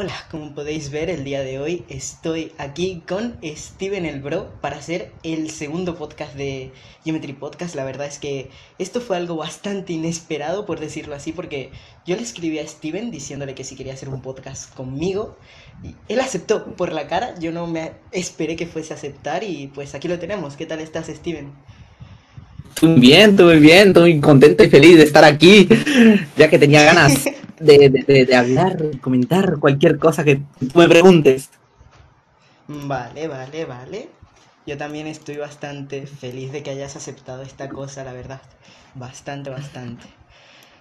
Hola, como podéis ver el día de hoy estoy aquí con Steven el Bro para hacer el segundo podcast de Geometry Podcast. La verdad es que esto fue algo bastante inesperado por decirlo así porque yo le escribí a Steven diciéndole que si quería hacer un podcast conmigo y él aceptó por la cara, yo no me esperé que fuese a aceptar y pues aquí lo tenemos. ¿Qué tal estás Steven? Muy bien, muy bien, estoy contento y feliz de estar aquí, ya que tenía ganas de, de, de hablar, comentar cualquier cosa que tú me preguntes. Vale, vale, vale. Yo también estoy bastante feliz de que hayas aceptado esta cosa, la verdad. Bastante, bastante.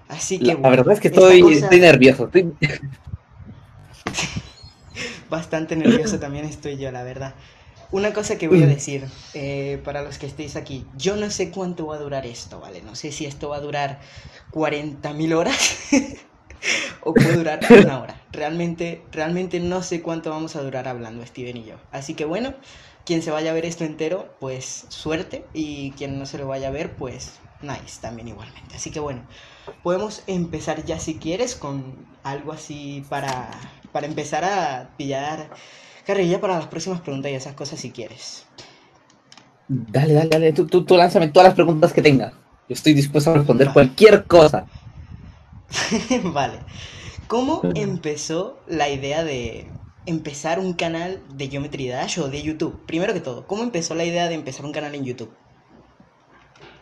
Así que... La, bueno, verdad es que estoy, cosa- estoy nervioso. estoy- Bastante nervioso también estoy yo, la verdad. Una cosa que voy a decir eh, para los que estéis aquí, yo no sé cuánto va a durar esto, ¿vale? No sé si esto va a durar 40.000 horas o puede durar una hora. Realmente, realmente no sé cuánto vamos a durar hablando Steven y yo. Así que bueno, quien se vaya a ver esto entero, pues suerte y quien no se lo vaya a ver, pues nice también igualmente. Así que bueno, podemos empezar ya si quieres con algo así para, para empezar a pillar carrilla para las próximas preguntas y esas cosas si quieres. Dale, dale, dale, tú, tú, tú lánzame todas las preguntas que tengas. Yo estoy dispuesto a responder cualquier cosa. vale. ¿Cómo empezó la idea de empezar un canal de Geometry Dash o de YouTube? Primero que todo, ¿cómo empezó la idea de empezar un canal en YouTube?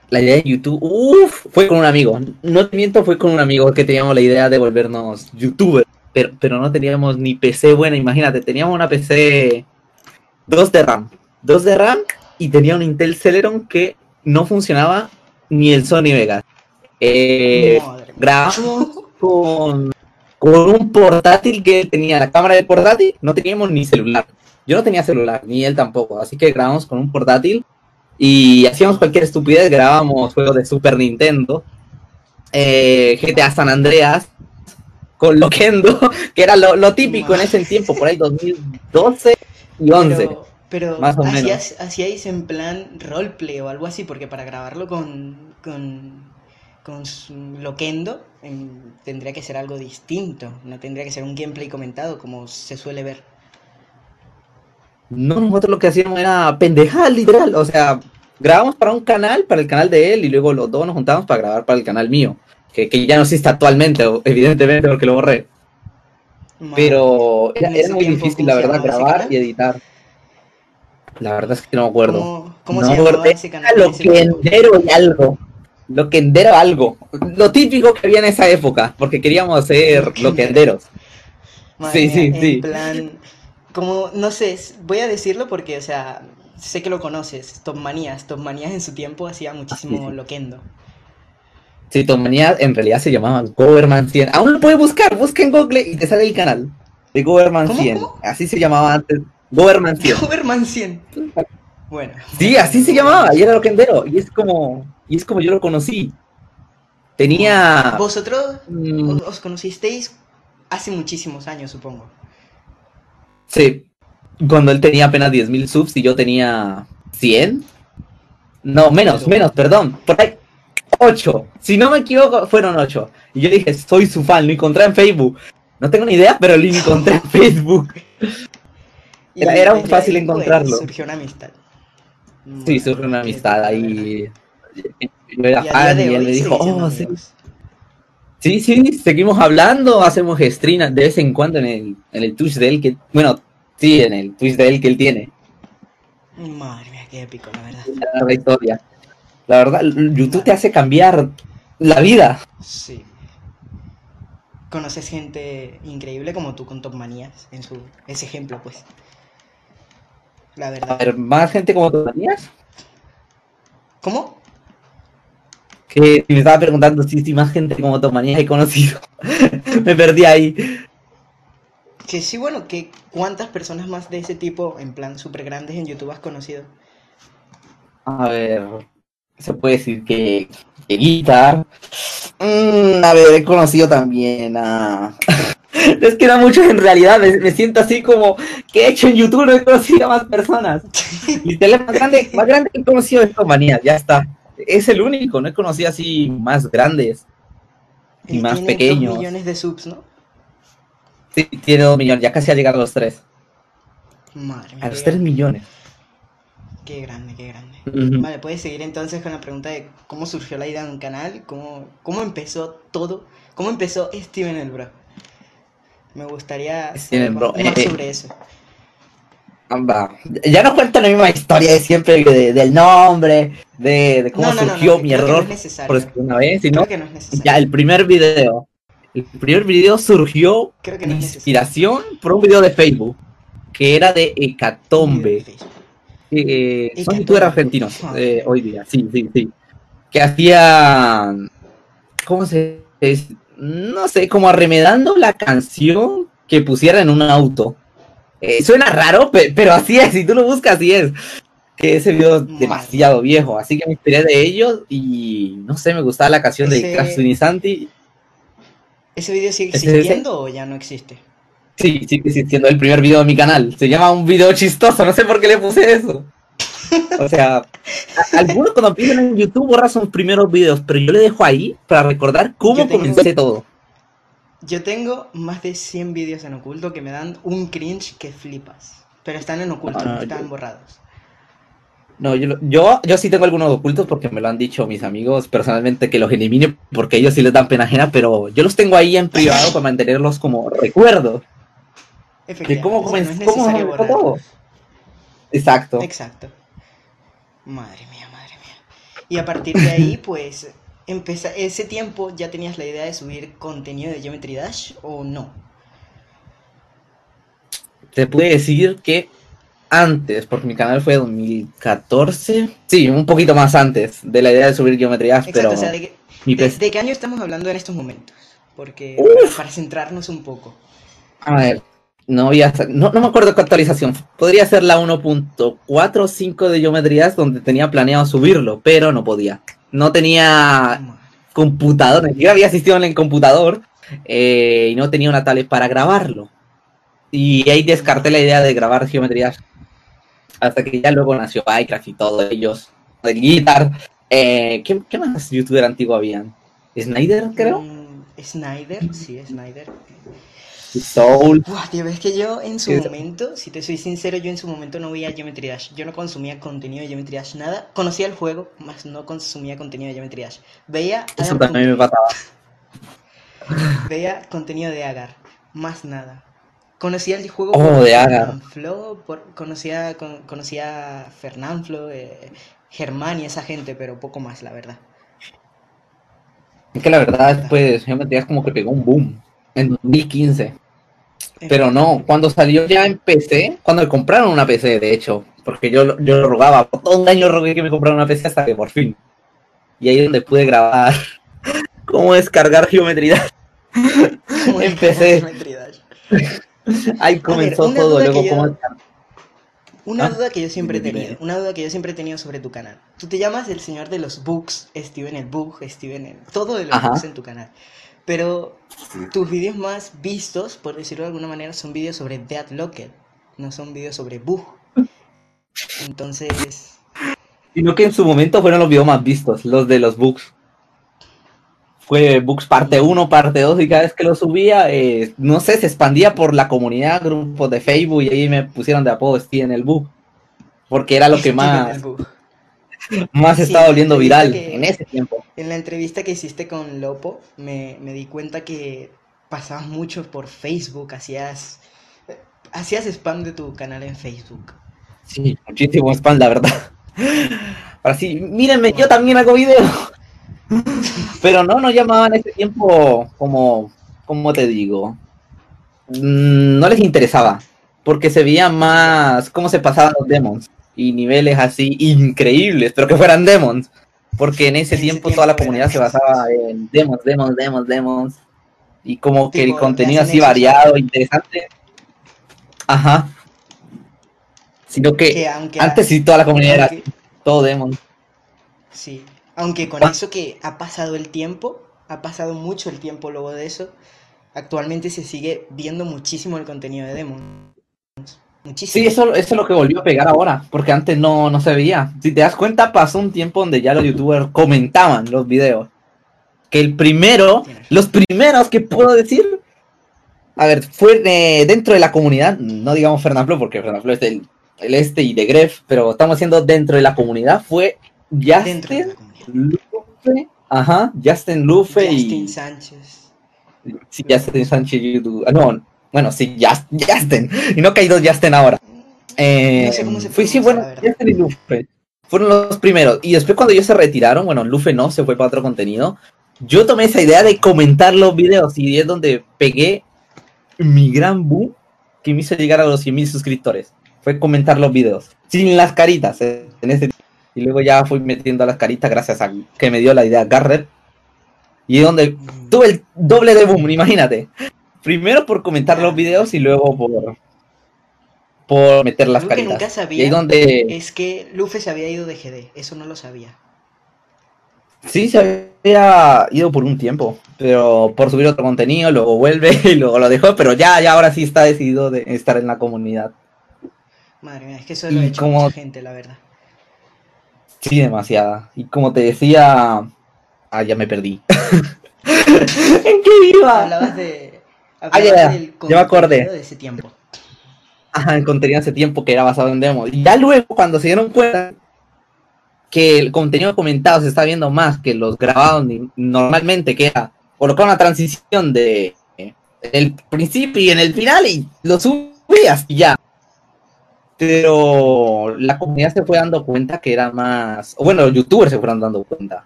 La idea de YouTube, uff, fue con un amigo. No te miento, fue con un amigo que teníamos la idea de volvernos youtubers. Pero, pero no teníamos ni PC buena, imagínate, teníamos una PC 2 de RAM. 2 de RAM y tenía un Intel Celeron que no funcionaba ni el Sony Vegas. Eh. Grabamos con, con un portátil que tenía la cámara del portátil, no teníamos ni celular. Yo no tenía celular, ni él tampoco, así que grabamos con un portátil y hacíamos cualquier estupidez, grabábamos juegos de Super Nintendo, eh, GTA San Andreas, con Loquendo, que era lo, lo típico en ese tiempo, por ahí 2012 y 11. Pero, pero más o menos. hacías- hacíais en plan roleplay o algo así, porque para grabarlo con, con, con su- Loquendo tendría que ser algo distinto, no tendría que ser un gameplay comentado como se suele ver. No, nosotros lo que hacíamos era pendejada, literal. O sea, grabamos para un canal, para el canal de él, y luego los dos nos juntamos para grabar para el canal mío. Que, que ya no existe actualmente, evidentemente, porque lo borré. Madre Pero era, muy difícil, ¿cómo la verdad, grabar y editar. La verdad es que no me acuerdo. ¿Cómo, cómo no se llamaba acuerdo. ese canal? Era tiempo? Loquendero y algo. Loquendero algo. Lo típico que había en esa época, porque queríamos ser Loquendero. loquenderos. Madre Sí, mía, sí, en sí. plan, como, no sé, voy a decirlo porque, o sea, sé que lo conoces, Top Manías, Top Manías en su tiempo hacía muchísimo sí. loquendo. Sí, Tomanía en realidad se llamaba Goverman 100. Aún lo puedes buscar, busca en Google y te sale el canal de Goverman ¿Cómo, 100. cómo? Así se llamaba antes. Goverman 100. Overman 100. Bueno. Sí, así se llamaba, y era loquendero. Y es como, y es como yo lo conocí. Tenía. Vosotros mm, os, conocisteis hace muchísimos años, supongo. sí, cuando él tenía apenas 10.000 subs y yo tenía 100. No, menos, menos, perdón. Por ahí, 8. Si no me equivoco, fueron 8. Y yo dije, soy su fan, lo encontré en Facebook. No tengo ni idea, pero lo encontré en Facebook. Era- era muy fácil pues, encontrarlo. surgió una amistad. Sí, surgió una amistad ahí. Yo era. Y fan y él me dijo, oh, sí. Sí, sí, seguimos hablando, hacemos stream de vez en cuando en el, en el Twitch de él, que, bueno, sí, en el Twitch de él que él tiene, Madre mía, qué épico, la verdad. la historia. La verdad, YouTube te hace cambiar la vida. Sí. Conoces gente increíble como tú con Top Manías, en su ese ejemplo, pues. La A verdad. ver, más gente como tú tenías, ¿Cómo? que me estaba preguntando si, si más gente como Tomanías he conocido. me perdí ahí. Que sí, bueno, que cuántas personas más de ese tipo, en plan súper grandes en YouTube has conocido. A ver, se puede decir que, que Guitar. Mm, a ver, he conocido también a. es que era muchos en realidad, me, me siento así como que he hecho en YouTube, no he conocido a más personas. Mi teléfono más grande, más grande que he conocido es Tomanía, ya está. Es el único, no he conocido así más grandes y Y más tiene dos pequeños. millones de subs, ¿no? Sí, tiene dos millones, ya casi ha llegado a los tres. Madre mía. A los tres millones. Qué grande, qué grande. Vale, puedes seguir entonces con la pregunta de cómo surgió la idea de un canal, cómo, cómo empezó todo, cómo empezó Steven el Bro. Me gustaría saber más eh, sobre eso. Amba. Ya no cuento la misma historia de siempre de- del nombre, de, de cómo No, no, no, surgió no, mi error es por una vez, sino Creo que no es necesario. ya el primer video. El primer video surgió Creo que inspiración por un video de Facebook que era de Hecatombe. Eh, son youtubers argentinos Ah. eh, hoy día, sí, sí, sí. Que hacían. ¿Cómo se es? No sé, como arremedando la canción que pusiera en un auto. Eh, suena raro, pe- pero así es, si tú lo buscas, así es. Que ese video es Madre. demasiado viejo, así que me inspiré de ellos y no sé, me gustaba la canción Ese- de Crash Santi. ¿Ese video sigue ese- existiendo o ya no existe? Sí, sigue existiendo el primer video de mi canal. Se llama un video chistoso, no sé por qué le puse eso. O sea, algunos cuando empiezan en YouTube borran sus primeros videos, pero yo le dejo ahí para recordar cómo tengo- comencé todo. Yo tengo más de 100 vídeos en oculto que me dan un cringe que flipas. Pero están en oculto, Ah, no yo- están borrados. No, yo, yo, yo sí tengo algunos ocultos porque me lo han dicho mis amigos personalmente que los elimine porque ellos sí les dan pena ajena, pero yo los tengo ahí en privado para mantenerlos como recuerdos de cómo no es comenzó todo. Exacto. Exacto. Madre mía, madre mía. Y a partir de ahí, pues, empeza ese tiempo ya tenías la idea de subir contenido de Geometry Dash o no. Te puede decir que antes, porque mi canal fue 2014, sí, un poquito más antes de la idea de subir geometría, Exacto, pero o sea, ¿de, qué- mi de- PC de qué año estamos hablando en estos momentos? Porque, para centrarnos un poco. A ver, no había, no, no me acuerdo qué actualización. Podría ser la 1.4 o 5 de geometrías donde tenía planeado subirlo, pero no podía. No tenía computador, siquiera había asistido en el computador eh, y no tenía una tablet para grabarlo. Y ahí descarté la idea de grabar geometrías hasta que ya luego nació Minecraft y todos ellos, de Guitar. Eh, ¿qué, qué más youtuber antiguo habían? Snyder, creo. Snyder, sí, Snyder. Soul. Tío, es que yo en su momento, si te soy sincero, yo en su momento no veía Geometry Dash. Yo no consumía contenido de Geometry Dash, nada. Conocía el juego, más no consumía contenido de Geometry Dash. Veía, Eso también me pasaba. veía contenido de Agar, más nada. Conocía el juego Oh, de Agar. Fernanfloo, por, conocía, con- conocía a Fernanfloo, eh, Germán y esa gente, pero poco más, la verdad. Es que la verdad, después geometrías como que pegó un boom en 2015. Pero no, cuando salió ya en PC, cuando me compraron una PC, de hecho, porque yo, yo lo rogaba, todo un año rogué que me compraran una PC hasta que por fin. Y ahí es donde pude grabar cómo descargar geometría. ¿Cómo es Empecé. Geometry Dash? Ahí comenzó todo, luego que yo- cómo descargar. Una Ah, duda que yo siempre he tenido, una duda que yo siempre he tenido sobre tu canal. Tú te llamas el señor de los bugs, Steven el bug, Steven el... Todo de los Ajá. bugs en tu canal. Pero tus vídeos más vistos, por decirlo de alguna manera, son vídeos sobre Dead Locker, no son vídeos sobre bug. Entonces, Sino que en su momento fueron los videos más vistos, los de los bugs. Fue bugs parte 1, parte 2 y cada vez que lo subía, eh, no sé, se expandía por la comunidad, grupos de Facebook y ahí me pusieron de apodo Steven el bug. Porque era lo que más, más Sí, estaba volviendo viral que- en ese tiempo. En la entrevista que hiciste con Lopo, me, me di cuenta que pasabas mucho por Facebook, hacías, hacías spam de tu canal en Facebook. Sí, muchísimo spam, la verdad. Ahora sí, mírenme, yo también hago video. Pero no nos llamaban ese tiempo como, como te digo, Mm, no les interesaba, porque se veía más cómo se pasaban los demons y niveles así increíbles, pero que fueran demons, porque en ese tiempo toda la comunidad se basaba en demons, demons, demons, demons, y como que el contenido así variado, interesante. Ajá. Sino que antes sí toda la comunidad era todo demon. Sí, aunque con ¿Cuán- eso que ha pasado el tiempo, ha pasado mucho el tiempo luego de eso, actualmente se sigue viendo muchísimo el contenido de Demon. Muchísimo. Sí, eso, eso es lo que volvió a pegar ahora, porque antes no, no se veía. Si te das cuenta, pasó un tiempo donde ya los youtubers comentaban los videos. Que el primero, los primeros que puedo decir, a ver, fue eh, dentro de la comunidad, no digamos Fernando porque Fernando es del el este y de Gref, pero estamos haciendo dentro de la comunidad, fue Justin, Lufe, ajá, Justin Lufe y... Justin Sánchez. Sí, Justin Sánchez, YouTube. Ah, no, bueno, sí, Justin, y no caído Justin ahora. Eh, no sé cómo se fue, sí, bueno, Justin y Lufe fueron los primeros, y después cuando ellos se retiraron, bueno, Lufe no, se fue para otro contenido, yo tomé esa idea de comentar los videos, y es donde pegué mi gran boom que me hizo llegar a los 100.000 suscriptores fue comentar los videos, sin las caritas eh, en ese Y luego ya fui metiendo las caritas gracias a que me dio la idea Garrett. Y donde tuve el doble de boom, imagínate. Primero por comentar los videos y luego por, por meter las caritas. Que nunca sabía donde... es que Luffy se había ido de GD, eso no lo sabía. Sí, se había ido por un tiempo, pero por subir otro contenido, luego vuelve y luego lo dejó, pero ya, ya ahora sí está decidido de estar en la comunidad. Madre mía, es que eso lo ha hecho mucha gente, la verdad. Sí, demasiada. Y como te decía. Ah, ya me perdí. ¿En qué iba? Hablabas de. ah, ya, ya. me acordé. De ese tiempo. Ajá, el contenido de ese tiempo que era basado en demo. Y ya luego, cuando se dieron cuenta que el contenido comentado se está viendo más que los grabados normalmente, que era colocar una transición de el principio y en el final y lo subías y ya pero la comunidad se fue dando cuenta que era más, o bueno, los youtubers se fueron dando cuenta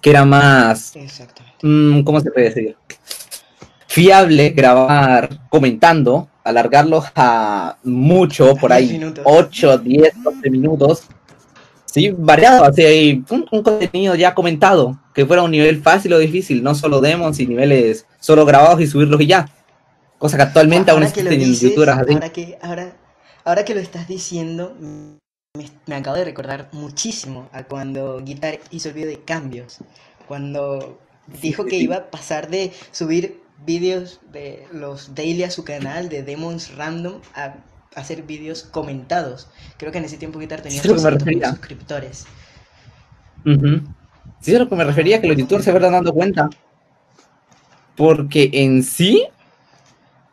que era más, mmm, ¿cómo se puede decir? Fiable grabar comentando, alargarlos a mucho, por ahí 8, 10, 12 minutos. Sí, variado, así un, contenido ya comentado, que fuera un nivel fácil o difícil, no solo demos y niveles solo grabados y subirlos y ya. Cosa que actualmente aún existen youtubers así. Ahora que, ahora, Ahora que lo estás diciendo, me, acabo de recordar muchísimo a cuando Guitar hizo el video de cambios. Cuando dijo que iba a pasar de subir vídeos de los daily a su canal de Demons Random a hacer vídeos comentados. Creo que en ese tiempo Guitar tenía sí, suscriptores. Sí, es a lo que me refería, que los youtubers se van dando cuenta. Porque en sí,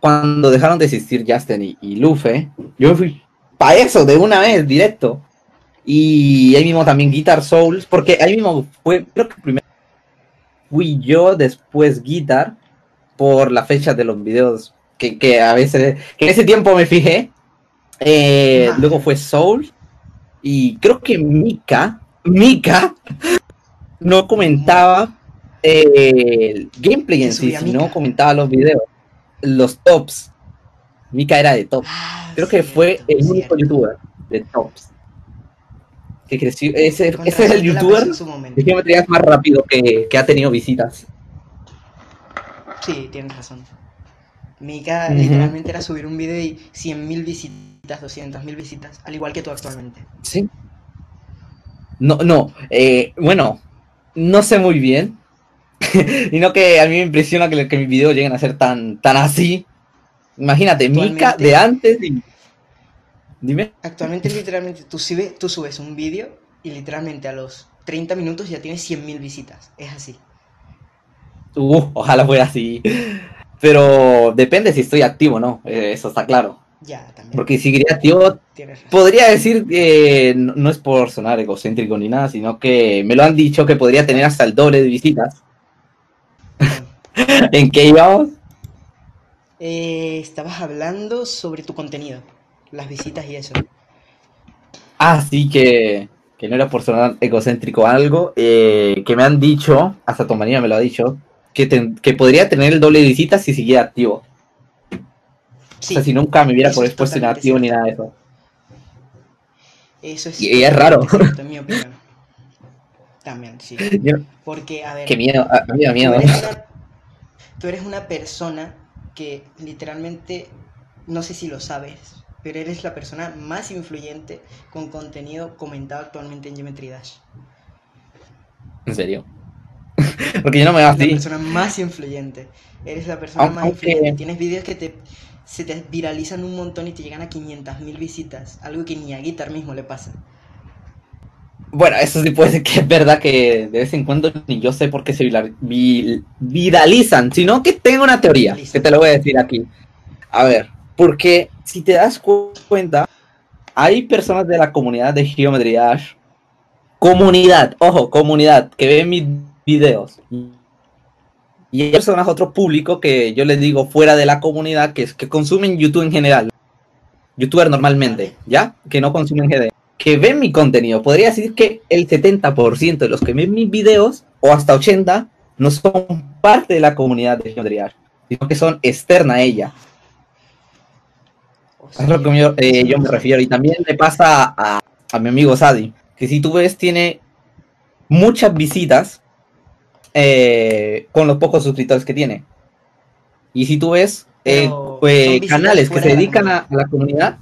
cuando dejaron de existir Justin y, y Luffy, yo me fui para eso de una vez, directo. Y ahí mismo también Guitar Souls, porque ahí mismo fue, creo que primero fui yo, después Guitar, por la fecha de los videos que, a veces, que en ese tiempo me fijé. Eh, luego fue Soul, y creo que Mika, Mika, no comentaba eh, el gameplay en sí, sino comentaba los videos los tops. Mika era de tops. Ah, Creo que fue el único youtuber de tops. Que creció. Ese, es el youtuber de geometrías más rápido que, ha tenido visitas. Sí, tienes razón. Mika literalmente era subir un video y 100.000 visitas, 200.000 visitas, al igual que tú actualmente. Sí. No, no, eh, bueno, no sé muy bien, y no que a mí me impresiona que, que mis videos lleguen a ser tan, tan así. Imagínate, Mika de antes y... Dime. Actualmente literalmente tú, subes, tú subes un vídeo y literalmente a los 30 minutos ya tienes 100.000 visitas. Es así. Uh, ojalá fuera así. Pero depende si estoy activo o no. Eh, eso está claro. Ya, también. Porque si quería activo, podría decir que no es por sonar egocéntrico ni nada, sino que me lo han dicho que podría tener hasta el doble de visitas. ¿En qué íbamos? Eh, estabas hablando sobre tu contenido, las visitas y eso. Ah, sí, que, que no era por sonar egocéntrico algo, eh, que me han dicho, hasta Tomanía me lo ha dicho, que, que podría tener el doble de visitas si siguiera activo. o sea, si nunca me hubiera por expuesto inactivo ni nada de eso. Eso es. Y, es raro. en mi opinión. También, sí. Porque, a ver. Qué miedo, a mí me da miedo tú eres una persona que literalmente, no sé si lo sabes, pero eres la persona más influyente con contenido comentado actualmente en Geometry Dash. ¿En serio? Porque yo no me veo así. Eres la persona más influyente. Eres la persona más influyente. Tienes vídeos que te, se te viralizan un montón y te llegan a 500.000 visitas. Algo que ni a Guitar mismo le pasa. Bueno, eso sí puede ser que es verdad que de vez en cuando ni yo sé por qué se viral- vi- viralizan, sino que tengo una teoría que te lo voy a decir aquí. A ver, porque si te das cu- cuenta, hay personas de la comunidad de Geometry Dash, comunidad, ojo, comunidad, que ven mis videos. Y hay personas, otro público que yo les digo fuera de la comunidad, que es que consumen YouTube en general. Youtuber normalmente, ¿ya? Que no consumen GD. Que ven mi contenido. Podría decir que el 70% de los que ven mis videos, o hasta 80%, no son parte de la comunidad de Geometry sino que son externa a ella. Es lo que yo, eh, yo me refiero. Y también le pasa a, a mi amigo Sadi, que si tú ves, tiene muchas visitas eh, con los pocos suscriptores que tiene. Y si tú ves eh, pues, canales que se dedican a, a la comunidad,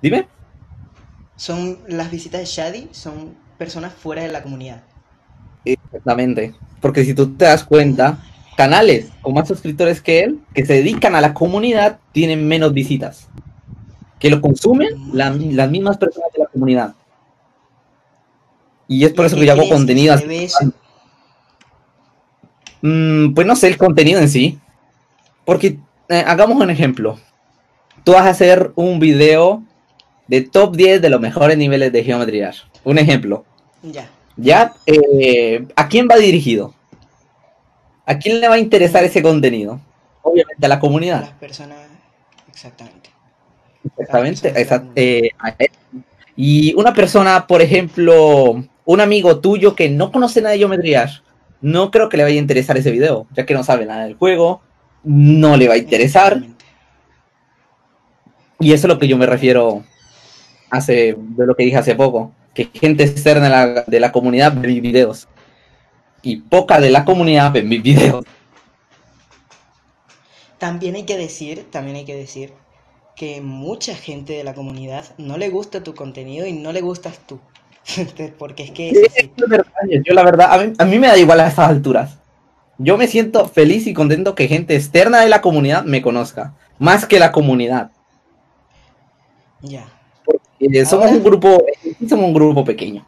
dime. Son las visitas de Shadi, son personas fuera de la comunidad. Exactamente. Porque si tú te das cuenta, canales con más suscriptores que él, que se dedican a la comunidad, tienen menos visitas. Que lo consumen la- las mismas personas de la comunidad. Y es por ¿Y eso que yo hago contenido así. Mm, pues no sé, el contenido en sí. Porque, eh, hagamos un ejemplo. Tú vas a hacer un video de top 10 de los mejores niveles de Geometry Dash. Un ejemplo. Ya. ¿Ya? Eh, ¿A quién va dirigido? ¿A quién le va a interesar ese contenido? Obviamente a la Las comunidad. personas. Exactamente. Exactamente. personas de la exact- eh, a y una persona, por ejemplo, un amigo tuyo que no conoce nada de Geometry Dash, no creo que le vaya a interesar ese video, ya que no sabe nada del juego, no le va a interesar. Exactamente. Y eso es lo que yo me refiero hace, de lo que dije hace poco, que gente externa de la, de la comunidad ve mis videos. Y poca de la comunidad ve mis videos. También hay que decir, también hay que decir que mucha gente de la comunidad no le gusta tu contenido y no le gustas tú. Porque es que es así. Es verdad, Yo la verdad, a mí, a mí me da igual a estas alturas. Yo me siento feliz y contento que gente externa de la comunidad me conozca, más que la comunidad. Ya. Eh, somos Ahora- un grupo, eh, somos un grupo pequeño.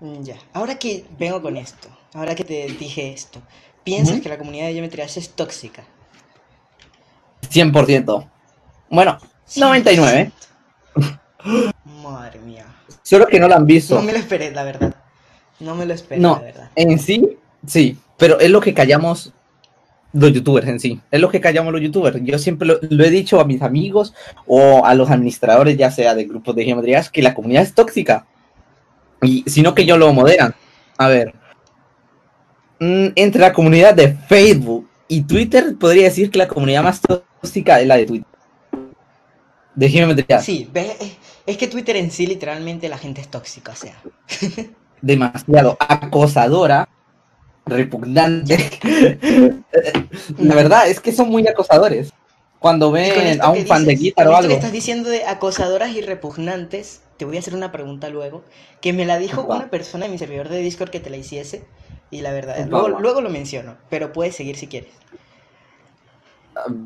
Mm, Ya. Ahora que vengo con esto, ahora que te dije esto, ¿piensas que la comunidad de Geometry Dash es tóxica? 100%. Bueno, 99. Madre mía. Solo que no lo han visto. No me lo esperé, la verdad. No me lo esperé, No. la verdad. En sí, sí, pero es lo que callamos los youtubers en sí. Es lo que callamos los youtubers. Yo siempre lo, lo he dicho a mis amigos o a los administradores, ya sea de grupos de geometrías, que la comunidad es tóxica. Y sino que yo lo moderan. A ver. mm, entre la comunidad de Facebook y Twitter, podría decir que la comunidad más tóxica es la de Twitter. De geometrías. Sí, es que Twitter en sí literalmente la gente es tóxica, o sea. demasiado acosadora, repugnante. La verdad es que son muy acosadores. Cuando ven a un fan de guitarra o esto que algo. estás diciendo de acosadoras y repugnantes, te voy a hacer una pregunta luego, que me la dijo una persona en mi servidor de Discord que te la hiciese, y la verdad, luego, luego lo menciono, pero puedes seguir si quieres.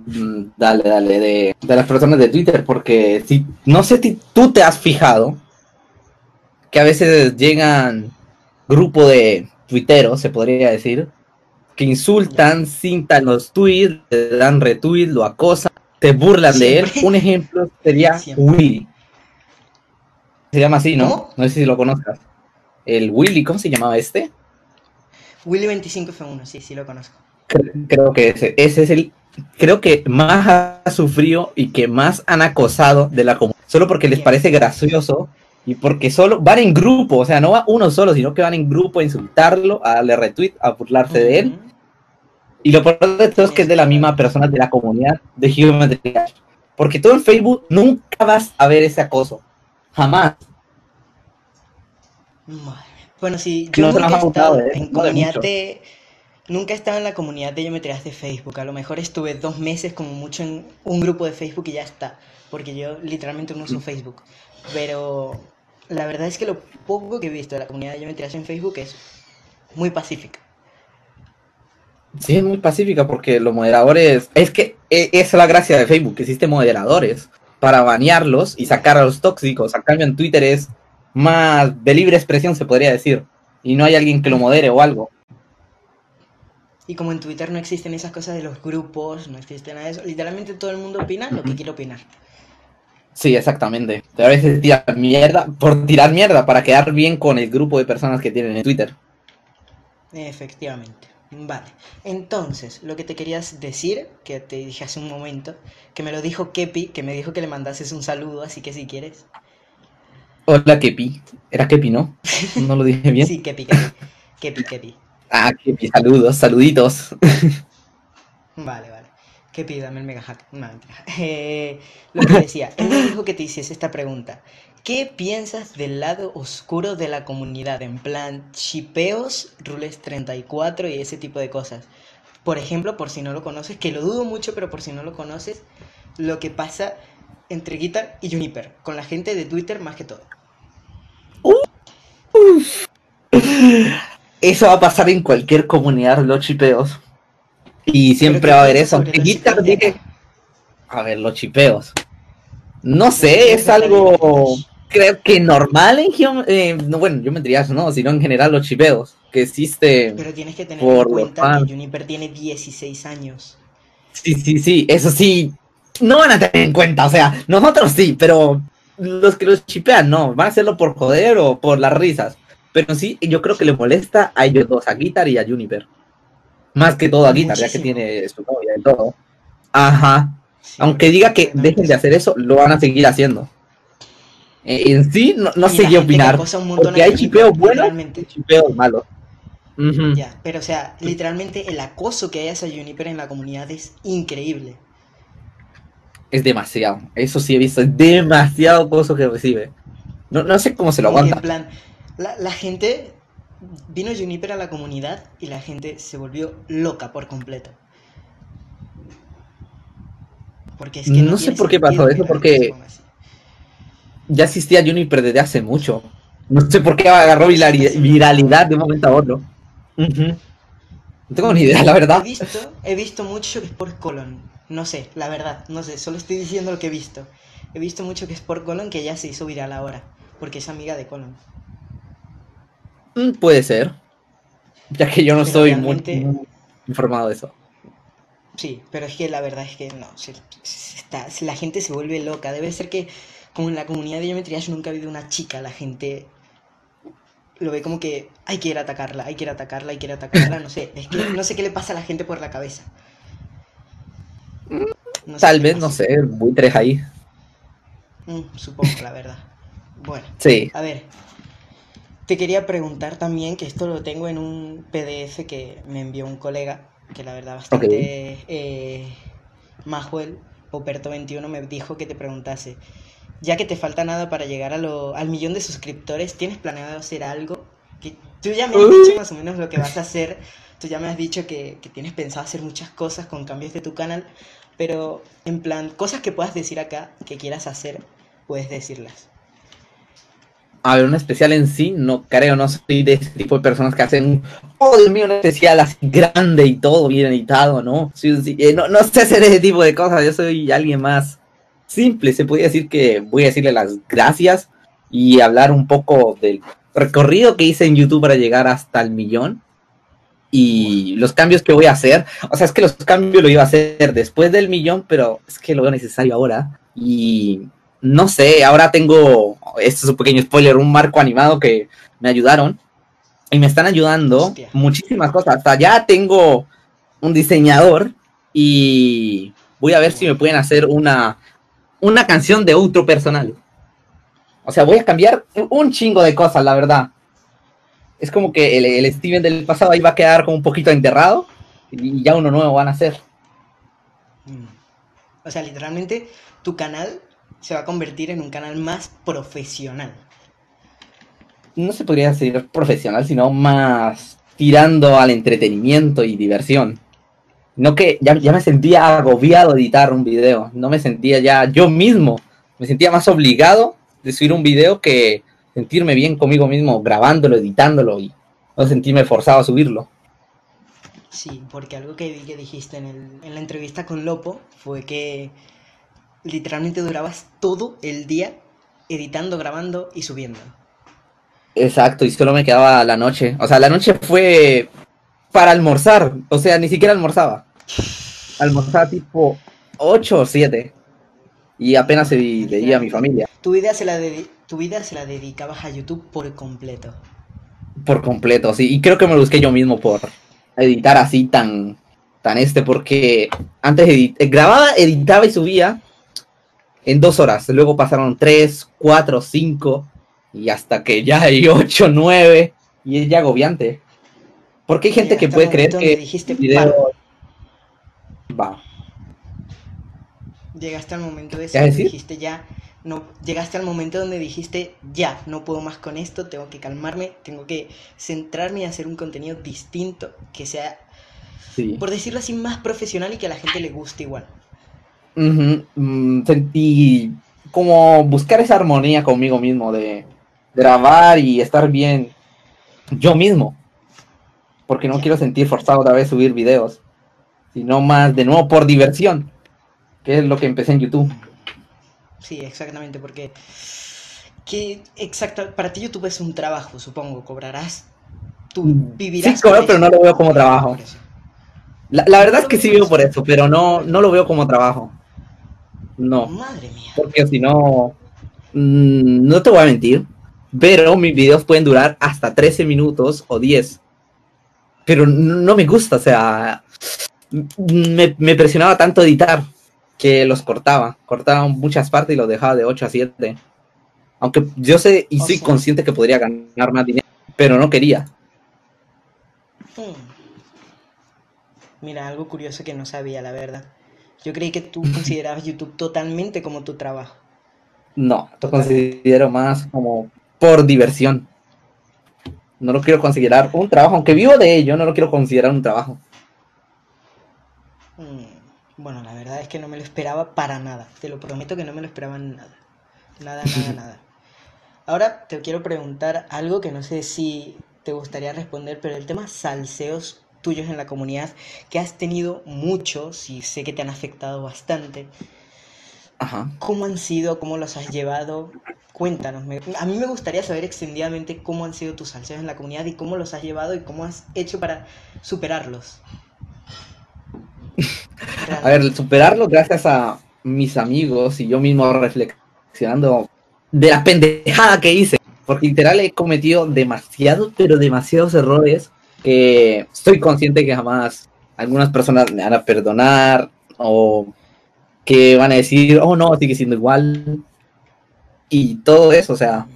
Mm, Dale, dale, de, de las personas de Twitter, porque si no sé si tú te has fijado que a veces llegan grupo de tuiteros, se podría decir, que insultan, cintan los tweets, le dan retweet, lo acosan, te burlan de él. Un ejemplo sería Siempre. Willy. Se llama así, ¿no? ¿Cómo? No sé si lo conozcas. El Willy, ¿cómo se llamaba este? Willy25F1, sí, sí lo conozco. Cre- Creo que ese, ese es el, creo que más ha sufrido y que más han acosado de la comunidad. Solo porque les parece gracioso y porque solo van en grupo, o sea, no va uno solo, sino que van en grupo a insultarlo, a darle retweet, a burlarse de él. Y lo peor de todo es que es de la misma persona de la comunidad de Dash. Porque tú en Facebook nunca vas a ver ese acoso. Jamás. Bueno, sí, yo no nunca he estado ¿eh? en No comunidad de... Nunca he estado en la comunidad de geometrías de Facebook. A lo mejor estuve dos meses como mucho en un grupo de Facebook y ya está. Porque yo literalmente no uso Facebook. Pero la verdad es que lo poco que he visto de la comunidad de geometrías en Facebook es muy pacífica. Sí, es muy pacífica porque los moderadores. Es que e- esa es la gracia de Facebook, que existen moderadores para banearlos y sacar a los tóxicos. A cambio, en Twitter es más de libre expresión, se podría decir. Y no hay alguien que lo modere o algo. Y como en Twitter no existen esas cosas de los grupos, no existe nada de eso, literalmente todo el mundo opina lo que quiere opinar. Sí, exactamente. Pero a veces tirar mierda por tirar mierda para quedar bien con el grupo de personas que tienen en Twitter. Efectivamente. Vale. Entonces, lo que te querías decir, que te dije hace un momento, que me lo dijo Kepi, que me dijo que le mandases un saludo, así que si quieres. Hola, Kepi. Era Kepi, ¿no? ¿No lo dije bien? sí, Kepi, Kepi. Kepi, Kepi. Ah, Kepi, saludos, saluditos. vale, vale. Kepi, dame el mega hack. No, eh, lo que decía, él me dijo que te hiciese esta pregunta. ¿Qué piensas del lado oscuro de la comunidad? En plan, chipeos, rules 34 y ese tipo de cosas. Por ejemplo, por si no lo conoces, que lo dudo mucho, pero por si no lo conoces, lo que pasa entre Guitar y Juniper, con la gente de Twitter más que todo. Eso va a pasar en cualquier comunidad, los chipeos. Y siempre va a haber eso. Guitar A ver, los chipeos. No sé, es algo creo que normal en eh, no, bueno, yo me diría eso, no, sino en general los chipeos que existe. Pero tienes que tener en cuenta que Juniper tiene 16 años. Sí, sí, sí, eso sí, no van a tener en cuenta, o sea, nosotros sí, pero los que los chipean no, van a hacerlo por joder o por las risas. Pero sí, yo creo que le molesta a ellos dos, a Guitar y a Juniper. Más que todo a Guitar, ya que tiene su novia y todo. Ajá. Aunque diga que dejen de hacer eso, lo van a seguir haciendo. Eh, en sí, no, sé qué opinar. Porque hay chipeos buenos y chipeos malos. Ya, pero o sea, literalmente el acoso que hay hacia Juniper en la comunidad es increíble. Es demasiado. Eso sí he visto. Es demasiado acoso que recibe. No, sé cómo se lo aguanta. En plan, la, la gente. Vino Juniper a la comunidad y la gente se volvió loca por completo. Porque es que no, sé por qué pasó eso, porque ya existía Juniper desde hace mucho. No sé por qué agarró viralidad de un momento a otro. No tengo ni idea, la verdad. He visto, he visto mucho que es por Colon. No sé, la verdad, no sé, solo estoy diciendo lo que he visto. He visto mucho que es por Colon que ya se hizo viral ahora, porque es amiga de Colon. Mm, puede ser. Ya que yo no estoy muy, informado de eso. Sí, pero es que la verdad es que no, está, la gente se vuelve loca. Debe ser que como en la comunidad de geometría yo nunca ha habido una chica, la gente lo ve como que hay que ir a atacarla, hay que ir a atacarla, hay que ir a atacarla, no sé, es que no sé qué le pasa a la gente por la cabeza. Tal vez, no sé, buitres ahí. Mm, supongo, la verdad. Bueno, sí. a ver, te quería preguntar también, que esto lo tengo en un PDF que me envió un colega, que la verdad bastante okay. eh, Majuel, Poperto21, me dijo que te preguntase, ya que te falta nada para llegar a lo, al millón de suscriptores, ¿tienes planeado hacer algo? Que tú ya me has dicho más o menos lo que vas a hacer, tú ya me has dicho que, que tienes pensado hacer muchas cosas con cambios de tu canal, pero en plan, cosas que puedas decir acá, que quieras hacer, puedes decirlas. A ver, un especial en sí, no creo, no soy de ese tipo de personas que hacen, oh Dios mío, un especial así grande y todo bien editado, ¿no? Eh, no, no sé hacer ese tipo de cosas, yo soy alguien más simple, se podría decir que voy a decirle las gracias y hablar un poco del recorrido que hice en YouTube para llegar hasta el millón y los cambios que voy a hacer. O sea, es que los cambios lo iba a hacer después del millón, pero es que lo veo necesario ahora. Y no sé, ahora tengo, esto es un pequeño spoiler, un marco animado que me ayudaron. Y me están ayudando muchísimas cosas. Hasta ya tengo un diseñador y voy a ver si me pueden hacer una, una canción de otro personal. O sea, voy a cambiar un chingo de cosas, la verdad es como que el, Steven del pasado ahí va a quedar como un poquito enterrado y ya uno nuevo van a ser. Mm. O sea, literalmente tu canal se va a convertir en un canal más profesional. No se podría decir profesional, sino más tirando al entretenimiento y diversión. No que ya, ya me sentía agobiado editar un video, no me sentía ya yo mismo, me sentía más obligado de subir un video que sentirme bien conmigo mismo grabándolo, editándolo y no sentirme forzado a subirlo. Sí, porque algo que vi que dijiste en, el, en la entrevista con Lopo fue que literalmente durabas todo el día editando, grabando y subiendo. Exacto, y solo me quedaba la noche. O sea, la noche fue para almorzar. O sea, ni siquiera almorzaba. Almorzaba tipo 8 o 7. Y apenas se veía a mi familia. Tu vida, se la tu vida se la dedicabas a YouTube por completo. Por completo, sí. Y creo que me lo busqué yo mismo por editar así tan, tan este, porque antes grababa, editaba y subía en dos horas. Luego pasaron tres, cuatro, cinco, y hasta que ya hay ocho, nueve, y es ya agobiante. Porque hay gente que puede creer que dijiste, video... Va. Llegaste al momento de donde dijiste ya, no, llegaste al momento donde dijiste ya, no puedo más con esto, tengo que calmarme, tengo que centrarme y hacer un contenido distinto, que sea, por decirlo así, más profesional y que a la gente le guste igual. Mm, sentí como buscar esa armonía conmigo mismo de grabar y estar bien yo mismo. Porque no quiero sentir forzado otra vez subir videos, sino más de nuevo por diversión, que es lo que empecé en YouTube. Sí, exactamente, porque que exacto, para ti YouTube es un trabajo, supongo, cobrarás, tú mm, vivirás. Sí, cobro, pero no lo veo como trabajo. La, verdad es que sí veo por eso, pero no, no lo veo como trabajo. No. Madre mía. Porque si no, mm, no te voy a mentir, pero mis videos pueden durar hasta 13 minutos o 10. Pero no me gusta, o sea, me, me presionaba tanto editar que los cortaba. Cortaba muchas partes y los dejaba de 8 a 7. Aunque yo sé y soy consciente que podría ganar más dinero, pero no quería. Hmm. Mira, algo curioso que no sabía, la verdad. Yo creí que tú considerabas YouTube totalmente como tu trabajo. No, lo considero más como por diversión. No lo quiero considerar un trabajo, aunque vivo de ello, no lo quiero considerar un trabajo. Hmm. Bueno, la verdad es que no me lo esperaba para nada. Te lo prometo que no me lo esperaba nada. Nada, nada, nada. Ahora te quiero preguntar algo que no sé si te gustaría responder, pero el tema salseos tuyos en la comunidad, que has tenido muchos y sé que te han afectado bastante. Ajá. ¿Cómo han sido? ¿Cómo los has llevado? Cuéntanos. a mí me gustaría saber extendidamente cómo han sido tus salseos en la comunidad y cómo los has llevado y cómo has hecho para superarlos. a ver, superarlo gracias a mis amigos y yo mismo reflexionando de la pendejada que hice. Porque literal he cometido demasiados, pero demasiados errores que estoy consciente que jamás algunas personas me van a perdonar o que van a decir, oh no, sigue siendo igual. Y todo eso, o sea,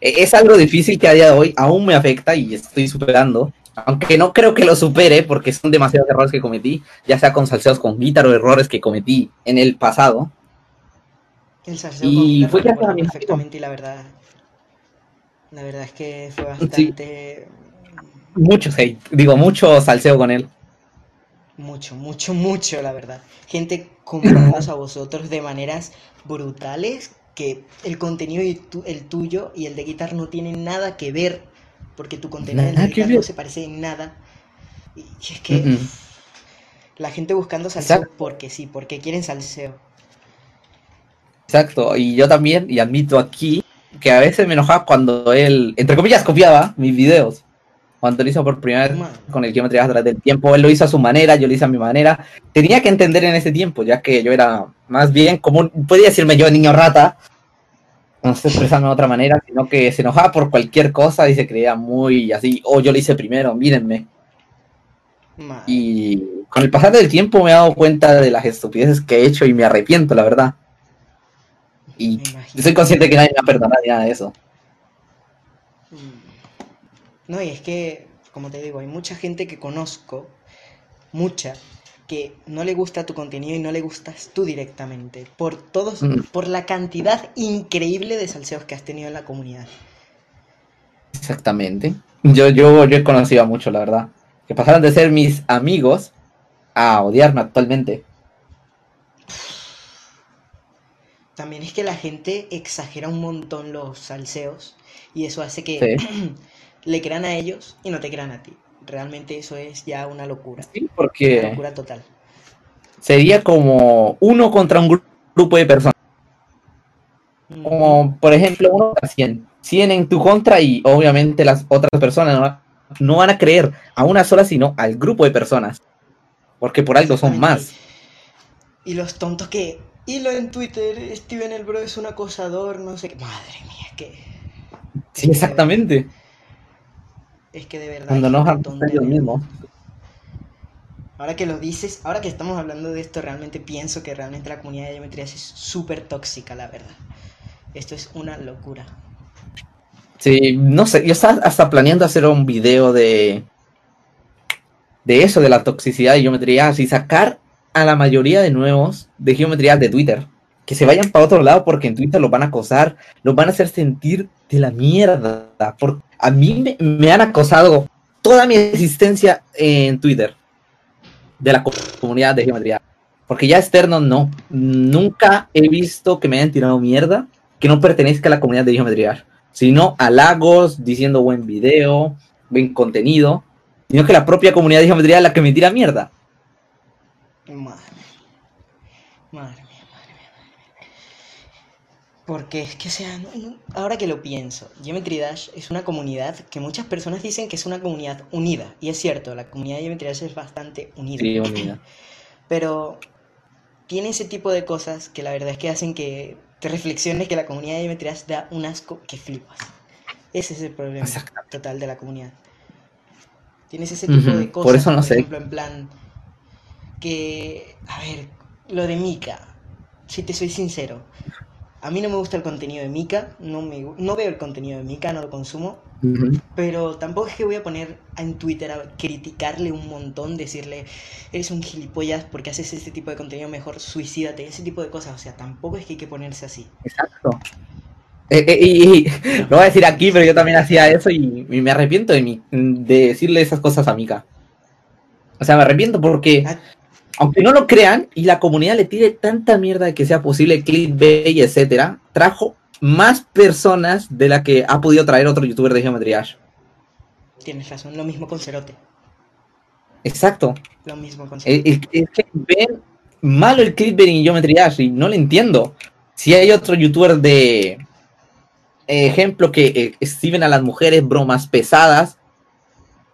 e-, es algo difícil que a día de hoy aún me afecta y estoy superando. Aunque no creo que lo supere porque son demasiados errores que cometí, ya sea con salseos con guitarra o errores que cometí en el pasado. El salseo y fue perfectamente y la verdad, la verdad es que fue bastante... Mucho hate, digo, mucho salseo con él. Mucho, mucho, mucho, la verdad. Gente comparándonos a vosotros de maneras brutales que el contenido y el tuyo y el de guitar no tienen nada que ver porque tu contenido en no se parece en nada. Y es que la gente buscando salseo porque sí, porque quieren salseo. Exacto, y yo también, y admito aquí, que a veces me enojaba cuando él, entre comillas, copiaba mis videos. Cuando lo hizo por primera vez con el Geometry a través del tiempo, él lo hizo a su manera, yo lo hice a mi manera. Tenía que entender en ese tiempo, ya que yo era más bien como, podía decirme yo, niño rata, no sé expresarme de otra manera, sino que se enojaba por cualquier cosa y se creía muy así, oh, yo lo hice primero, mírenme. Y con el pasar del tiempo me he dado cuenta de las estupideces que he hecho y me arrepiento, la verdad. Y soy consciente que nadie me ha perdonado nada de eso. Mm. No, y es que, como te digo, hay mucha gente que conozco, mucha, que no le gusta tu contenido y no le gustas tú directamente, por todos, mm. por la cantidad increíble de salseos que has tenido en la comunidad. Exactamente. Yo, yo, yo he conocido a mucho, la verdad. Que pasaron de ser mis amigos a odiarme actualmente. También es que la gente exagera un montón los salseos y eso hace que le crean a ellos y no te crean a ti realmente eso es ya una locura. Sí, porque... Una locura total. Sería como uno contra un grupo de personas. Como, por ejemplo, uno contra 100. 100 en tu contra y obviamente las otras personas no, no van a creer a una sola, sino al grupo de personas. Porque por algo son más. Y los tontos que hilo en Twitter, Steven el bro es un acosador, no sé qué. Madre mía, que. Sí, exactamente. Es que de verdad. Cuando no es ellos mismos. Ahora que lo dices, ahora que estamos hablando de esto, realmente pienso que realmente la comunidad de geometría es súper tóxica, la verdad. Esto es una locura. Sí, no sé, yo estaba hasta planeando hacer un video de de eso, de la toxicidad de geometría, y sacar a la mayoría de nuevos de geometría de Twitter. Que se vayan para otro lado porque en Twitter los van a acosar, los van a hacer sentir de la mierda. Por, a mí me, han acosado toda mi existencia en Twitter de la comunidad de geometría. Porque ya externo no. Nunca he visto que me hayan tirado mierda que no pertenezca a la comunidad de geometría. Sino halagos, diciendo buen video, buen contenido sino que la propia comunidad de geometría es la que me tira mierda. Madre, madre Porque es que, o sea, ahora que lo pienso, Geometry Dash es una comunidad que muchas personas dicen que es una comunidad unida. Y es cierto, la comunidad de Geometry Dash es bastante unida. Sí, unida. Pero tiene ese tipo de cosas que la verdad es que hacen que te reflexiones que la comunidad de Geometry Dash da un asco que flipas. Ese es el problema total de la comunidad. Tienes ese tipo de cosas. Por eso no sé. ejemplo, en plan. Que. A ver, lo de Mika. Si te soy sincero. A mí no me gusta el contenido de Mika. No, me, no veo el contenido de Mika, no lo consumo. Pero tampoco es que voy a poner en Twitter a criticarle un montón, decirle, eres un gilipollas porque haces este tipo de contenido, mejor suicídate, ese tipo de cosas. O sea, tampoco es que hay que ponerse así. Exacto. Eh, eh, y, lo voy a decir aquí, pero yo también hacía eso y, me arrepiento de, mí, de decirle esas cosas a Mika. O sea, me arrepiento porque, ah. Aunque no lo crean, y la comunidad le tire tanta mierda de que sea posible clickbait, etcétera, trajo más personas de la que ha podido traer otro youtuber de Geometry. Tienes razón, lo mismo con Cerote. Exacto. Lo mismo con Cerote. Es, que ven malo el clickbait en Geometry Dash y no lo entiendo. Si hay otro youtuber de, ejemplo, que eh, exhiben a las mujeres bromas pesadas.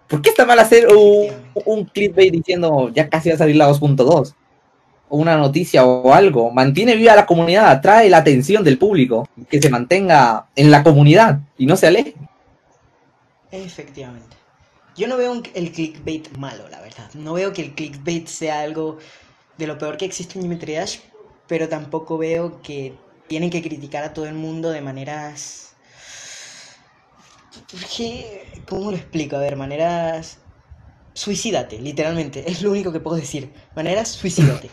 ¿Por qué está mal hacer un, un clickbait diciendo ya casi va a salir la 2.2? O una noticia o algo. Mantiene viva la comunidad, atrae la atención del público. Que se mantenga en la comunidad y no se aleje. Efectivamente. Yo no veo el clickbait malo, la verdad. No veo que el clickbait sea algo de lo peor que existe en Geometry Dash, pero tampoco veo que tienen que criticar a todo el mundo de maneras ¿Cómo lo explico? A ver, maneras... Suicídate, literalmente. Es lo único que puedo decir. Maneras, suicídate.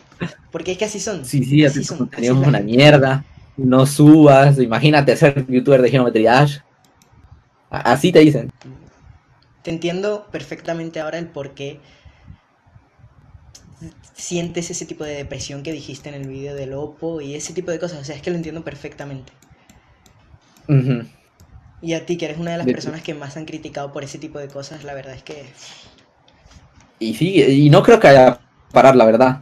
Porque es que así son. Sí, sí, así, son. Tenemos una mierda. No subas. Imagínate ser youtuber de Geometry Dash. Así te dicen. Te entiendo perfectamente ahora el por qué sientes ese tipo de depresión que dijiste en el vídeo del Oppo y ese tipo de cosas. O sea, es que lo entiendo perfectamente. Y a ti, que eres una de las personas que más han criticado por ese tipo de cosas, la verdad es que... Y sí, y no creo que haya parar, la verdad.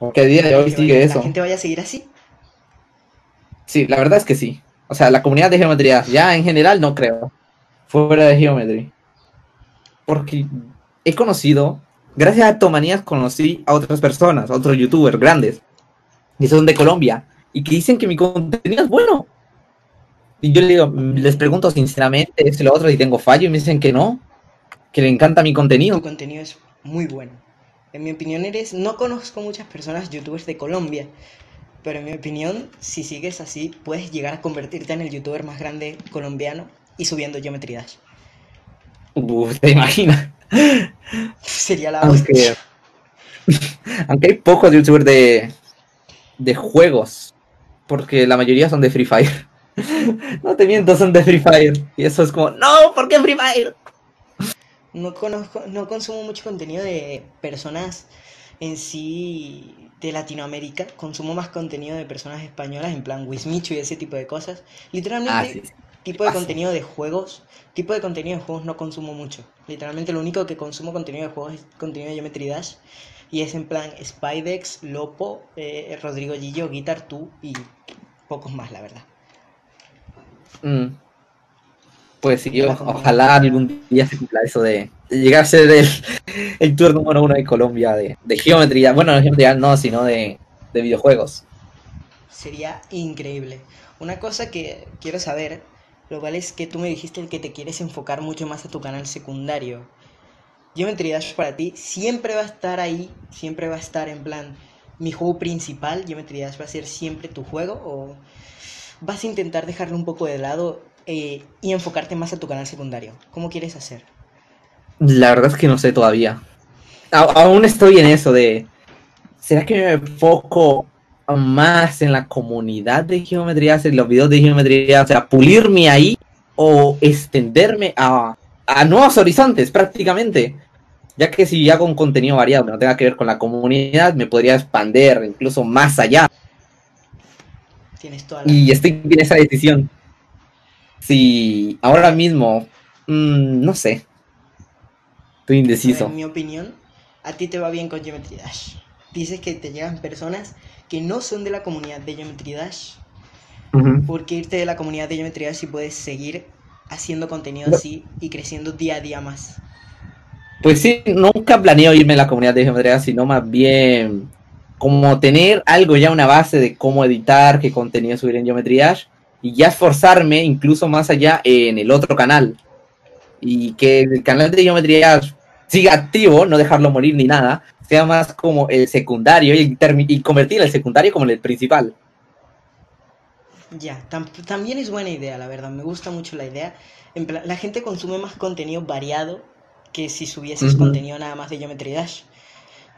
Porque a día de hoy sigue eso. ¿La gente vaya a seguir así? Sí, la verdad es que sí. O sea, la comunidad de geometría, ya en general no creo. Fuera de geometría. Porque he conocido, gracias a Tomanías conocí a otras personas, a otros youtubers grandes, que son de Colombia, y que dicen que mi contenido es bueno. Y yo le digo, les pregunto sinceramente, es lo otro, y tengo fallo, y me dicen que no, que le encanta mi contenido. Tu contenido es muy bueno. En mi opinión eres, no conozco muchas personas youtubers de Colombia, pero en mi opinión, si sigues así, puedes llegar a convertirte en el youtuber más grande colombiano y subiendo Geometry Dash. Uf, ¿te imaginas? Sería la aunque, aunque hay pocos youtubers de, de juegos, porque la mayoría son de Free Fire. no te miento, son de Free Fire. Y eso es como, no, ¿por qué Free Fire? No conozco, no consumo mucho contenido de personas en sí de Latinoamérica. Consumo más contenido de personas españolas, en plan Wismichu y ese tipo de cosas. Literalmente, ah, tipo de ah, contenido de juegos. Tipo de contenido de juegos no consumo mucho. Literalmente lo único que consumo contenido de juegos es contenido de Geometry Dash. Y es en plan Spidex, Lopo, eh, Rodrigo Gillo, Guitar, tú y pocos más, la verdad. Mm. Pues sí, o- ojalá algún día se cumpla eso de, de llegar a ser el, el tour número uno de Colombia de, de geometría. Bueno, de geometría no, sino de, de videojuegos. Sería increíble. Una cosa que quiero saber, lo cual es que tú me dijiste que te quieres enfocar mucho más a tu canal secundario. Geometry Dash para ti siempre va a estar ahí, siempre va a estar en plan, mi juego principal, Geometry Dash va a ser siempre tu juego o vas a intentar dejarlo un poco de lado eh, y enfocarte más a tu canal secundario. ¿Cómo quieres hacer? La verdad es que no sé todavía. A- aún estoy en eso de. ¿Será que me enfoco más en la comunidad de geometría, en los videos de geometría? O sea, pulirme ahí o extenderme a, nuevos horizontes prácticamente. Ya que si hago un contenido variado que no tenga que ver con la comunidad, me podría expandir incluso más allá. Tienes toda la... Y estoy en esa decisión. Si ahora mismo, mm, no sé. Estoy indeciso. En mi opinión, a ti te va bien con Geometry Dash. Dices que te llegan personas que no son de la comunidad de Geometry Dash. Ujú. Porque irte de la comunidad de Geometry Dash y puedes seguir haciendo contenido No. así y creciendo día a día más. Pues sí, nunca planeo irme a la comunidad de geometría, sino más bien como tener algo ya, una base de cómo editar, qué contenido subir en Geometry Dash, y ya esforzarme incluso más allá en el otro canal. Y que el canal de Geometry Dash siga activo, no dejarlo morir ni nada, sea más como el secundario y, y convertir el secundario como el principal. Ya, tam- también es buena idea, la verdad. Me gusta mucho la idea. En la gente consume más contenido variado que si subieses contenido nada más de Geometry Dash.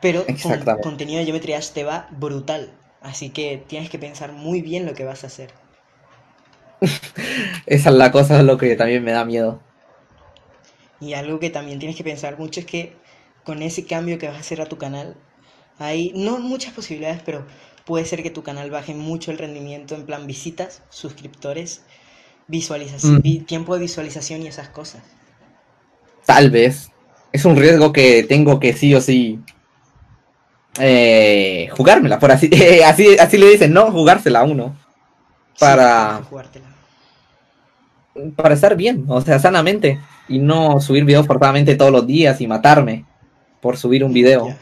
Pero con contenido de Geometry Dash te va brutal. Así que tienes que pensar muy bien lo que vas a hacer. Esa es la cosa, lo que también me da miedo. Y algo que también tienes que pensar mucho es que con ese cambio que vas a hacer a tu canal, hay no muchas posibilidades, pero puede ser que tu canal baje mucho el rendimiento en plan visitas, suscriptores, visualización, Mm. tiempo de visualización y esas cosas. Tal vez. Es un riesgo que tengo que sí o sí eh, jugármela, por así, así, así le dicen, ¿no? Jugársela a uno. Para-. Para estar bien, o sea, sanamente. Y no subir videos forzadamente todos los días y matarme por subir un video. Ya.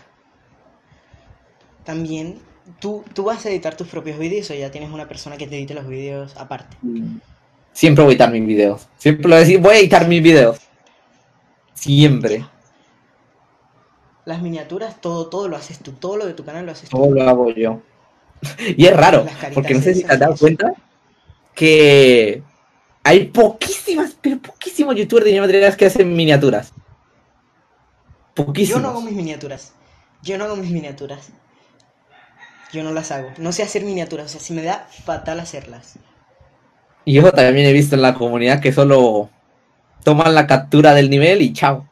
También, ¿tú, ¿tú vas a editar tus propios vídeos o ya tienes una persona que te edite los vídeos aparte? Siempre voy a editar mis videos. Siempre lo voy a decir, voy a editar mis videos. Siempre. Las miniaturas, todo, todo lo haces tú, todo lo de tu canal lo haces tú. Todo lo hago yo. Y es raro, porque no sé si te has dado cuenta que hay poquísimas, pero poquísimos youtubers de geometría que hacen miniaturas. Yo Poquísimos. no hago mis miniaturas. Yo no hago mis miniaturas. Yo no las hago. No sé hacer miniaturas. O sea, si me da fatal hacerlas. Y yo también he visto en la comunidad que solo toman la captura del nivel y chao.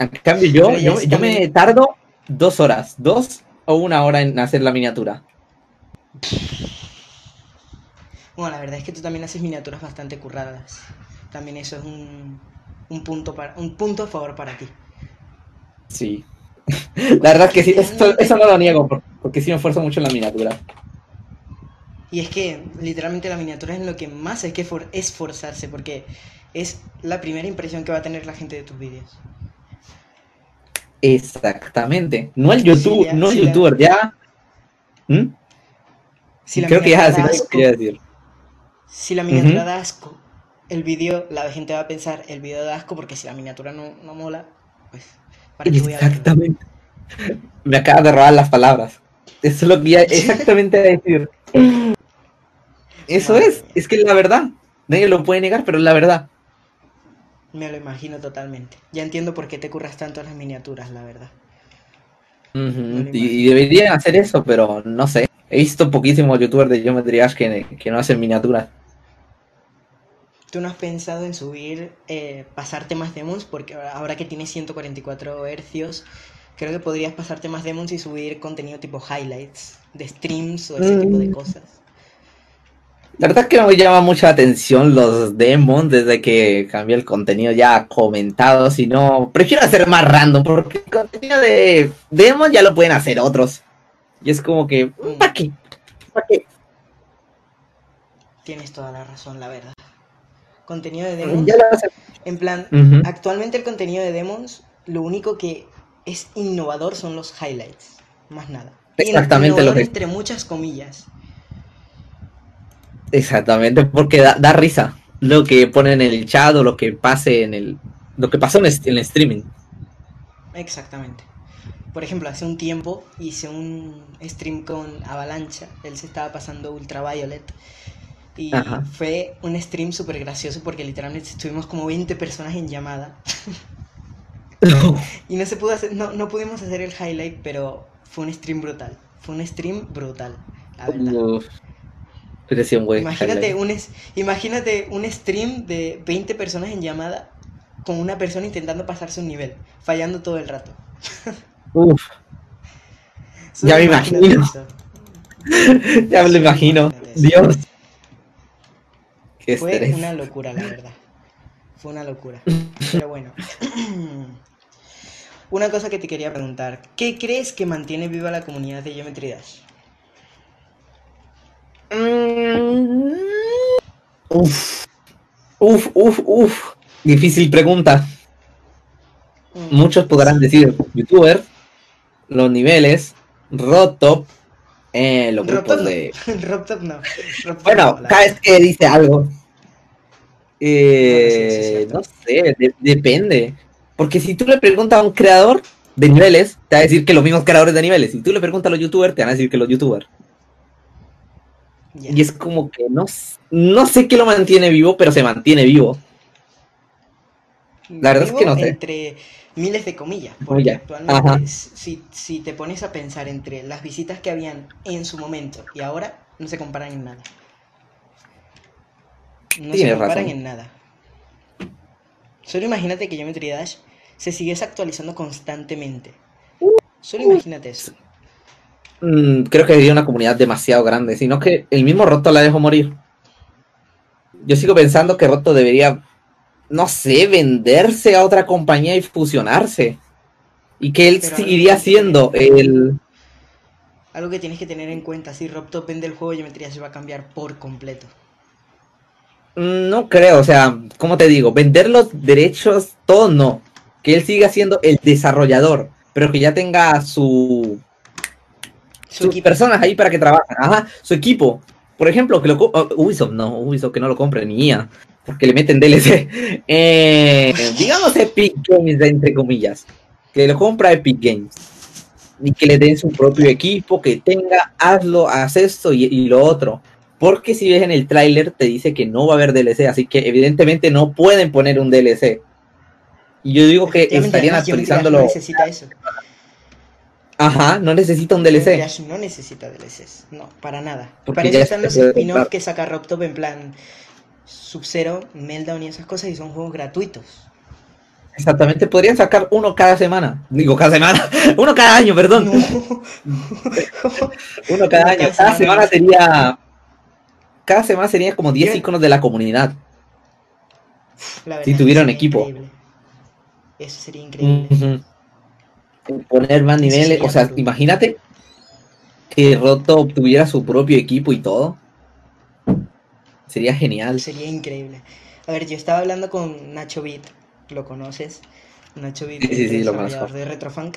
En cambio, yo, me tardo dos horas, dos o una hora en hacer la miniatura. Bueno, la verdad es que tú también haces miniaturas bastante curradas. También eso es un, un punto para, un punto a favor para ti. Sí. La verdad es que sí, esto- eso no lo niego, por- porque sí me esfuerzo mucho en la miniatura. Y es que literalmente la miniatura es en lo que más hay que for- esforzarse porque es la primera impresión que va a tener la gente de tus vídeos. Exactamente. No el YouTube, Sí, ya, no el sí, youtuber, ya. ¿Mm? Si la Creo que ya asco, quería decir. si la miniatura da asco, el vídeo, la gente va a pensar, el vídeo da asco porque si la miniatura no, no mola, pues, ¿para qué voy a verlo? Exactamente. Me acabas de robar las palabras. Eso es lo que ya exactamente a decir. Eso Madre es, mía. es que es la verdad. Nadie lo puede negar, pero es la verdad. Me lo imagino totalmente. Ya entiendo por qué te curras tanto las miniaturas, la verdad. Y, y deberían hacer eso, pero no sé. He visto poquísimos youtubers de Geometry Dash que, que no hacen miniaturas. ¿Tú no has pensado en subir, eh, pasarte más demons? Porque ahora- ahora que tienes 144 hercios, creo que podrías pasarte más demons y subir contenido tipo highlights de streams o ese tipo de Mm. cosas. La verdad es que no me llama mucha atención los demons desde que cambié el contenido ya comentado, sino prefiero hacer más random, porque el contenido de demons ya lo pueden hacer otros. Y es como que, ¿para qué? ¿Para qué? Tienes toda la razón, la verdad. Contenido de Demons. Ya lo hace- En plan, actualmente el contenido de Demons, lo único que es innovador son los highlights. Más nada. Exactamente lo innovador que- entre muchas comillas. Exactamente, porque da, da risa lo que ponen en el chat o lo que pase en el lo que pasó en, el streaming. Exactamente. Por ejemplo, hace un tiempo hice un stream con Avalancha. Él se estaba pasando Ultraviolet. Y Ajá. fue un stream súper gracioso porque literalmente estuvimos como 20 personas en llamada. Y no se pudo hacer, no, no pudimos hacer el highlight, pero fue un stream brutal. Fue un stream brutal, la verdad. Uf. Imagínate un, es- imagínate un stream de 20 personas en llamada con una persona intentando pasarse un nivel, fallando todo el rato. Uf, Ya me imagino. eso. ya me lo imagino. Dios. Qué Fue estrés. una locura, la verdad. Fue una locura. Pero bueno. Una cosa que te quería preguntar. ¿Qué crees que mantiene viva la comunidad de Geometry Dash? Mm. Uf. Uf, uf, uf. Difícil pregunta. Mm, Muchos podrán decir youtuber, los niveles, Rotop, eh, los Rob grupos de. Rob Top no. Rob Bueno, no, cada vez que dice algo. Eh, sí, sí, no sé, de- depende. Porque si tú le preguntas a un creador de niveles, te va a decir que los mismos creadores de niveles. Si tú le preguntas a los youtubers, te van a decir que los youtubers. Y es como que no, no sé qué lo mantiene vivo, pero se mantiene vivo. La verdad es que no sé. Entre miles de comillas, porque actualmente si, si te pones a pensar entre las visitas que habían en su momento y ahora, no se comparan en nada. No se comparan razón. en nada. Solo imagínate que Geometry Dash se siguiese actualizando constantemente. Solo imagínate eso. Mm, creo que sería una comunidad demasiado grande, sino que el mismo Roto la dejó morir. Yo sigo pensando que Roto debería, no sé, venderse a otra compañía y fusionarse. Y que él Pero seguiría siendo el... Algo que tienes que tener en cuenta, si RobTop vende el juego, Geometry Dash va a cambiar por completo. Mm, No creo, o sea, ¿cómo te digo? Vender los derechos, todo no. Que él siga siendo el desarrollador, pero que ya tenga su, Su sus equipo. personas ahí para que trabajen. Ajá, su equipo. Por ejemplo, que lo oh, Ubisoft, no, Ubisoft que no lo compre ni IA, porque le meten DLC. Eh, digamos Epic Games, entre comillas. Que lo compra Epic Games. Y que le den su propio equipo, que tenga, hazlo, haz esto y, y lo otro. Porque si ves en el tráiler te dice que no va a haber DLC, así que evidentemente no pueden poner un DLC. Y yo digo que estarían actualizándolo. No necesita eso. Ajá, no necesita un DLC. No necesita DLCs, no, para nada. Porque para eso están los puede spin-off comprar. que saca RobTop en plan Sub-Zero, Meltdown y esas cosas y son juegos gratuitos. Exactamente, podrían sacar uno cada semana. Digo, cada semana. Uno cada año, perdón. No. Uno cada Uno año. cada Cada semana. semana sería. Cada semana sería como 10 Yo- iconos de la comunidad. La Si sería equipo. increíble. Eso sería increíble. Poner más niveles. O sea, imagínate que Roto tuviera su propio equipo y todo. Sería genial. Sería increíble. A ver, yo estaba hablando con Nacho Beat, ¿lo conoces? Nacho Beat, Sí, sí, el sí, lo conozco. de Retrofunk.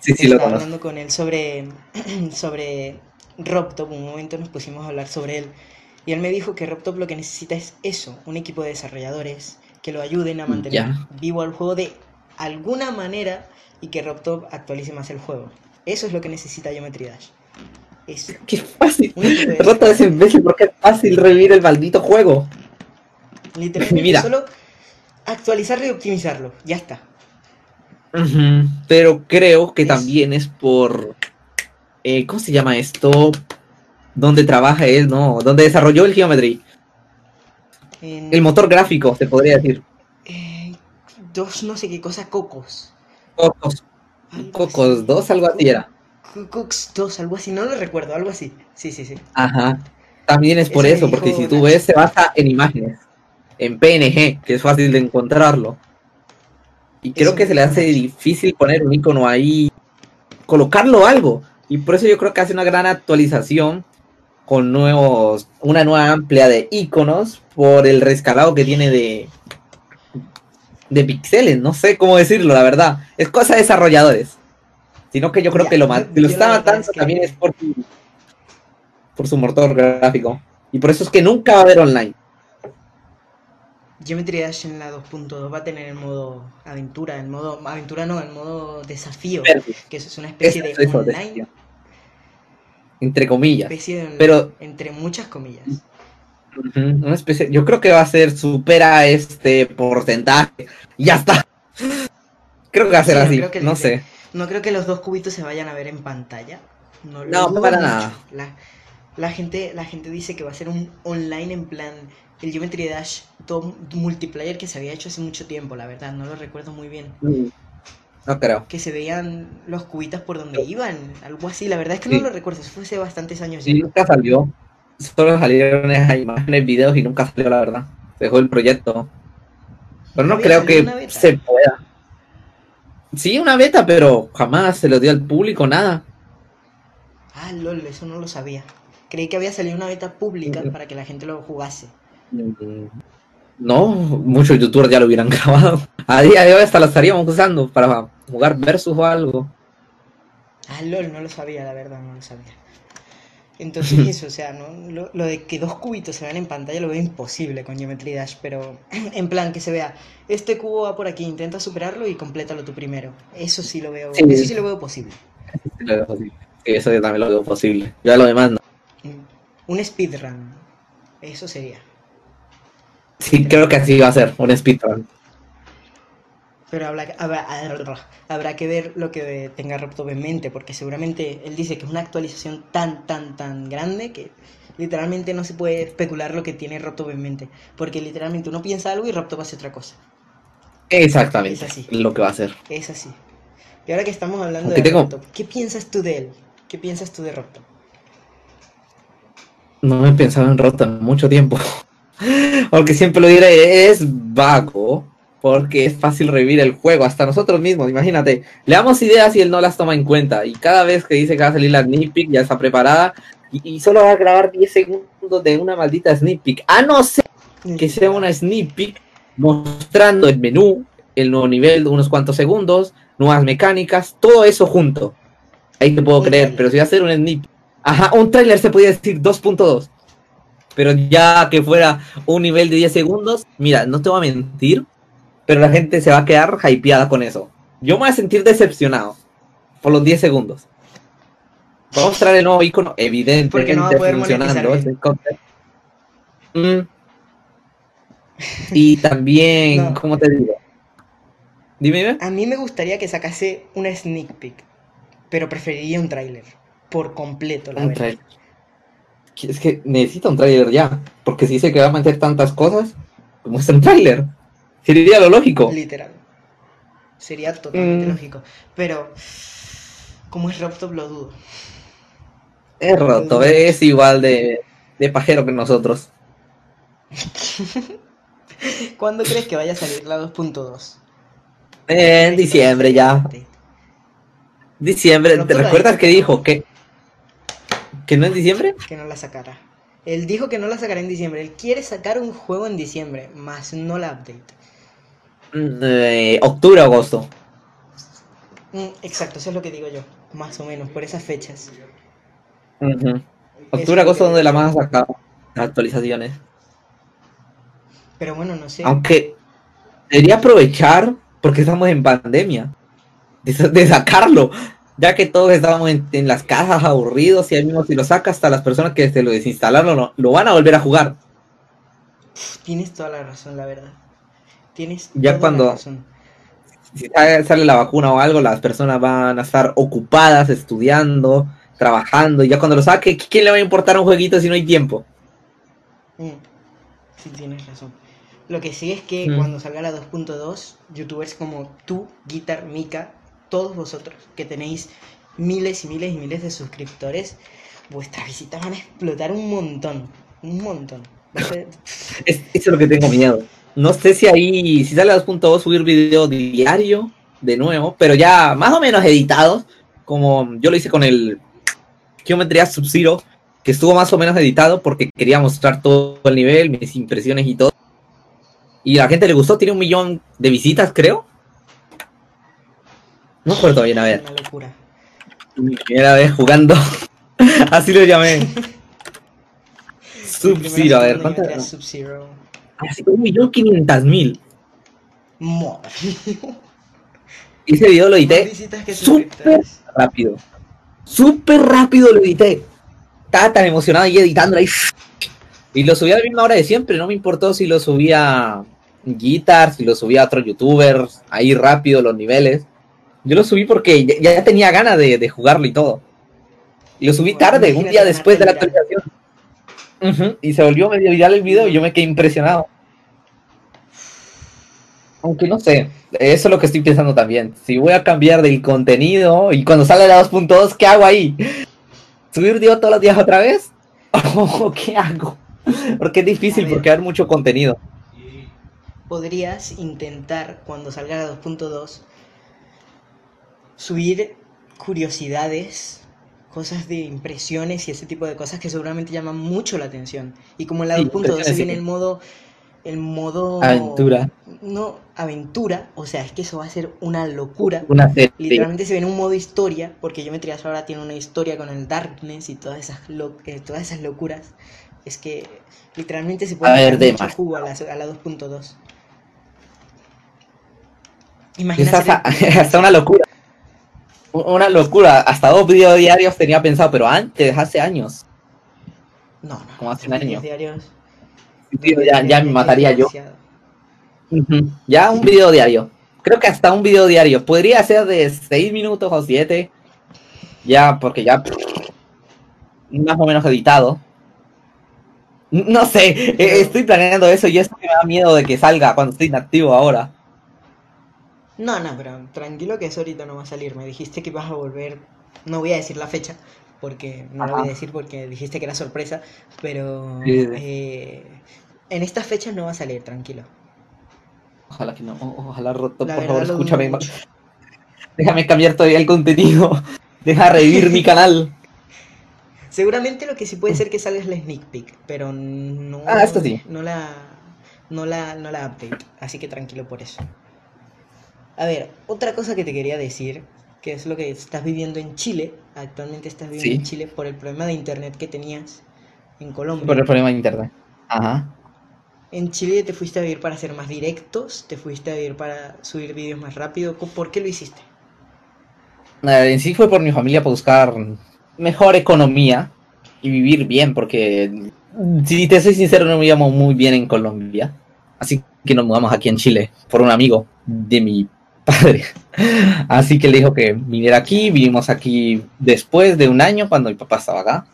Sí, sí, lo estaba conozco. hablando con él sobre, sobre RobTop, un momento nos pusimos a hablar sobre él. Y él me dijo que RobTop lo que necesita es eso, un equipo de desarrolladores que lo ayuden a mantener Ya. vivo al juego de alguna manera y que RobTop actualice más el juego. Eso es lo que necesita Geometry Dash. Eso. Qué fácil. Equipo de Roto es imbécil porque es fácil revivir el maldito juego. Literalmente Mira. solo actualizarlo y optimizarlo. Ya está. Pero creo que Es- también es por. eh, ¿Cómo se llama esto? Donde trabaja él, ¿no? Donde desarrolló el Geometry. En- El motor gráfico, se podría decir. eh, dos no sé qué cosa, cocos. Cocos, Cocos así. 2, algo así era. Co- Cocos 2, algo así, no lo recuerdo, algo así. Sí, sí, sí. Ajá. También es por Eso porque si tú ves, se basa en imágenes. En PNG, que es fácil de encontrarlo. Y creo Eso que se le hace difícil poner un icono ahí, colocarlo algo. Y por eso yo creo que hace una gran actualización con nuevos, una nueva amplia de iconos por el rescalado que tiene de, de pixeles, no sé cómo decirlo, la verdad. Es cosa de desarrolladores. Sino que yo creo Ya, que lo, yo- yo lo está matando es que- también es por, su- por su motor gráfico. Y por eso es que nunca va a haber online. Geometry Dash en la 2.2 va a tener el modo aventura, el modo aventura no, el modo desafío, que eso es una especie Eso, de online. Entre comillas. especie de Pero- entre muchas comillas. Una especie, yo creo que va a ser, supera este porcentaje. Ya está. Creo que va a ser Sí, así, no sé. No creo que los dos cubitos se vayan a ver en pantalla. No, lo No, para mucho. nada. La, la gente, la gente dice que va a ser un online en plan el Geometry Dash todo multiplayer que se había hecho hace mucho tiempo, la verdad, no lo recuerdo muy bien. Mm, No creo. Que se veían los cubitos por donde iban, algo así, la verdad es que Sí. no lo recuerdo, eso fue hace bastantes años Sí, ya. nunca salió. Solo salieron esas imágenes, videos y nunca salió, la verdad. Dejó el proyecto. Pero no creo que se pueda. Sí, una beta, pero jamás se lo dio al público, nada. Ah, lol, eso no lo sabía. Creí que había salido una beta pública para que la gente lo jugase. Mm, No, muchos youtubers ya lo hubieran grabado. A día de hoy hasta lo estaríamos usando para jugar versus o algo. Ah, lol, no lo sabía, la verdad, no lo sabía. Entonces eso, o sea, ¿no? lo, lo de que dos cubitos se vean en pantalla lo veo imposible con Geometry Dash, pero en plan que se vea, este cubo va por aquí, intenta superarlo y complétalo tú primero. Eso sí lo veo, Sí. eso sí lo veo posible. Sí, lo veo posible. Sí, eso también lo veo posible. Ya lo demás no. Mm. Un speedrun, eso sería. Sí, creo que así va a ser, un speedrun. Pero habrá, habrá, habrá que ver lo que tenga Robtop en mente, porque seguramente él dice que es una actualización tan, tan, tan grande que literalmente no se puede especular lo que tiene Robtop en mente. Porque literalmente uno piensa algo y Robtop hace otra cosa. Exactamente, Es así. lo que va a ser. Es así. Y ahora que estamos hablando Aunque de tengo- ¿qué piensas tú de él? ¿Qué piensas tú de Robtop? No he pensado en en mucho tiempo. Porque siempre lo diré, es vago. Porque es fácil revivir el juego, hasta nosotros mismos, imagínate. Le damos ideas y él no las toma en cuenta. Y cada vez que dice que va a salir la sneak peek, ya está preparada. Y, solo va a grabar 10 segundos de una maldita sneak peek. A no ser que sea una sneak peek mostrando el menú, el nuevo nivel unos cuantos segundos, nuevas mecánicas, todo eso junto. Ahí te puedo creer, pero si va a ser un sneak Ajá, un tráiler se podía decir 2.2. Pero ya que fuera un nivel de 10 segundos, mira, no te voy a mentir, pero la gente se va a quedar hypeada con eso. Yo me voy a sentir decepcionado por los 10 segundos. Va a mostrar el nuevo icono, evidentemente no funcionando. Mm. Y también, No. ¿cómo te digo? Dime, dime. A mí me gustaría que sacase una sneak peek, pero preferiría un tráiler. Por completo, la Un verdad. trailer. Es que necesita un tráiler ya, porque si dice que va a meter tantas cosas, pues muestra un tráiler. Sería lo lógico. Literal. Sería totalmente Mm. lógico. Pero, como es Robtop, lo dudo. Es roto, es igual de, de pajero que nosotros. ¿Cuándo crees que vaya a salir la 2.2? En diciembre ya. Diciembre, ¿te recuerdas que dijo que que no en diciembre? Que no la sacará. Él dijo que no la sacará en diciembre. Él quiere sacar un juego en diciembre, más no la update. Octubre, agosto. Mm, exacto, eso es lo que digo yo. Más o menos, por esas fechas. Octubre, es agosto, que- donde la más las actualizaciones. Pero bueno, no sé. Aunque debería aprovechar, porque estamos en pandemia, de, sa- de sacarlo, ya que todos estábamos en, en las casas aburridos y ahí mismo si lo saca hasta las personas que se lo desinstalaron lo, lo van a volver a jugar. Tienes toda la razón, la verdad. Tienes Ya cuando- la razón. Si sale, la vacuna o algo, las personas van a estar ocupadas, estudiando, trabajando, y ya cuando lo saque, ¿quién le va a importar un jueguito si no hay tiempo? Mm, Sí, tienes razón. Lo que sí es que Mm. cuando salga la 2.2, youtubers como tú, Guitar, Mika, todos vosotros que tenéis miles y miles y miles de suscriptores, vuestras visitas van a explotar un montón. Un montón. Ser- eso es lo que tengo miedo. No sé si ahí, si sale a 2.2, subir video diario de nuevo, pero ya más o menos editados, como yo lo hice con el Geometría Sub-Zero, que estuvo más o menos editado porque quería mostrar todo el nivel, mis impresiones y todo. Y a la gente le gustó, tiene un millón de visitas, creo. No recuerdo bien, a ver. Una locura. Mi primera vez jugando. Así lo llamé. Sub-Zero, a ver. ¿cuántas? Sub-Zero. Así un millón quinientas mil. Madre. Ese video lo edité súper rápido. Súper rápido lo edité. Estaba tan emocionado y editándolo ahí. Y lo subí a la misma hora de siempre. No me importó si lo subía Guitar, si lo subía a otro youtuber. Ahí rápido los niveles. Yo lo subí porque ya, ya tenía ganas de, de jugarlo y todo. Y lo subí Bueno, tarde, un día después de la ganarte Y se volvió medio viral el video y yo me quedé impresionado. Aunque no sé, eso es lo que estoy pensando también. Si voy a cambiar del contenido y cuando sale la 2.2, ¿qué hago ahí? ¿Subir video todos los días otra vez? ¿O qué hago? Porque es difícil, porque hay mucho contenido. Podrías intentar, cuando salga la 2.2, subir curiosidades, cosas de impresiones y ese tipo de cosas que seguramente llaman mucho la atención. Y como en la Sí, 2.2 se impresiones, viene sí. el modo... El modo... Aventura. No, aventura. O sea, es que eso va a ser una locura. Una serie. Literalmente se viene un modo historia, porque Geometry Dash ahora tiene una historia con el Darkness y todas esas, lo- eh, todas esas locuras. Es que literalmente se puede sacar mucho jugo a la, la 2.2. Es Imagínate. hasta, hasta una locura. Una locura. Hasta dos videos diarios tenía pensado, pero antes, hace años. No, no. como hace un año. diarios, Ya, ya me mataría yo. Ya un video diario. Creo que hasta un video diario. Podría ser de 6 minutos o 7. Ya, porque ya más o menos editado. No sé, eh, estoy planeando eso y eso me da miedo de que salga cuando estoy inactivo ahora. No, no, pero tranquilo que eso ahorita no va a salir. Me dijiste que ibas a volver. No voy a decir la fecha, porque no lo voy a decir porque dijiste que era sorpresa, pero Sí, sí. eh, en estas fechas no va a salir, tranquilo. Ojalá que no, o- ojalá roto, La por verdad favor, escúchame. mucho. Déjame cambiar todavía el contenido. Deja revivir mi canal. Seguramente lo que sí puede ser que salga es la sneak peek, pero no, Ah, esto sí. no la no la no la update, así que tranquilo por eso. A ver, otra cosa que te quería decir, que es lo que estás viviendo en Chile, actualmente estás viviendo Sí. en Chile por el problema de internet que tenías en Colombia. Por el problema de internet. Ajá. En Chile te fuiste a vivir para hacer más directos, te fuiste a vivir para subir vídeos más rápido. ¿Cu- ¿Por qué lo hiciste? En sí fue por mi familia por buscar mejor economía y vivir bien, porque si te soy sincero, no vivíamos muy bien en Colombia. Así que nos mudamos aquí en Chile por un amigo de mi padre. Así que le dijo que viniera aquí, vinimos aquí después de un año cuando mi papá estaba acá.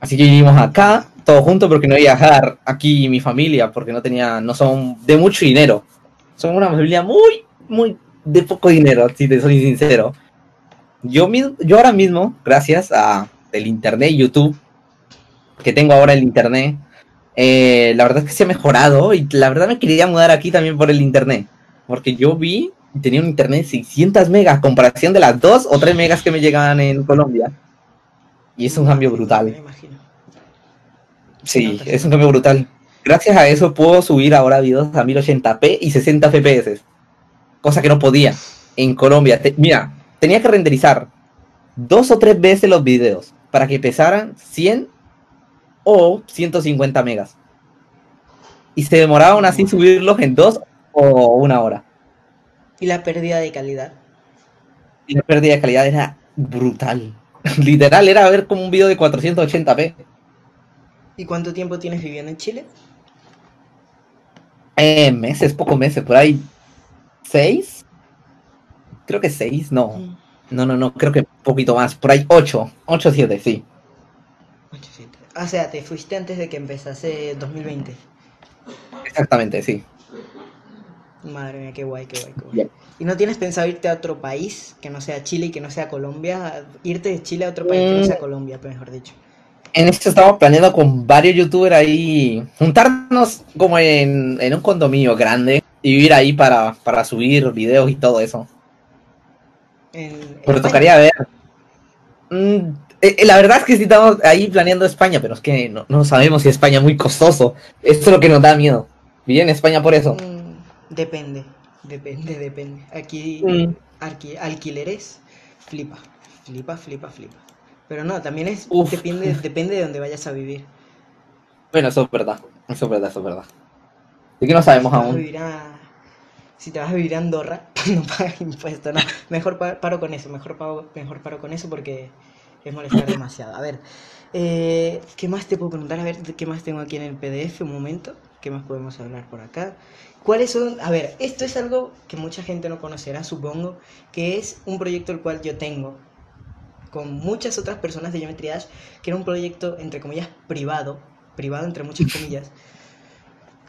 Así que vivimos acá, todos juntos, porque no iba a viajar aquí mi familia, porque no tenía, no son de mucho dinero. Son una familia muy, muy de poco dinero, si te soy sincero. Yo, yo ahora mismo, gracias a el internet y YouTube, que tengo ahora el internet, eh, la verdad es que se ha mejorado y la verdad me quería mudar aquí también por el internet, porque yo vi tenía un internet de 600 megas, comparación de las 2 o 3 megas que me llegaban en Colombia. Y es un cambio Me brutal. imagino. Sí, notas. es un cambio brutal. Gracias a eso puedo subir ahora videos a 1080p y 60 fps, cosa que no podía en Colombia. Te- mira, tenía que renderizar dos o tres veces los videos para que pesaran 100 o 150 megas. Y se demoraba aún así subirlos en dos o una hora. ¿Y la pérdida de calidad? Y la pérdida de calidad era brutal. Literal, era ver como un video de 480p. ¿Y cuánto tiempo tienes viviendo en Chile? Eh, meses, pocos meses, por ahí. ¿Seis? Creo que seis, no. No, no, no, creo que un poquito más. Por ahí ocho. Ocho, siete, sí. Ocho, siete. O sea, te fuiste antes de que empezase 2020. Exactamente, sí. Madre mía, qué guay, qué guay, qué guay. ¿Y no tienes pensado irte a otro país que no sea Chile y que no sea Colombia? Irte de Chile a otro país que no sea Mm. Colombia, mejor dicho. En esto estamos planeando con varios youtubers ahí. Juntarnos como en, en un condominio grande. Y vivir ahí para, para subir videos y todo eso. En, Pero tocaría ver. Mm, Eh, eh, la verdad es que sí estamos ahí planeando España, pero es que no, sabemos si España es muy costoso. Esto es lo que nos da miedo. Vivir España por eso. Mm, depende, depende, depende. Aquí mm. alquileres, flipa, flipa, flipa, flipa. Pero no, también es depende, depende de dónde vayas a vivir. Bueno, eso es verdad, eso es verdad, eso es verdad. ¿De qué no sabemos aún? si te vas a vivir a Andorra, no pagas impuestos, no. Mejor paro con eso, mejor paro, mejor paro con eso porque es molestar demasiado. A ver, eh, ¿qué más te puedo preguntar? A ver, ¿qué más tengo aquí en el PDF? Un momento, ¿qué más podemos hablar por acá? ¿Cuáles son? A ver, esto es algo que mucha gente no conocerá, supongo, que es un proyecto el cual yo tengo con muchas otras personas de Geometry Dash, que era un proyecto, entre comillas, privado, privado entre muchas comillas,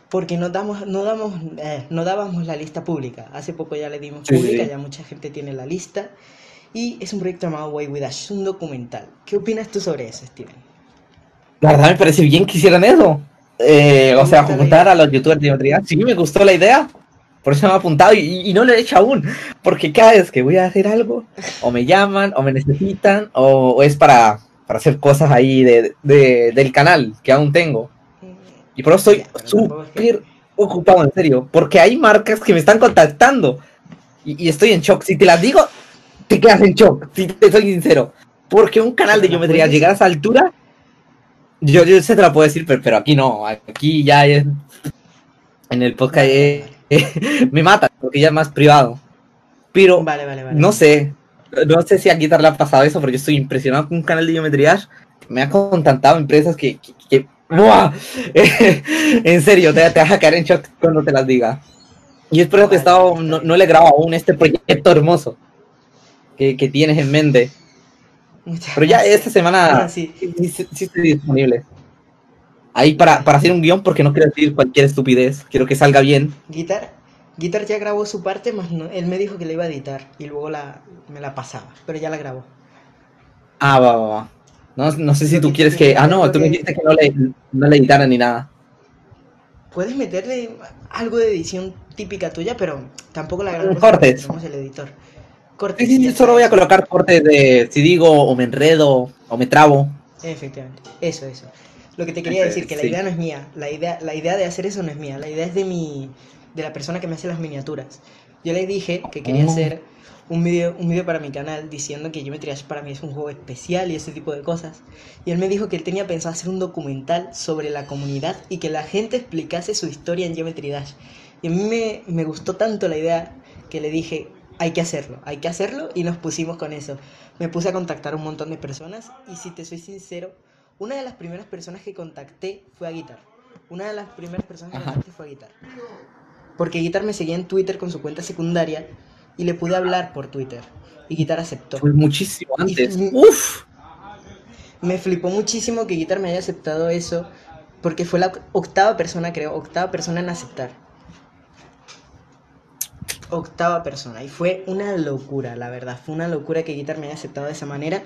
porque no damos, no damos, eh, no dábamos la lista pública. Hace poco ya le dimos pública, ya mucha gente tiene la lista. Y es un proyecto llamado Way With Dash, un documental. ¿Qué opinas tú sobre eso, Steven? La verdad me parece bien que hicieran eso. Eh, o sea, juntar a los youtubers de geometría. Sí, me gustó la idea. Por eso me ha apuntado y, no lo he hecho aún. Porque cada vez que voy a hacer algo, o me llaman, o me necesitan, o, es para, para, hacer cosas ahí de, del canal que aún tengo. Y por eso estoy súper ocupado, en serio. Porque hay marcas que me están contactando. Y, estoy en shock. Si te las digo, te quedas en shock. Si te soy sincero. Porque un canal de geometría llegar a esa altura, yo, yo se te la puedo decir, pero, pero aquí no. Aquí ya es. En el podcast me mata, porque ya es más privado. Pero no sé. No sé si a Guitar le ha pasado eso, porque yo estoy impresionado con un canal de geometría. Me ha contactado empresas que, que, en serio, te, te, vas a caer en shock cuando te las diga. Y es por eso que he estado, no, no, le grabo aún este proyecto hermoso que, que tienes en mente. Pero ya esta semana sí. Sí, estoy disponible. Ahí para, para, hacer un guion porque no quiero decir cualquier estupidez, quiero que salga bien. Guitar, Guitar ya grabó su parte, más no, él me dijo que la iba a editar y luego la, me la pasaba, pero ya la grabó. Ah, va, va, va. No, no sé si tú quieres que... Ah, no, tú me dijiste que no le, no le editaran ni nada. Puedes meterle algo de edición típica tuya, pero tampoco la grabamos. Cortes. el editor. Cortes. Sí, sí, solo voy a colocar cortes de si digo o me enredo o me trabo. Efectivamente, eso, eso. Lo que te quería decir, que la idea no es mía. La idea, la idea de hacer eso no es mía. La idea es de mi, de la persona que me hace las miniaturas. Yo le dije que quería oh. hacer un video, un video para mi canal diciendo que Geometry Dash para mí es un juego especial y ese tipo de cosas. Y él me dijo que él tenía pensado hacer un documental sobre la comunidad y que la gente explicase su historia en Geometry Dash. Y a mí me, me gustó tanto la idea que le dije, hay que hacerlo, hay que hacerlo y nos pusimos con eso. Me puse a contactar a un montón de personas y si te soy sincero, una de las primeras personas que contacté fue a Guitar. Una de las primeras personas que contacté fue a Guitar. Porque Guitar me seguía en Twitter con su cuenta secundaria y le pude hablar por Twitter. Y Guitar aceptó. Fue muchísimo antes. Uf. Me flipó muchísimo que Guitar me haya aceptado eso, porque fue la octava persona, creo, octava persona en aceptar. Octava persona. Y fue una locura, la verdad. Fue una locura que Guitar me haya aceptado de esa manera.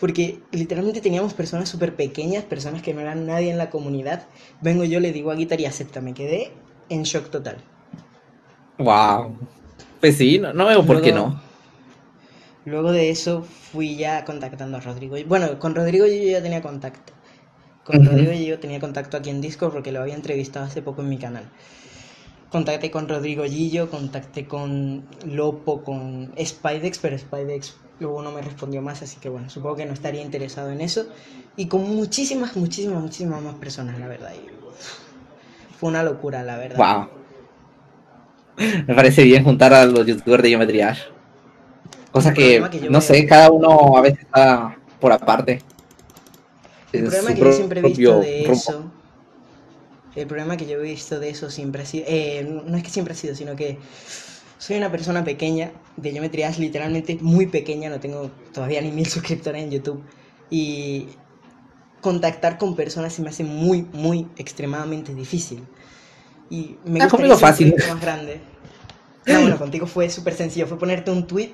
Porque literalmente teníamos personas súper pequeñas, personas que no eran nadie en la comunidad. Vengo yo, le digo a Guitar y acepta. Me quedé en shock total. Wow. Pues sí, no, veo por qué no. Luego de eso fui ya contactando a Rodrigo. Bueno, con Rodrigo yo ya tenía contacto. Con Rodrigo yo tenía contacto aquí en Discord porque lo había entrevistado hace poco en mi canal. Contacté con Rodrigo Gillo, contacté con Lopo, con Spidex, pero Spidex luego no me respondió más, así que bueno, supongo que no estaría interesado en eso. Y con muchísimas, muchísimas, muchísimas más personas, la verdad. fue una locura, la verdad. Wow. Me parece bien juntar a los youtubers de Geometry Cosa que, no sé, cada uno a veces está por aparte. El problema que yo siempre he visto de eso. El problema que yo he visto de eso siempre ha sido. Eh, no es que siempre ha sido, sino que soy una persona pequeña de Geometry literalmente muy pequeña. No tengo todavía ni mil suscriptores en YouTube. Y contactar con personas se me hace muy, muy, extremadamente difícil. Y me ah, gustaría fácil. más grande. No, bueno, contigo fue súper sencillo, fue ponerte un tweet,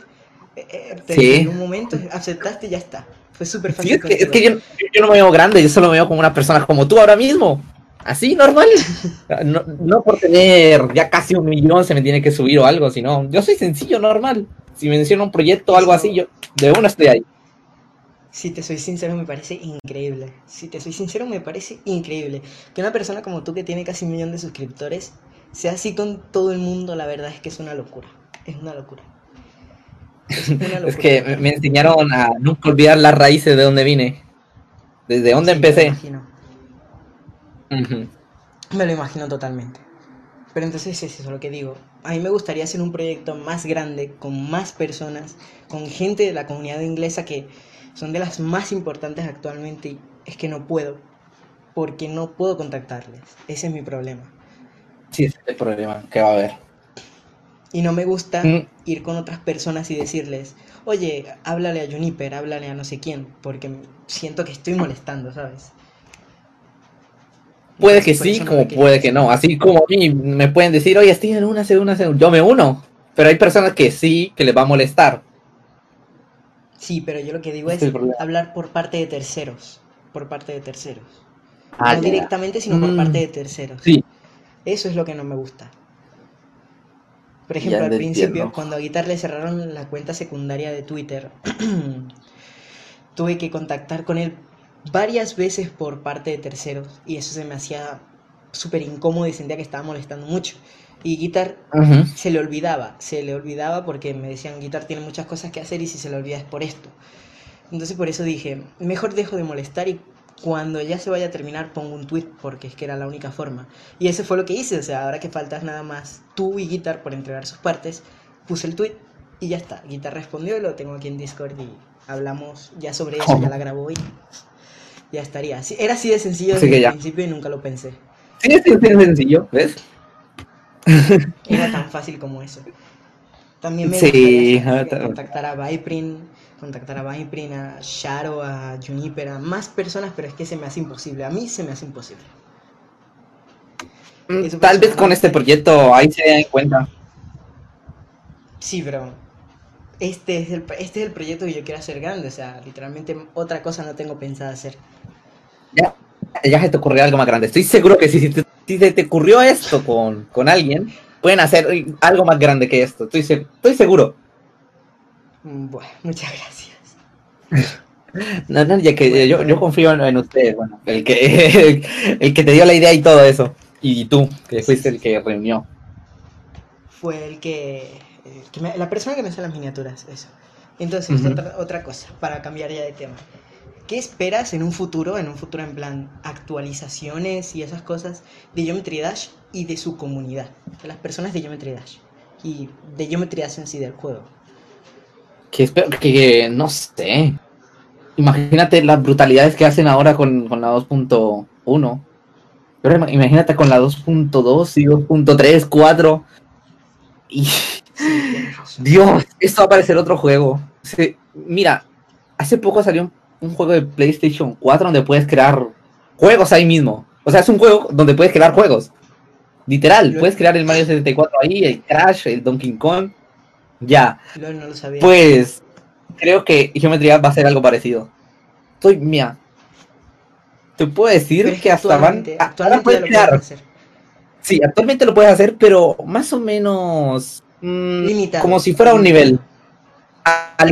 eh, eh en un momento aceptaste y ya está. Fue súper fácil. es, que, yo, no me veo grande, yo solo me veo como una persona como tú ahora mismo. Así, normal. No, no, por tener ya casi un millón se me tiene que subir o algo, sino yo soy sencillo, normal. Si me menciona un proyecto o algo así, yo de uno estoy ahí. Si te soy sincero, me parece increíble. Si te soy sincero, me parece increíble. Que una persona como tú que tiene casi un millón de suscriptores sea así con todo el mundo, la verdad es que es una locura. Es una locura. Es, una locura. es que me enseñaron a nunca olvidar las raíces de donde vine. Desde dónde empecé. Me me lo imagino totalmente. Pero entonces es eso lo que digo. A mí me gustaría hacer un proyecto más grande, con más personas, con gente de la comunidad inglesa que son de las más importantes actualmente y es que no puedo, porque no puedo contactarles. Ese es mi problema. Sí, ese es el problema que va a haber. Y no me gusta mm. ir con otras personas y decirles, oye, háblale a Juniper, háblale a no sé quién, porque siento que estoy molestando, ¿sabes? Puede que sí, como puede que no. Así como a mí me pueden decir, oye, estoy en una, una, yo me uno. Pero hay personas que sí, que les va a molestar. Sí, pero yo lo que digo es hablar por parte de terceros. Por parte de terceros. Ah, no directamente, sino por mm. parte de terceros. Sí. Eso es lo que no me gusta. Por ejemplo, al principio, cuando a Guitar le cerraron la cuenta secundaria de Twitter, tuve que contactar con él varias veces por parte de terceros y eso se me hacía súper incómodo y sentía que estaba molestando mucho. Y Guitar se le olvidaba, se le olvidaba porque me decían, Guitar tiene muchas cosas que hacer y si se le olvida es por esto. Entonces por eso dije, mejor dejo de molestar y cuando ya se vaya a terminar pongo un tweet porque es que era la única forma. Y eso fue lo que hice, o sea, ahora que faltas nada más tú y Guitar por entregar sus partes, puse el tweet y ya está. Guitar respondió y lo tengo aquí en Discord y hablamos ya sobre eso, ya la grabó y ya estaría. Era así de sencillo desde el principio y nunca lo pensé. Sí, es sencillo, ¿ves? Era tan fácil como eso. También me sí, gustaría contactar a Viprin, contactar a Viprin, a Sharo, a Juniper, a más personas, pero es que se me hace imposible. A mí se me hace imposible. Mm, tal vez con este proyecto ahí se den cuenta. Sí, pero este es, el, este es el proyecto que yo quiero hacer grande. O sea, literalmente otra cosa no tengo pensada hacer. Ya, ya se te ocurrió algo más grande. Estoy seguro que si, si, te, te ocurrió esto con, con, alguien, pueden hacer algo más grande que esto. Estoy, estoy seguro. Mm, bueno, muchas gracias. No, no, ya que yo, yo, confío en, usted, bueno, el que, el, que te dio la idea y todo eso. Y tú, que fuiste el que reunió. Fue el que, la persona que me hace las miniaturas, eso. Entonces, otra, otra cosa, para cambiar ya de tema. ¿Qué esperas en un futuro, en un futuro en plan actualizaciones y esas cosas de Geometry Dash y de su comunidad, de las personas de Geometry Dash y de Geometry Dash en sí del juego? Que espero que, no sé. Imagínate las brutalidades que hacen ahora con, la 2.1. Pero imagínate con la 2.2 y 2.3, 4. Y... Dios, esto va a parecer otro juego. mira, hace poco salió un un juego de PlayStation 4 donde puedes crear juegos ahí mismo. O sea, es un juego donde puedes crear juegos. Literal, puedes crear el Mario 74 ahí, el Crash, el Donkey Kong. Ya. Pues creo que Geometría va a ser algo parecido. Estoy, mía. Te puedo decir que hasta van. Actualmente puedes crear. Sí, actualmente lo puedes hacer, pero más o menos. Mm, limitado. Como si fuera un nivel.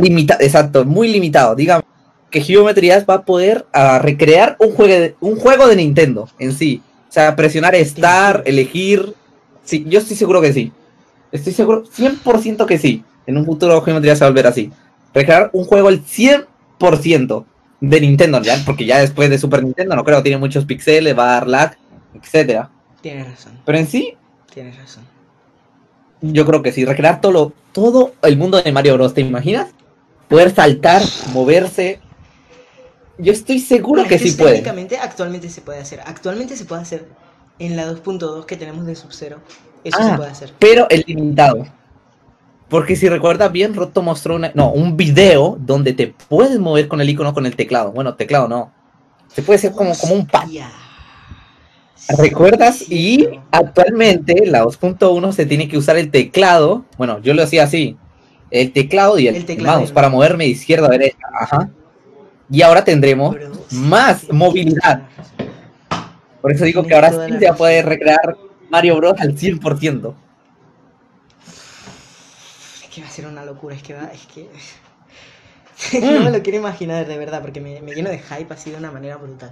limitado, exacto, muy limitado. Digamos que Geometry va a poder recrear un juego, de, un juego de Nintendo en sí. O sea, presionar Star, elegir. Sí, yo estoy seguro que sí. Estoy seguro, 100% que sí. En un futuro Geometry se va a volver así. Recrear un juego al 100% de Nintendo, ¿ya? Porque ya después de Super Nintendo, no creo, tiene muchos pixeles, va a dar lag, etcétera. Tienes razón. Pero en sí. Tienes razón. Yo creo que sí, recrear todo, todo el mundo de Mario Bros. ¿Te imaginas? Poder saltar, moverse, yo estoy seguro que sí puede. actualmente se puede hacer. Actualmente se puede hacer en la 2.2 que tenemos de Sub-Zero. Eso se ah, puede hacer. Pero el limitado. Porque si recuerdas bien, Roto mostró una, no, un video donde te puedes mover con el icono con el teclado. Bueno, teclado no. Se puede hacer como, como un pad. ¿Recuerdas? Y actualmente la 2.1 se tiene que usar el teclado. Bueno, yo lo hacía así. El teclado y el, el mouse para moverme de izquierda a derecha. Ajá y ahora tendremos más movilidad. Por eso digo que ahora sí se va a poder recrear Mario Bros al 100%. Es que va a ser una locura, es que va, es que... no me lo quiero imaginar de verdad, porque me, me lleno de hype así de una manera brutal.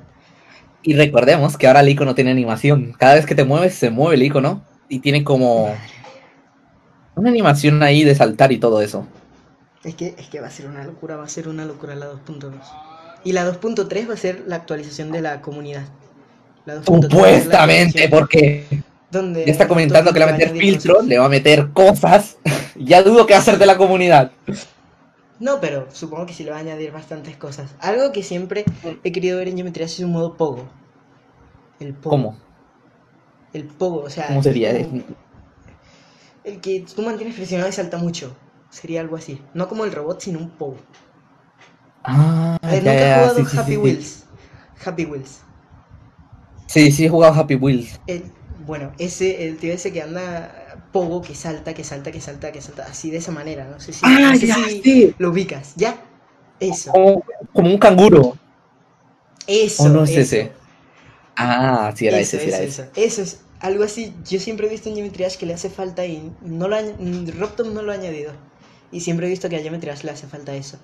Y recordemos que ahora el icono tiene animación. Cada vez que te mueves, se mueve el icono y tiene como una animación ahí de saltar y todo eso. Es que, es que va a ser una locura, va a ser una locura la 2.2. Y la 2.3 va a ser la actualización de la comunidad. La 2.3 es la Supuestamente, porque donde ya está comentando que le va a meter añadir filtro, cosas. le va a meter cosas. ya dudo que va a ser de la comunidad. No, pero supongo que sí le va a añadir bastantes cosas. Algo que siempre he querido ver en Geometry Dash es un modo pogo. El pogo. ¿Cómo? El pogo, o sea. ¿Cómo sería? El que tú mantienes presionado y salta mucho. Sería algo así. No como el robot, sino un pogo. Ah, A ver, ya, ¿nunca has jugado sí, sí, Happy sí. Wheels? Happy Wheels. Sí, sí, he jugado Happy Wheels. El- bueno, ese, el tío ese que anda pogo, que salta, que salta, que salta, que salta, así de esa manera. No sé si, Ah, no sé ya, si sí. lo ubicas. ¿Ya? Eso. Como, como un canguro. Eso. ¿O no es eso. ese? Ah, sí, era eso, ese, sí, era eso, ese. eso. Es algo así. Yo siempre he visto en Geometry Dash que le hace falta y no lo mm, Robtop no lo ha añadido. Y siempre he visto que a Geometry Dash le hace falta eso.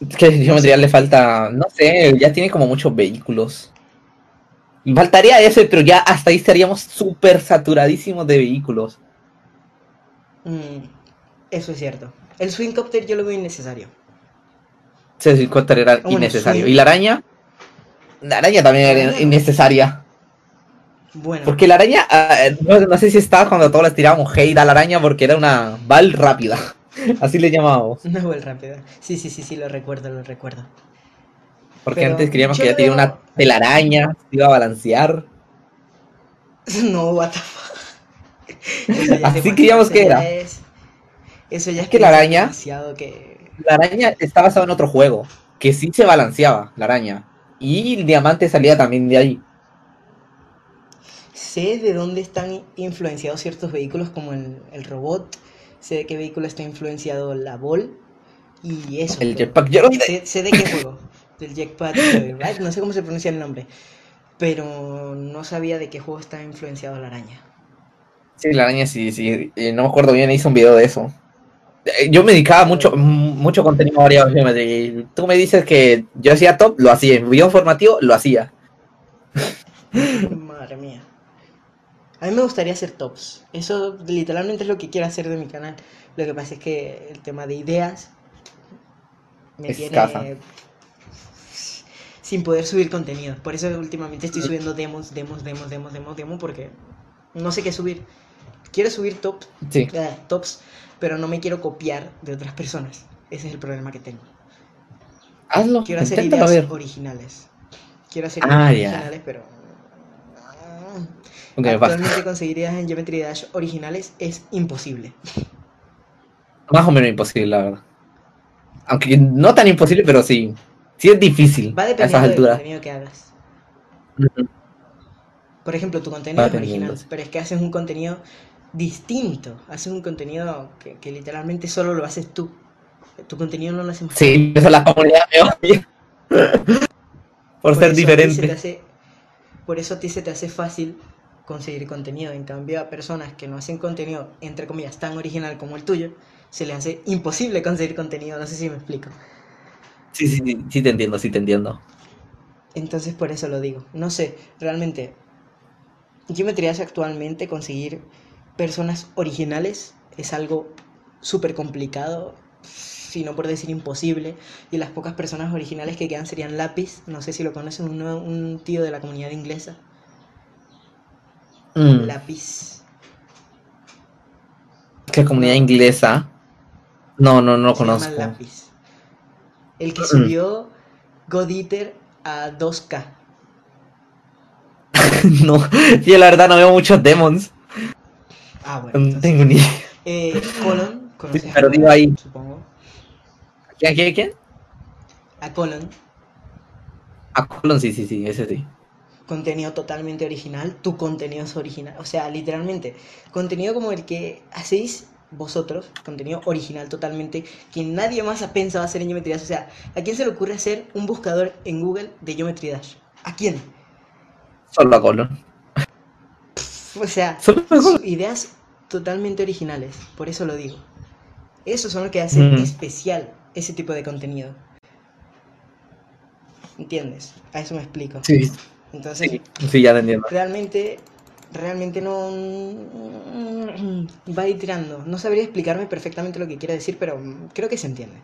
Es que a Geometría le falta, no sé, ya tiene como muchos vehículos. Faltaría ese, pero ya hasta ahí estaríamos súper saturadísimos de vehículos. Mm, eso es cierto. El Swingcopter yo lo veo innecesario. Ese helicóptero era Bueno, innecesario. sí. ¿Y la araña? La araña también era innecesaria. Bueno, Porque la araña, ah, no, no sé si estaba cuando todos les tirábamos hate a la araña porque era una Val rápida. Así le llamábamos. una vuelta rápida. Sí, sí, sí, sí, lo recuerdo, lo recuerdo. Porque Pero antes creíamos yo que ya tenía una telaraña, se iba a balancear. No, what the fuck. Así creíamos que era. es- Eso ya Es que la araña- que... La araña está basada en otro juego, que sí se balanceaba, la araña. Y el diamante salía también de ahí. Sé de dónde están influenciados ciertos vehículos como el, el robot, sé de qué vehículo está influenciado la Ball y eso. El jetpack. Sé, sé de qué juego, del Joyride, no sé cómo se pronuncia el nombre, pero no sabía de qué juego está influenciado la araña. Sí, la araña sí, sí. eh, no me acuerdo bien, hice un video de eso. Eh, Yo me dedicaba mucho, mucho contenido variado. fíjate, Tú me dices que yo hacía top, lo hacía. En video informativo, lo hacía. Madre mía. A mí me gustaría hacer tops. Eso literalmente es lo que quiero hacer de mi canal. Lo que pasa es que el tema de ideas me Escasa. tiene sin poder subir contenido. Por eso últimamente estoy subiendo demos, demos, demos, demos, demos, demos, porque no sé qué subir. Quiero subir tops, Sí. eh, tops, pero no me quiero copiar de otras personas. Ese es el problema que tengo. Hazlo. Quiero hacer ideas ver. originales. Quiero hacer Ah, ideas ya. originales, pero... ah, Ok, va. Actualmente conseguir ideas en Geometry Dash originales es imposible. Más o menos imposible, la verdad. Aunque no tan imposible, pero sí. Sí es difícil Va a esas dependiendo del alturas. contenido que hagas. Por ejemplo, tu contenido Va es original, pero es que haces un contenido distinto. Haces un contenido que, que literalmente solo lo haces tú. Tu contenido no lo hacemos Sí, eso la comunidad me odia. Por ser se diferente. hace- por eso a ti se te hace fácil conseguir contenido. En cambio, a personas que no hacen contenido, entre comillas, tan original como el tuyo, se les hace imposible conseguir contenido. No sé si me explico. Sí, sí, sí, sí te entiendo, sí te entiendo. Entonces, por eso lo digo. No sé, realmente, Geometry Dash actualmente conseguir personas originales es algo súper complicado, si no por decir imposible. Y las pocas personas originales que quedan serían Lápiz. No sé si lo conocen, un, un tío de la comunidad inglesa. Mm, Lápiz. ¿Qué comunidad inglesa? No, no, no lo Se conozco. Lápiz. El que Mm. subió God Eater a 2K. no, yo la verdad no veo muchos demons. Ah, bueno. No entonces, tengo ni eh, Colon, conoces a pero Colon, ahí. supongo. ¿Quién, quién, quién? A Colon. A Colon, sí, sí, sí, ese sí. contenido totalmente original, tu contenido es original. O sea, literalmente, contenido como el que hacéis vosotros, contenido original totalmente, que nadie más ha pensado hacer en Geometry Dash. O sea, ¿a quién se le ocurre hacer un buscador en Google de Geometry Dash? ¿A quién? Solo a Colon. O sea, ideas totalmente originales, por eso lo digo. Eso son lo que hace Mm. especial ese tipo de contenido. ¿Entiendes? A eso me explico. Sí, Entonces, sí, sí, ya te entiendo. realmente, realmente no va a ir tirando. No sabría explicarme perfectamente lo que quiere decir, pero creo que se entiende.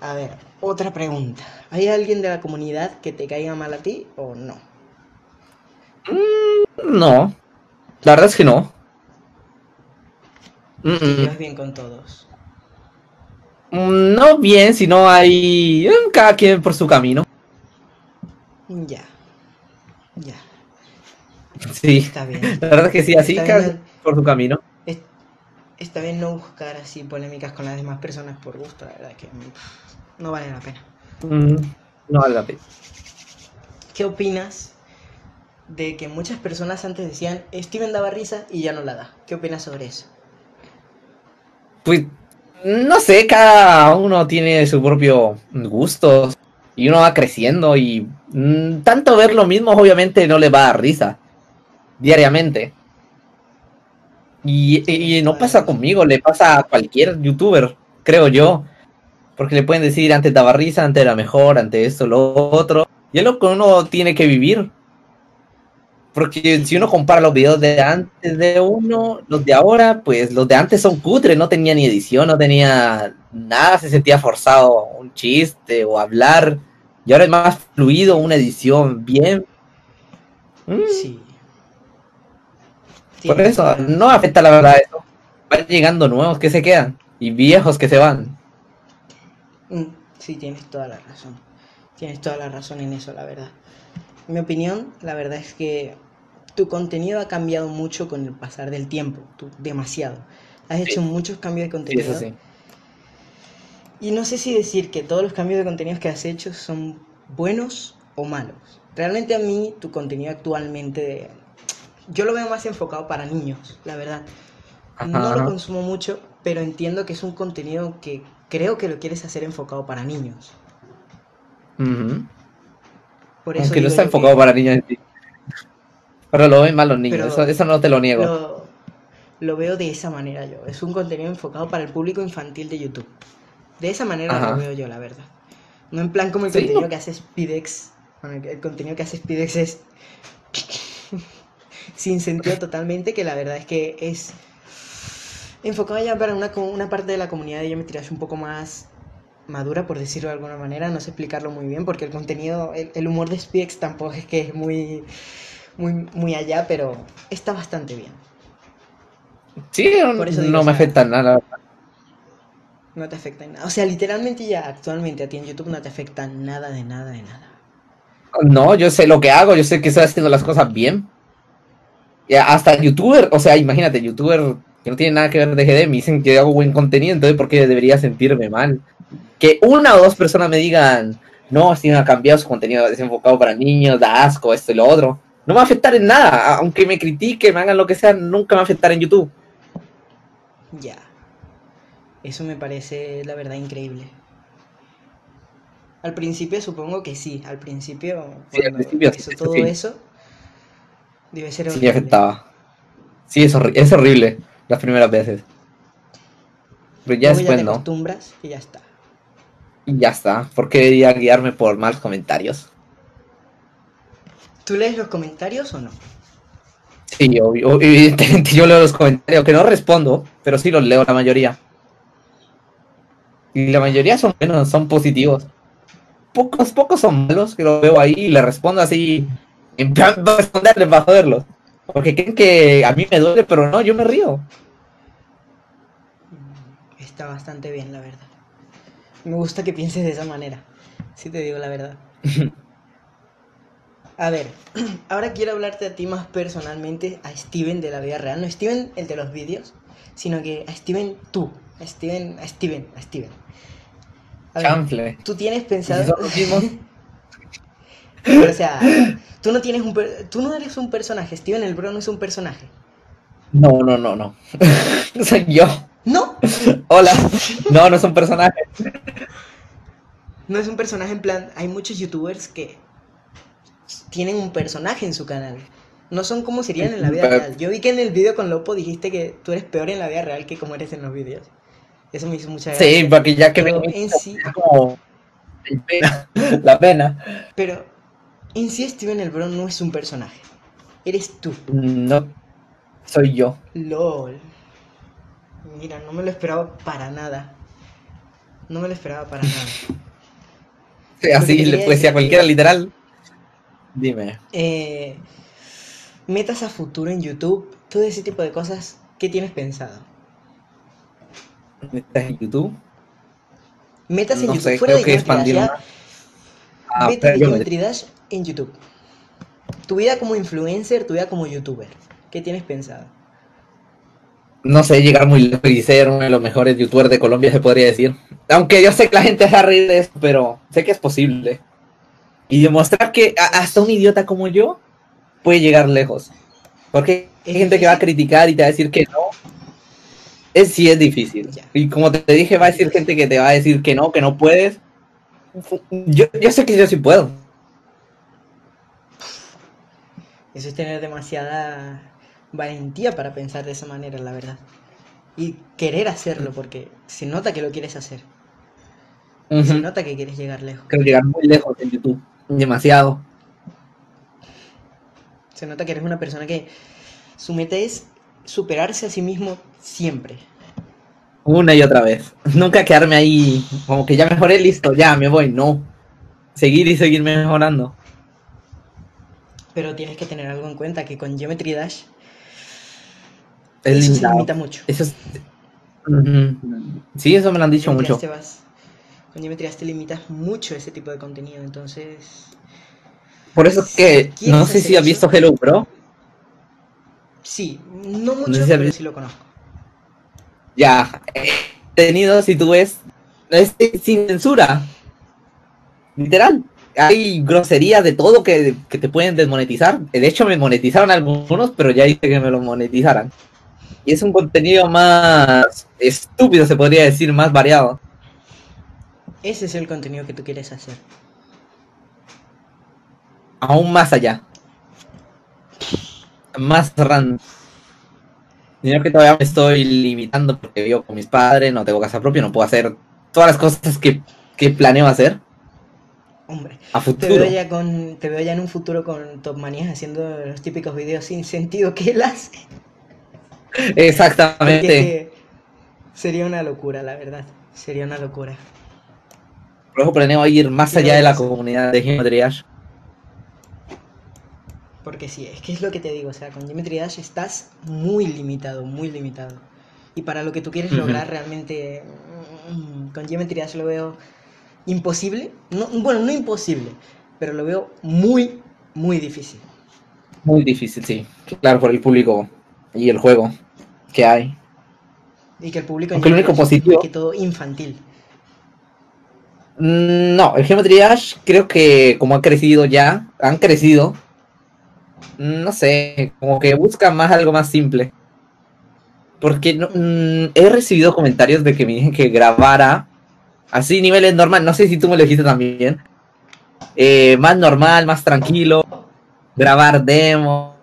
A ver, otra pregunta. ¿Hay alguien de la comunidad que te caiga mal a ti o no? No, la verdad es que no. Mm, mm. bien con todos. Mm, No bien, si no hay eh, cada quien por su camino. Ya. Ya. Sí, Está bien. la verdad es que sí, así cada por su camino. Es- Está bien no buscar así polémicas con las demás personas por gusto, la verdad que mm, no vale la pena. Mm, No vale la pena. ¿Qué opinas de que muchas personas antes decían Steven daba risa y ya no la da? ¿Qué opinas sobre eso? Pues no sé, cada uno tiene su propio gusto y uno va creciendo y mm, tanto ver lo mismo obviamente no le va a dar risa diariamente. Y, y- y no pasa conmigo, le pasa a cualquier youtuber, creo yo. Porque le pueden decir antes daba risa, antes era mejor, antes esto, lo otro. Y es lo que uno tiene que vivir. Porque si uno compara los videos de antes de uno, los de ahora, pues los de antes son cutres, no tenía ni edición, no tenía nada, se sentía forzado un chiste o hablar. Y ahora es más fluido, una edición bien. Mm, Sí. Por eso, no afecta la verdad eso. Van llegando nuevos que se quedan y viejos que se van. Mm, Sí, tienes toda la razón. Tienes toda la razón en eso, la verdad. Mi opinión, la verdad es que tu contenido ha cambiado mucho con el pasar del tiempo, tú- demasiado. Has Sí. hecho muchos cambios de Sí, contenido. eso sí. Y no sé si decir que todos los cambios de contenidos que has hecho son buenos o malos. Realmente a mí tu contenido actualmente yo lo veo más enfocado para niños, la verdad. No lo consumo mucho, pero entiendo que es un contenido que creo que lo quieres hacer enfocado para niños. Ujú. Por eso Aunque no está enfocado que para niños. Pero lo ven mal los niños, eso, eso no te lo niego. lo, lo veo de esa manera yo. Es un contenido enfocado para el público infantil de YouTube. De esa manera Ajá. lo veo yo, la verdad. No en plan como el Sí, contenido que hace Spidex. Bueno, el- contenido que hace Spidex es sin sentido totalmente, que la verdad es que es enfocado ya para una, una parte de la comunidad de geometrías un poco más madura, por decirlo de alguna manera. No sé explicarlo muy bien, porque el contenido, el, el humor de Spidex tampoco es que es muy, muy, muy allá, pero está bastante bien. Sí, Por eso digo, no me afecta nada. la verdad. No te afecta en nada. O sea, literalmente ya actualmente a ti en YouTube no te afecta nada de nada de nada. No, yo sé lo que hago, yo sé que estoy haciendo las cosas bien. Y hasta youtuber, o sea, imagínate, youtuber que no tiene nada que ver de GD, me dicen que hago buen contenido, entonces ¿por qué debería sentirme mal? Que una o dos personas me digan, no, Steven ha cambiado su contenido, es enfocado para niños, da asco, esto y lo otro. No me va a afectar en nada, aunque me critiquen, me hagan lo que sea, nunca me va a afectar en YouTube. Ya. Eso me parece, la verdad, increíble. Al principio supongo que sí. Al principio, Sí, al principio sí, todo sí. eso, debe ser Sí, horrible. afectaba. Sí, es, horri- es horrible las primeras veces. Pero ya Luego ya después te no. acostumbras y ya está. Y ya está. ¿Por qué debería guiarme por malos comentarios? ¿Tú lees los comentarios o no? Sí, obvio, evidentemente yo leo los comentarios, que no respondo, pero sí los leo la mayoría. Y la mayoría son buenos, son positivos. Pocos, pocos son malos, que lo veo ahí y le respondo así, en plan para responderles, para joderlos. Porque creen que a mí me duele, pero no, yo me río. Está bastante bien, la verdad. Me gusta que pienses de esa manera. Si te digo la verdad. A ver, ahora quiero hablarte a ti más personalmente, a Steven de la vida real. No Steven el de los vídeos, sino que a Steven tú. A Steven, a Steven, a Steven. Chanfle. tú tienes ¿Y pensado... si son los mismos? Pero, o sea, tú no tienes un... per- Tú no eres un personaje. Steven el bro no es un personaje. No, no, no, no. Soy yo. No, Hola. No, no es un personaje. no es un personaje en plan... Hay muchos youtubers que tienen un personaje en su canal. No son como serían en la vida Pero- real. Yo vi que en el vídeo con Lopo dijiste que tú eres peor en la vida real que como eres en los vídeos. Eso me hizo mucha gracia. Sí, porque ya que Pero en sí, como la pena. pero en sí Steven el Bro no es un personaje. Eres tú. No soy yo. LOL. Mira, no me lo esperaba para nada. No me lo esperaba para nada. Sí, Así le puede decir a cualquiera literal. Dime. Eh, metas a futuro en YouTube, todo ese tipo de cosas, ¿qué tienes pensado? ¿Estás en YouTube? Metas en No YouTube, sé, fuera creo de que Geometry Dash, Ah, pero de Geometry Dash en YouTube. Tu vida como influencer, tu vida como youtuber. ¿Qué tienes pensado? no sé, llegar muy lejos y ser uno de los mejores youtubers de Colombia, se podría decir. Aunque yo sé que la gente se va a reír de eso, pero sé que es posible. Y demostrar que hasta un idiota como yo puede llegar lejos. Porque hay gente que va a criticar y te va a decir que no. Es sí es difícil. Y como te dije, va a decir gente que te va a decir que no, que no puedes. Yo, yo sé que yo sí puedo. Eso es tener demasiada valentía para pensar de esa manera, la verdad. Y querer hacerlo, porque se nota que lo quieres hacer. Se nota que quieres llegar lejos. Creo llegar muy lejos en YouTube. Demasiado. Se nota que eres una persona que su meta es superarse a sí mismo siempre. Una y otra vez. Nunca quedarme ahí como que ya mejoré, listo, ya me voy. No. Seguir y seguir mejorando. Pero tienes que tener algo en cuenta, que con Geometry Dash Es eso se limita mucho. Eso es... Sí, eso me lo han dicho mucho. Te vas- con Geometry Dash te limitas mucho ese tipo de contenido, entonces... Por eso es que no sé si has visto Hello Bro. Sí, no mucho, No sé si has pero sí lo conozco. Ya. Tenido, si tú ves, es sin censura. Literal. Hay groserías de todo que, que te pueden desmonetizar. De hecho, me monetizaron algunos, pero ya hice que me lo monetizaran. Y es un contenido más estúpido, se podría decir, más variado. Ese es el contenido que tú quieres hacer. Aún más allá. Más random. Sino que todavía me estoy limitando porque vivo con mis padres, no tengo casa propia, no puedo hacer todas las cosas que, que planeo hacer Hombre, a te futuro. veo ya con te veo ya en un futuro con Top Manías haciendo los típicos videos sin sentido que él hace. Exactamente. sería una locura, la verdad. Sería una locura. Por eso planeo ir más allá de la comunidad de Geometry Dash. Porque sí, es que es lo que te digo, o sea, con Geometry Dash estás muy limitado, muy limitado. Y para lo que tú quieres lograr realmente, mm, con Geometry Dash lo veo imposible. No, bueno, no imposible, pero lo veo muy, muy difícil. Muy difícil, sí. Claro, por el público y el juego que hay. Y que el público en lo único es positivo- más que todo infantil. Mm, No, el Geometry Dash creo que como ha crecido ya, han crecido. No sé, como que busca más algo más simple. Porque no- mm, he recibido comentarios de que me dicen que grabara así niveles normal. No sé si tú me lo dijiste también. eh, más normal, más tranquilo. Grabar demos,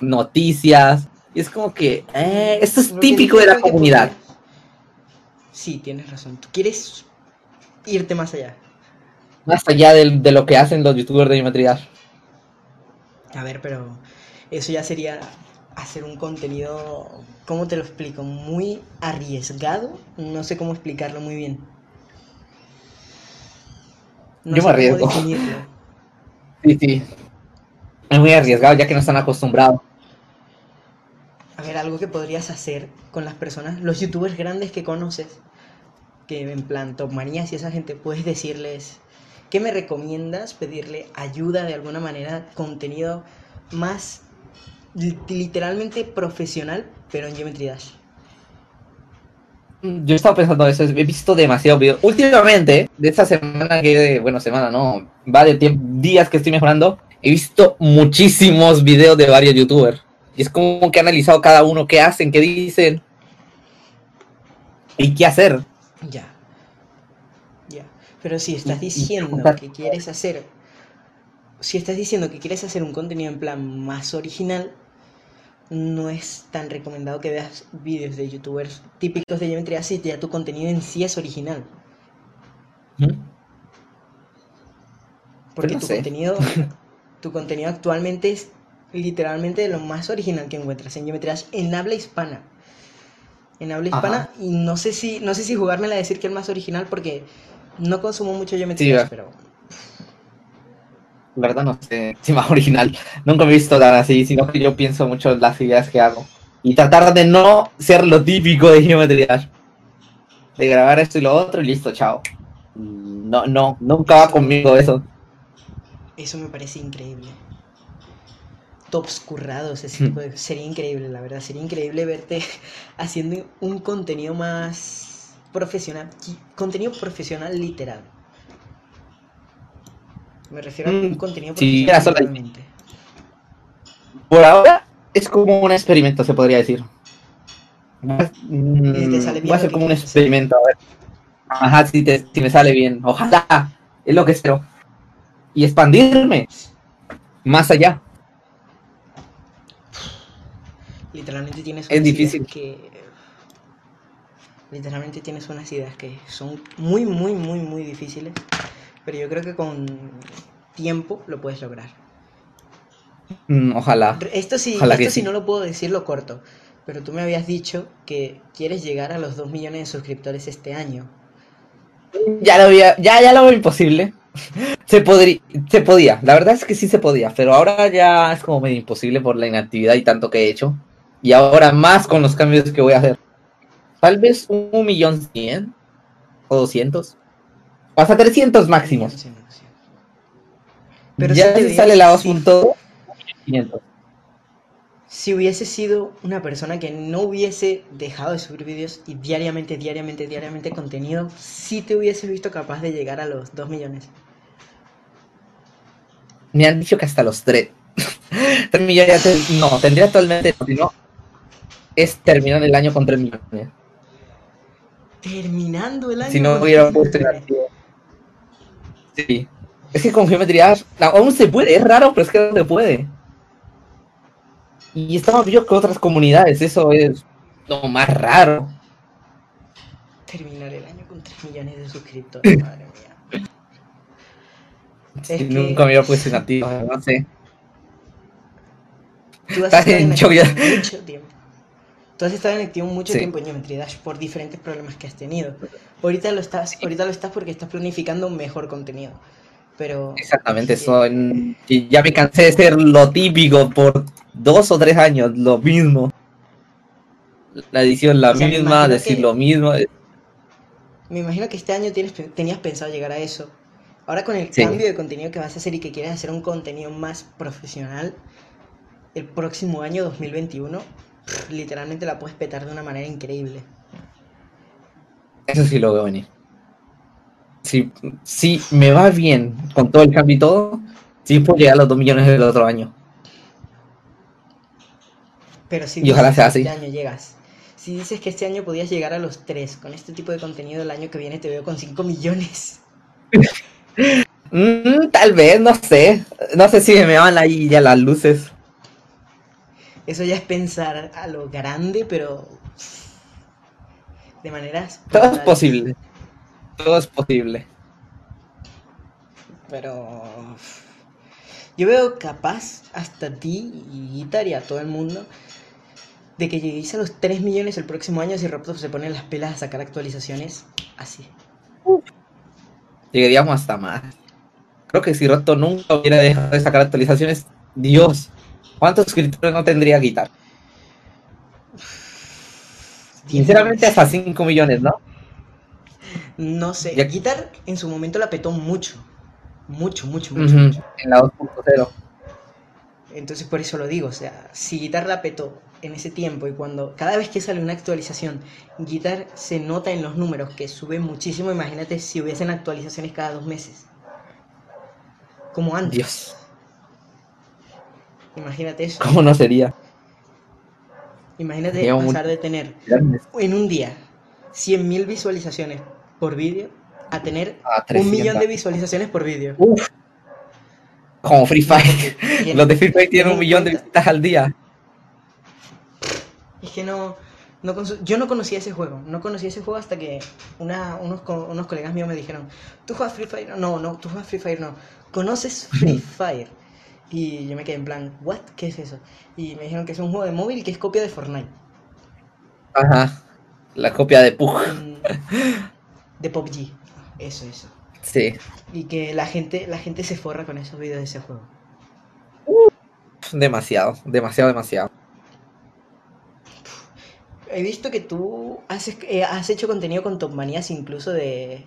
noticias. Y es como que eh, esto es típico de dije la comunidad. Sí, tienes razón. Tú quieres irte más allá. Más allá de, lo que hacen los youtubers de Geometry Dash. A ver, pero eso ya sería hacer un contenido, ¿cómo te lo explico? Muy arriesgado. No sé cómo explicarlo muy bien. No Yo me arriesgo. Sí, sí. Es muy arriesgado ya que no están acostumbrados. A ver, algo que podrías hacer con las personas, los youtubers grandes que conoces, que en plan Top Manías y esa gente, puedes decirles, ¿qué me recomiendas? Pedirle ayuda de alguna manera, contenido más li- literalmente profesional, pero en Geometry Dash. Yo he estado pensando eso, he visto demasiados videos. Últimamente, de esta semana que, bueno, semana no, va de días que estoy mejorando, he visto muchísimos videos de varios youtubers. Y es como que he analizado cada uno qué hacen, qué dicen y qué hacer. Ya. Pero si estás diciendo que quieres hacer. Si estás diciendo que quieres hacer un contenido en plan más original, no es tan recomendado que veas vídeos de youtubers típicos de geometría si ya tu contenido en sí es original. Ujú. Porque no tu sé. contenido, tu contenido actualmente es literalmente lo más original que encuentras en Geometry Dash en habla hispana. En habla Ajá. hispana, y no sé si, no sé si jugármela a decir que el más original porque no consumo mucho Geometry Sí, Dash, va. pero La verdad no sé si más original. Nunca me he visto tan así, sino que yo pienso mucho en las ideas que hago. Y tratar de no ser lo típico de Geometry Dash. De grabar esto y lo otro y listo, chao. No, no, nunca va conmigo eso. eso me parece increíble. Tops currados, ese Hmm. tipo de sería increíble, la verdad, sería increíble verte haciendo un contenido más profesional, contenido profesional literal. Me refiero a un Mm, contenido sí, profesional. Por ahora es como un experimento, se podría decir. Voy a que como un experimento, a ver. Ajá, si, te- si me sale bien. Ojalá. Es lo que espero. Y expandirme más allá. Literalmente tienes Es difícil. que. Literalmente tienes unas ideas que son muy, muy, muy, muy difíciles. Pero yo creo que con tiempo lo puedes lograr. Mm, ojalá. Esto sí, Ojalá esto sí sí. no lo puedo decir, lo corto. Pero tú me habías dicho que quieres llegar a los 2 millones de suscriptores este año. Ya lo había, ya, ya lo veo imposible. Se podría, se podía, la verdad es que sí se podía, pero ahora ya es como medio imposible por la inactividad y tanto que he hecho. Y ahora más con los cambios que voy a hacer. Tal vez un millón cien o doscientos. Hasta 300 máximos. Pero ya si sale la sí. 2.2, 500. Si hubiese sido una persona que no hubiese dejado de subir vídeos y diariamente, diariamente, diariamente contenido, sí te hubiese visto capaz de llegar a los 2 millones. Me han dicho que hasta los 3. 3 millones no, tendría actualmente, si no, es terminar el año con 3 millones. Terminando el año. Si no hubiera 3 puesto. Sí. Es que con geometría aún se puede, es raro, pero es que aún se puede. Y está más vivo que otras comunidades, eso es lo más raro. Terminar el año con 3 millones de suscriptores, madre mía. Es Si que- Nunca me hubiera puesto inactivo, no sé. Tú has Estás en en shock activo ya. mucho tiempo. Tú has estado en activo mucho Sí. tiempo en Geometry Dash por diferentes problemas que has tenido. Ahorita lo estás, ahorita lo estás porque estás planificando un mejor contenido. Pero Exactamente, Sí. eso. ya me cansé de ser lo típico por dos o tres años, lo mismo. La edición la O sea, me misma, decir que- lo mismo. me imagino que este año tienes, tenías pensado llegar a eso. Ahora con el Sí. cambio de contenido que vas a hacer y que quieres hacer un contenido más profesional, el próximo año 2021, pff, literalmente la puedes petar de una manera increíble. Eso sí lo veo venir. Si, si me va bien con todo el cambio y todo, sí puedo llegar a los 2 millones del otro año. Pero si Y ojalá dices sea que así. este año llegas, si dices que este año podías llegar a los 3 con este tipo de contenido, el año que viene te veo con 5 millones. Mm, tal vez, no sé. No sé si me van ahí ya las luces. Eso ya es pensar a lo grande, pero de maneras Todo es posible. Todo es posible. Pero yo veo capaz hasta ti y Guitar y a todo el mundo de que lleguéis a los 3 millones el próximo año si Roblox se pone las pelas a sacar actualizaciones así. Llegaríamos hasta más. Creo que si Roto nunca hubiera dejado de sacar actualizaciones, Dios, ¿cuántos suscriptores no tendría Guitar? Sinceramente, hasta 5 millones, ¿no? No sé, Ya- Guitar en su momento la petó mucho. Mucho, mucho, mucho. Mucho. En la 2.0. Entonces por eso lo digo, o sea, si Guitar la petó en ese tiempo y cuando cada vez que sale una actualización, Guitar se nota en los números que sube muchísimo, imagínate si hubiesen actualizaciones cada dos meses. Como antes. Dios, Imagínate eso. ¿cómo no sería? Imagínate pasar de tener en un día 100.000 visualizaciones por vídeo a tener A un 300. millón de visualizaciones por vídeo. Uf. Como Free Fire. Los de Free Fire tienen un millón de visitas al día. que no, no yo no conocía ese juego, no conocía ese juego hasta que una, unos, co- unos colegas míos me dijeron, ¿tú juegas Free Fire? No, no, tú juegas Free Fire, no. ¿Conoces Free Fire? Y yo me quedé en plan, ¿what? ¿Qué es eso? Y me dijeron que es un juego de móvil que es copia de Fortnite. Ajá. La copia de Pug. De PUBG. Eso, eso. Sí. Y que la gente, la gente se forra con esos videos de ese juego. Demasiado, demasiado, demasiado. He visto que tú haces, eh, has hecho contenido con Top Manías incluso de,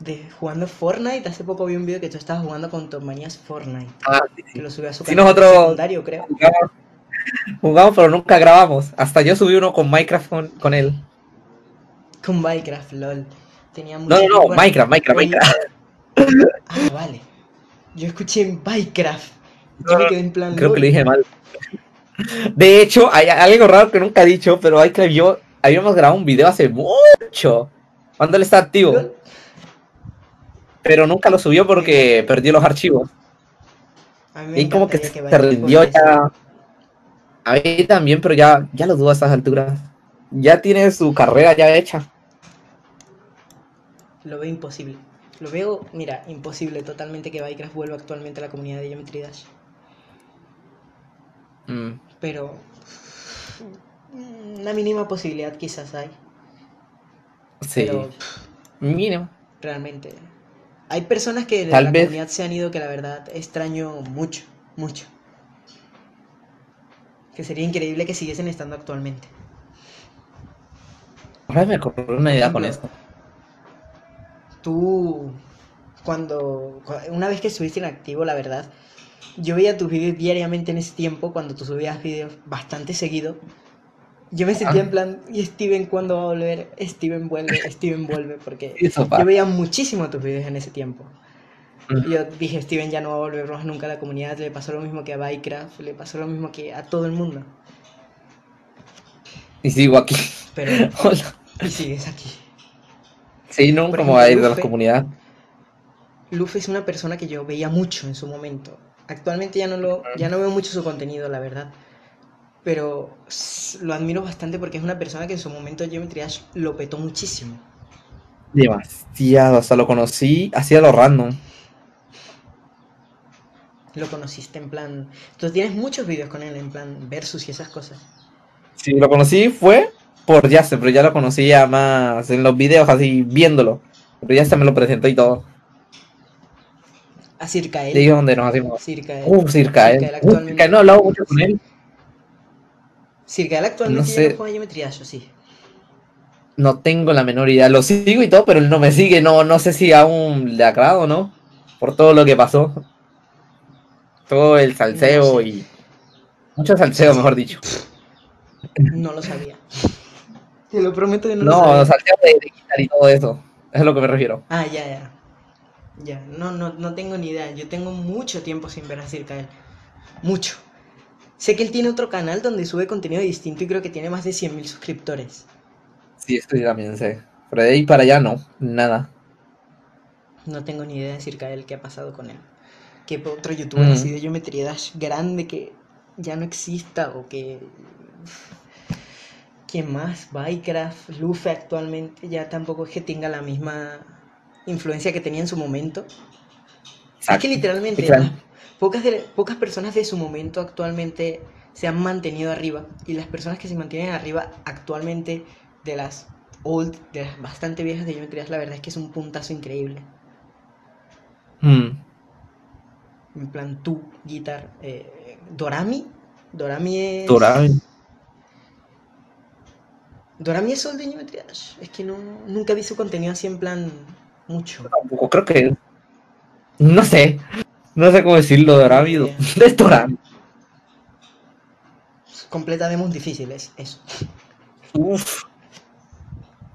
de jugando Fortnite. Hace poco vi un video que tú estabas jugando con Top Manías Fortnite. Ah, sí, Que lo subió a su Sí, canal nosotros- secundario, creo. Jugamos, jugamos, pero nunca grabamos. Hasta yo subí uno con Minecraft con, con él. Con Minecraft, lol. Tenía No, mucho no, no, bueno, Minecraft, Minecraft, Minecraft. Ah, vale. Yo escuché Minecraft. Yo No, me quedé en plan. Creo que lo dije mal. De hecho, hay algo raro que nunca he dicho, pero hay que yo habíamos grabado un video hace mucho. Cuando él está activo. Lol. Pero nunca lo subió porque perdió los archivos. Y como que se rindió ya. A mí también, pero ya, ya lo dudo a estas alturas. Ya tiene su carrera ya hecha. Lo veo imposible. Lo veo, mira, imposible totalmente que Minecraft vuelva actualmente a la comunidad de Geometry Dash. Mm, Pero mm, una mínima posibilidad quizás hay. sí, Pero mínimo. realmente hay personas que de Tal la vez- comunidad se han ido que la verdad extraño mucho, mucho. Que sería increíble que siguiesen estando actualmente. Ahora me ocurrió una idea con esto. Tú, cuando, cua- una vez que estuviste inactivo, la verdad, yo veía tus vídeos diariamente en ese tiempo, cuando tú subías vídeos bastante seguido. Yo me sentía Ah. en plan, ¿y Steven cuándo va a volver? Steven vuelve, Steven vuelve, porque Eso yo veía muchísimo tus vídeos en ese tiempo. Mm. Y yo dije, Steven ya no va a volver más nunca a la comunidad, le pasó lo mismo que a Minecraft, le pasó lo mismo que a todo el mundo. Y sigo aquí. Pero, Hola. y sigues aquí. Sí, nunca Por me voy a ir de la ejemplo, comunidad. Luffy es una persona que yo veía mucho en su momento. Actualmente ya no lo, ya no veo mucho su contenido, la verdad. Pero lo admiro bastante porque es una persona que en su momento Geometry Dash lo petó muchísimo. Demasiado, hasta lo conocí, hacía lo random. Lo conociste en plan. Tú tienes muchos vídeos con él en plan versus y esas cosas. Sí, lo conocí fue por Yase, pero ya lo conocía más en los videos, así viéndolo. Pero ya se me lo presentó y todo. A Circael. Es donde nos hacemos. Circael. Uh, Circael. Circael Uh. Circael, no he hablado mucho con él. Circael actualmente No ya sé. no juega Geometry Dash, ¿o sí? No tengo la menor idea. Lo sigo y todo, pero él no me sigue. No, no sé si aún le agrado o no. Por todo lo que pasó. Todo el salseo No sé. y. Mucho salseo, mejor dicho. No lo sabía. Te lo prometo que no, lo No, sabía. salseo de, de quitar y todo eso. Es a lo que me refiero. Ah, ya, ya. Ya, no, no, no tengo ni idea. Yo tengo mucho tiempo sin ver a Circael. Mucho. Sé que él tiene otro canal donde sube contenido distinto y creo que tiene más de 100.000 suscriptores. Sí, esto yo también sé. Pero de ahí para allá no. Nada. No tengo ni idea de Circael qué ha pasado con él. Que otro youtuber Mm. así de Geometry Dash grande que ya no exista o que... ¿Quién más? Minecraft, Luffy actualmente ya tampoco es que tenga la misma influencia que tenía en su momento. Es que literalmente Exacto. Pocas, de- pocas personas de su momento actualmente se han mantenido arriba y las personas que se mantienen arriba actualmente de las old, de las bastante viejas de Geometry Dash, la verdad es que es un puntazo increíble. Hmm. En plan, tú, Guitar, eh, Dorami. Dorami es. Dorami. Dorami es old de Geometry Dash. Es que no, nunca vi su contenido así en plan mucho. Tampoco creo que. No sé. No sé cómo decirlo. Ni idea. Es Dorami. Completa demos difíciles, eso. Uf.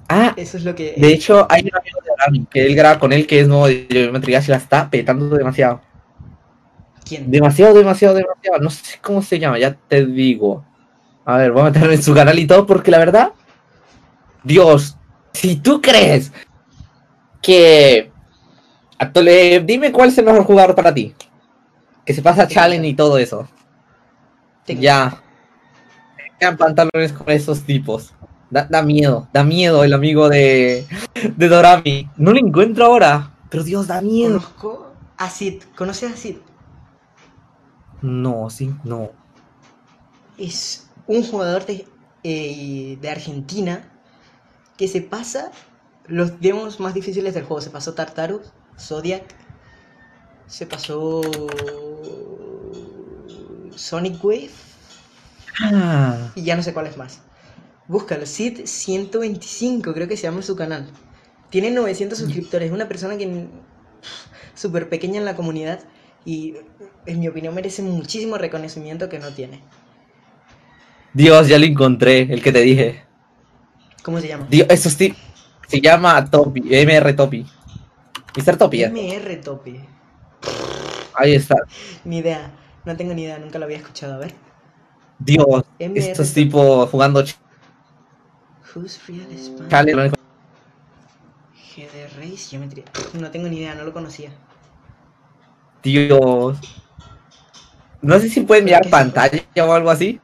Ah, Eso es lo que. de hecho, hay un amigo de Dorami que él graba con él que es nuevo de Geometry Dash y la está petando demasiado. ¿Quién? Demasiado, demasiado, demasiado. No sé cómo se llama, ya te digo. A ver, voy a meterme en su canal y todo porque la verdad. Dios, si tú crees que. Dime cuál es el mejor jugador para ti. Que se pasa challenge y todo eso. Ya. sean pantalones con esos tipos. Da, da miedo, da miedo el amigo de, de Dorami. No lo encuentro ahora, pero Dios, da miedo. Conozco a Sid. ¿Conoces a Sid? No, sí, no. Es un jugador de, eh, de Argentina que se pasa los demos más difíciles del juego. Se pasó Tartarus, Zodiac, se pasó Sonic Wave Ah, y ya no sé cuál es más. Búscalo, Sid 125, creo que se llama su canal. Tiene 900 suscriptores, es una persona que súper pequeña en la comunidad y en mi opinión merece muchísimo reconocimiento que no tiene. Dios, ya lo encontré, el que te dije. ¿Cómo se llama? Dios, eso sí, se llama Topi, MR Topi. Mr. Topi. MR Topi. ahí está. Ni idea, no tengo ni idea, nunca lo había escuchado. A ver. Dios, MR estos Topi. tipos jugando Who's Real Spanish? chale. GD Race Geometry. No tengo ni idea, no lo conocía. Dios. No sé si pueden mirar ¿Qué se- pantalla o algo así.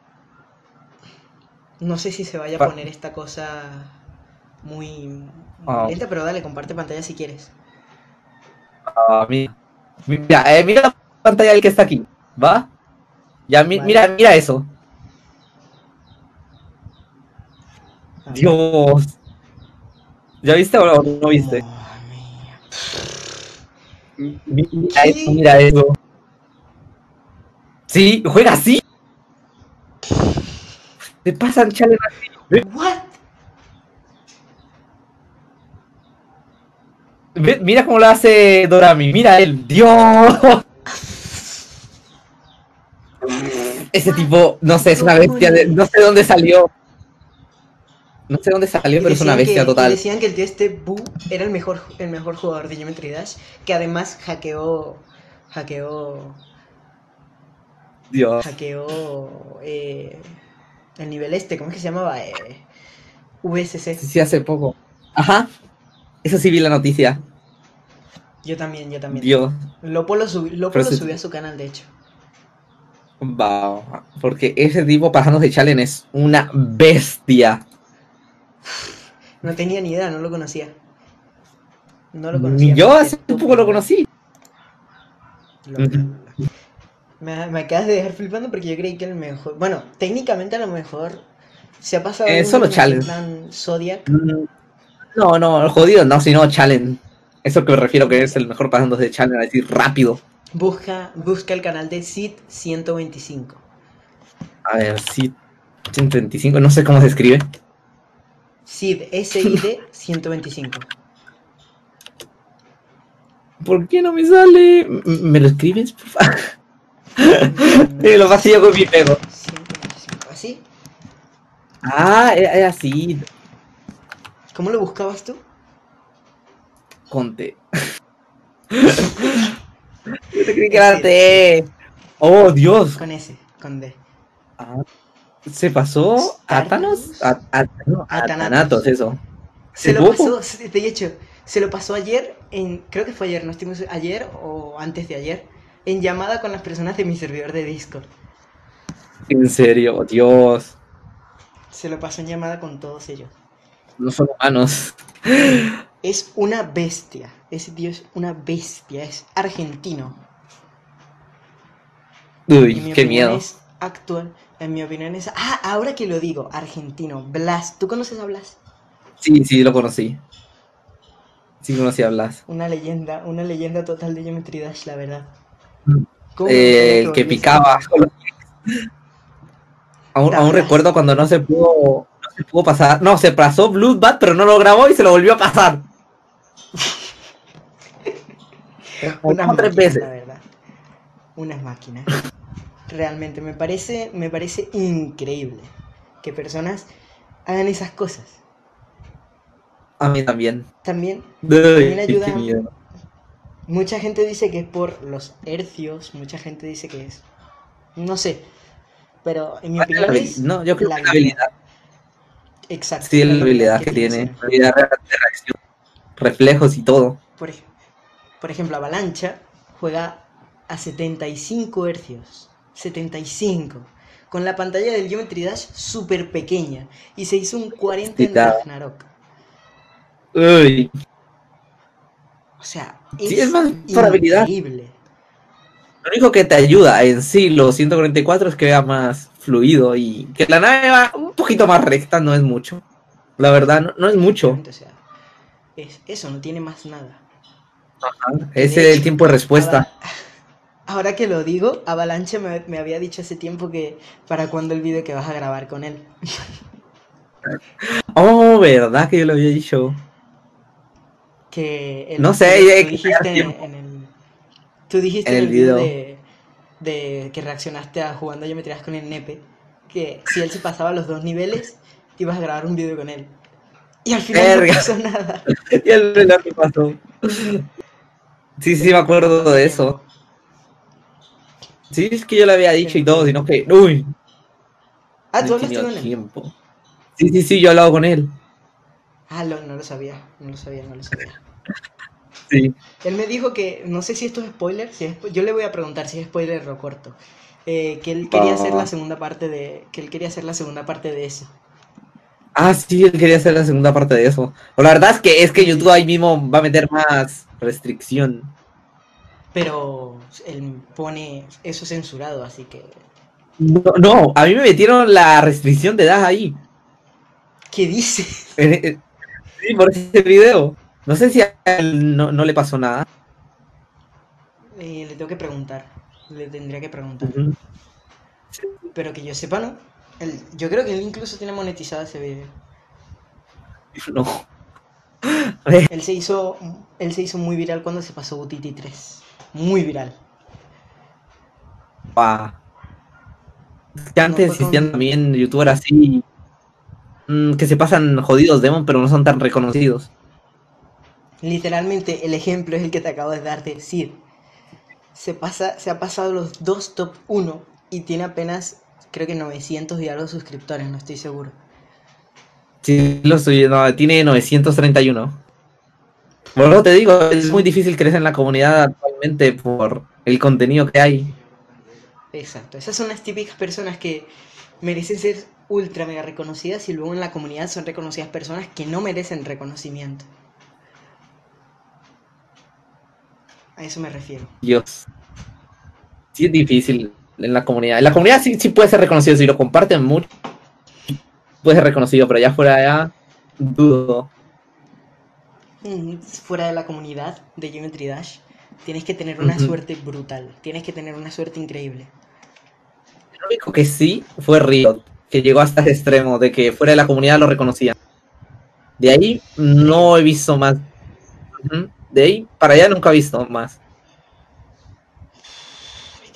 No sé si se vaya a poner esta cosa muy, muy Ah. lenta, pero dale, comparte pantalla si quieres. Ah, mira, mira, eh, mira la pantalla del que está aquí, ¿va? Ya, mi- Vale. mira, mira eso. A ver. Dios. ¿Ya viste o no viste? Mía. Mira eso, mira eso. Sí, juega así. Te pasan chale What? Ve- Mira cómo lo hace Dorami, mira él, Dios. Ese tipo, no sé, es una bestia, de- no sé dónde salió. No sé dónde salió, pero es una bestia que- total. decían que el tío este Boo era el mejor, el mejor jugador de Geometry Dash, que además hackeó, hackeó, Dios. hackeó eh, el nivel este, ¿cómo es que se llamaba? Eh, VSC. Sí, sí, hace poco. Ajá. Eso sí vi la noticia. Yo también, yo también. Dios. Lopo lo, subi- Lopo lo subió a su canal, de hecho. Wow. Porque ese tipo pasándose challenge es una bestia. No tenía ni idea, no lo conocía. No lo conocía. Ni yo hace quedé poco lo conocí. Me, me acabas de dejar flipando porque yo creí que el mejor. Bueno, técnicamente a lo mejor se ha pasado. Eh, solo challenge. plan Zodiac. Mm, No, no, jodido, no, sino challenge. Eso que me refiero que es el mejor pasándose de es decir, rápido. Busca, busca el canal de Sid 125. A ver, sí. 125, no sé cómo se escribe. Sid, S-I-D 125. ¿Por qué no me sale? ¿Me lo escribes, por favor? Mm, Eh, lo vacío con mi pego. 125. ¿Así? Ah, es así. ¿Cómo lo buscabas tú? Conte. Yo te creí que era T. Oh, Dios. Con S, con D. Ah, ¿Se pasó a Thanos? A, a- no, a A Thanatos. Thanatos, eso. Se ¿El lo pasó, de hecho, se lo pasó ayer en, creo que fue ayer, no estoy muy seguro, ayer o antes de ayer, en llamada con las personas de mi servidor de Discord. En serio, Dios. Se lo pasó en llamada con todos ellos. No son humanos. Es una bestia, ese tío es una bestia, es argentino. En Uy, qué miedo. es actual, en mi opinión es... Ah, ahora que lo digo, argentino, Blas, ¿tú conoces a Blas? Sí, sí, lo conocí. Sí, conocí a Blas. Una leyenda, una leyenda total de Geometry Dash, la verdad. Mm. ¿Cómo me Eh, el que picaba. Aún, recuerdo cuando no se pudo, no se pudo pasar. No, se pasó Bloodbath, pero no lo grabó y se lo volvió a pasar. Unas tres máquinas, veces. la verdad. Unas máquinas. Realmente, me parece, me parece increíble que personas hagan esas cosas. A mí también. También, Uy, ayuda- mucha gente dice que es por los hercios, mucha gente dice que es... No sé, pero en mi opinión es... No, yo creo la que la habilidad. Exacto. Sí, la habilidad que tiene. Habilidad de reacción. Reflejos y todo. Por, ej- por ejemplo, Avalancha juega a 75 hercios. 75. con la pantalla del Geometry Dash súper pequeña y se hizo un 40 Sí, en. Ragnarok. Uy, O sea, Sí, es más increíble. lo único que te ayuda en sí los 144 es que vea más fluido y que la nave va un poquito más recta, no es mucho. La verdad, no, no es mucho. O sea, es, eso no tiene más nada. Ese De es el tiempo de respuesta. Ahora, que lo digo, Avalanche me, me había dicho hace tiempo que para cuando el video que vas a grabar con él. Oh, verdad que yo lo había dicho. Que el- No sé, tú- dijiste en, el tú dijiste En el el video video. de, de que reaccionaste a jugando geometrías con el nepe que si él se pasaba los dos niveles ibas a grabar un video con él y al final Verga. no pasó nada Y el reloj pasó. Sí, sí, me acuerdo de eso. Sí, es que yo lo había dicho y todo, sino que. Uy, ah no tú hablaste con él tiempo. Sí, sí, sí, yo he hablado con él. ah lo- no lo sabía no lo sabía no lo sabía Sí. Él me dijo que, no sé si esto es spoiler, si es yo le voy a preguntar si es spoiler o corto, eh, que él quería hacer la segunda parte de, que él quería hacer la segunda parte de eso. Ah, sí, él quería hacer la segunda parte de eso. O la verdad es que es que YouTube ahí mismo va a meter más restricción. Pero él pone eso censurado, así que... No, no, a mí me metieron la restricción de edad ahí. ¿Qué dice? Sí, por ese video. No sé si a él no, no le pasó nada. Eh, le tengo que preguntar, le tendría que preguntar. Pero que yo sepa, ¿no? Yo creo que él incluso tiene monetizado ese video. No. Él se hizo, él se hizo muy viral cuando se pasó UTT 3. Muy viral. Que antes No existían con- también youtubers así mm, que se pasan jodidos demon, pero no son tan reconocidos. Literalmente el ejemplo es el que te acabo de dar de decir. Se, pasa, se ha pasado los dos top 1 y tiene apenas, creo que 900 y algo suscriptores, no estoy seguro. Sí, lo estoy no, tiene 931. Bueno, te digo, es muy difícil crecer en la comunidad actualmente por el contenido que hay. Exacto, esas son las típicas personas que merecen ser ultra mega reconocidas y luego en la comunidad son reconocidas personas que no merecen reconocimiento. A eso me refiero. Dios. Sí es difícil en la comunidad. En la comunidad sí, sí puede ser reconocido, si lo comparten mucho, puede ser reconocido, pero allá afuera ya dudo. Mm, Fuera de la comunidad de Geometry Dash, tienes que tener una suerte brutal, tienes que tener una suerte increíble. Lo único que sí fue Riot, que llegó hasta ese extremo de que fuera de la comunidad lo reconocían. De ahí no he visto más. De ahí para allá nunca he visto más.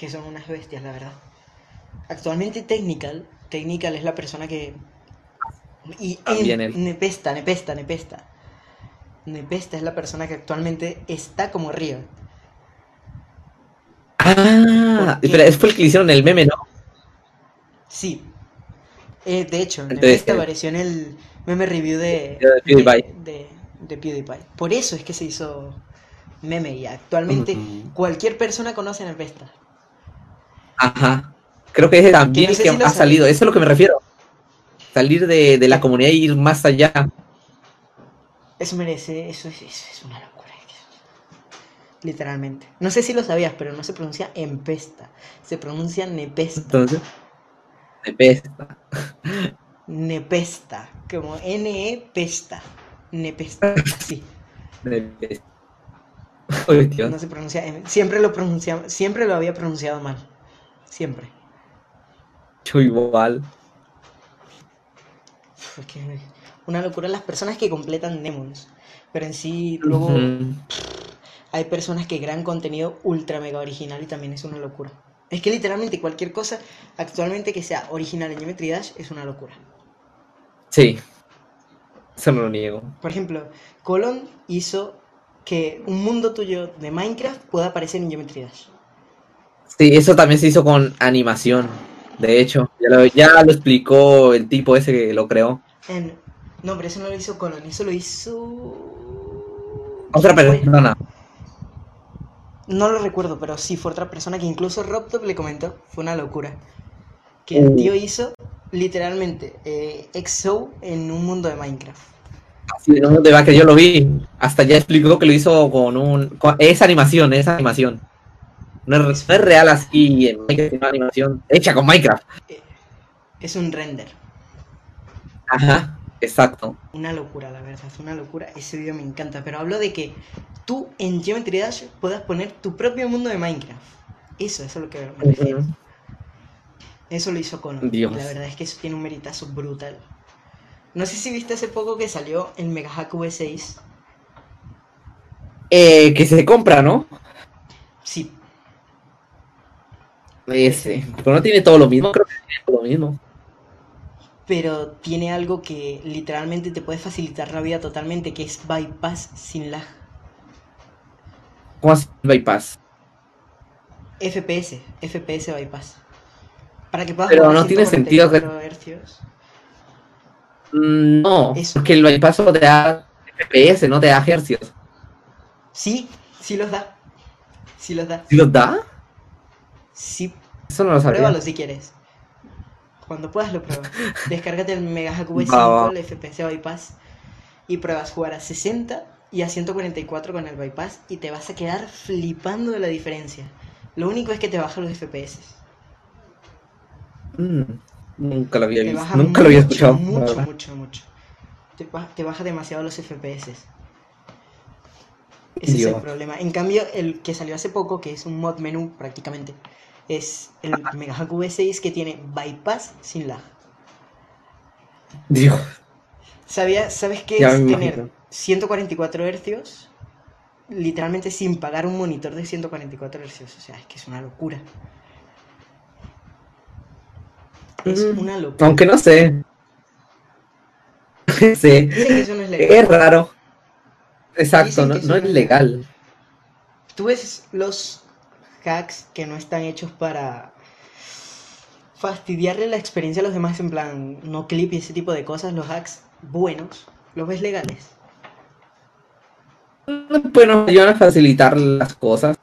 Que son unas bestias, la verdad. Actualmente Technical, Technical es la persona que... Y También él. Nepesta, Nepesta, Nepesta. Nepesta es la persona que actualmente está como Riot. Ah, pero es fue el que le hicieron el meme, ¿no? Sí. Eh, de hecho, Entonces, Nepesta eh, apareció en el meme review de, de PewDiePie. de, de- de PewDiePie. Por eso es que se hizo meme y actualmente cualquier persona conoce a Nepesta. Ajá. Creo que ese también Que no sé que si ha salido. Eso es lo que me refiero. Salir de, de la comunidad e ir más allá. Eso merece, eso es, eso es una locura. es Literalmente. No sé si lo sabías, pero no se pronuncia empesta. Se pronuncia nepesta. Entonces, de pesta. Nepesta. Como N-E pesta. Nepesta. Sí. De pesta. Uy, Dios. No se pronuncia em- Siempre lo pronunciaba, siempre lo había pronunciado mal. Siempre. Yo igual. Es que una locura las personas que completan demons. Pero en sí, luego hay personas que crean contenido ultra mega original y también es una locura. Es que literalmente cualquier cosa actualmente que sea original en Geometry Dash es una locura. Sí. Eso no lo niego. Por ejemplo, Colon hizo que un mundo tuyo de Minecraft pueda aparecer en Geometry Dash. Sí, eso también se hizo con animación. De hecho, ya lo, ya lo explicó el tipo ese que lo creó. En... No, pero eso no lo hizo Colon, eso lo hizo... Otra persona. No lo recuerdo, pero sí fue otra persona que incluso RobTop le comentó. Fue una locura. que el Uh. tío hizo literalmente eh, EXO en un mundo de Minecraft. Sí, no, de verdad que yo lo vi. Hasta ya explicó que lo hizo con un. con- es animación, es animación. No es, no es real así en Minecraft, una animación hecha con Minecraft. Es un render. Ajá, exacto. Una locura, la verdad, es una locura. Ese video me encanta. Pero hablo de que tú en Geometry Dash puedas poner tu propio mundo de Minecraft. Eso, eso es lo que me refiero. Eso lo hizo Conan. Dios. Y la verdad es que eso tiene un meritazo brutal. No sé si viste hace poco que salió el Mega Hack V6. Eh, que se compra, ¿no? Sí, Ese. Pero no tiene todo lo mismo, creo que tiene todo lo mismo. pero tiene algo que literalmente te puede facilitar la vida totalmente, que es bypass sin lag. ¿Cómo el bypass? FPS, FPS bypass. Para que puedas Pero no tiene sentido que- 144 hercios. Mm, No, Eso. porque el bypass te da FPS, no te da hercios. Sí, sí los da. Sí los da. ¿Sí los da? Sí, Eso no lo sabía. pruébalo si quieres. Cuando puedas lo pruebas. Descárgate el Mega Hack V5, Va, va. el FPS bypass, y pruebas jugar a 60 y a 144 con el bypass y te vas a quedar flipando de la diferencia. Lo único es que te baja los FPS. Mm, nunca lo había Te visto. Nunca lo había escuchado. Mucho, mucho, mucho. Te, te baja demasiado los FPS. Ese es el problema. En cambio, el que salió hace poco, que es un mod menú prácticamente, es el Mega Hack V6 que tiene bypass sin lag. Dios. ¿Sabía, ¿Sabes qué Ya es tener imagino. 144 hercios? Literalmente sin pagar un monitor de 144 hercios. O sea, es que es una locura. Es Mm. una locura. Aunque no sé. sí. Que eso no es legal. Es raro. Exacto, no, no es legal. Tú ves los hacks que no están hechos para fastidiarle la experiencia a los demás, en plan, no clip y ese tipo de cosas, los hacks buenos, los ves legales. Bueno, ayudan a facilitar las cosas.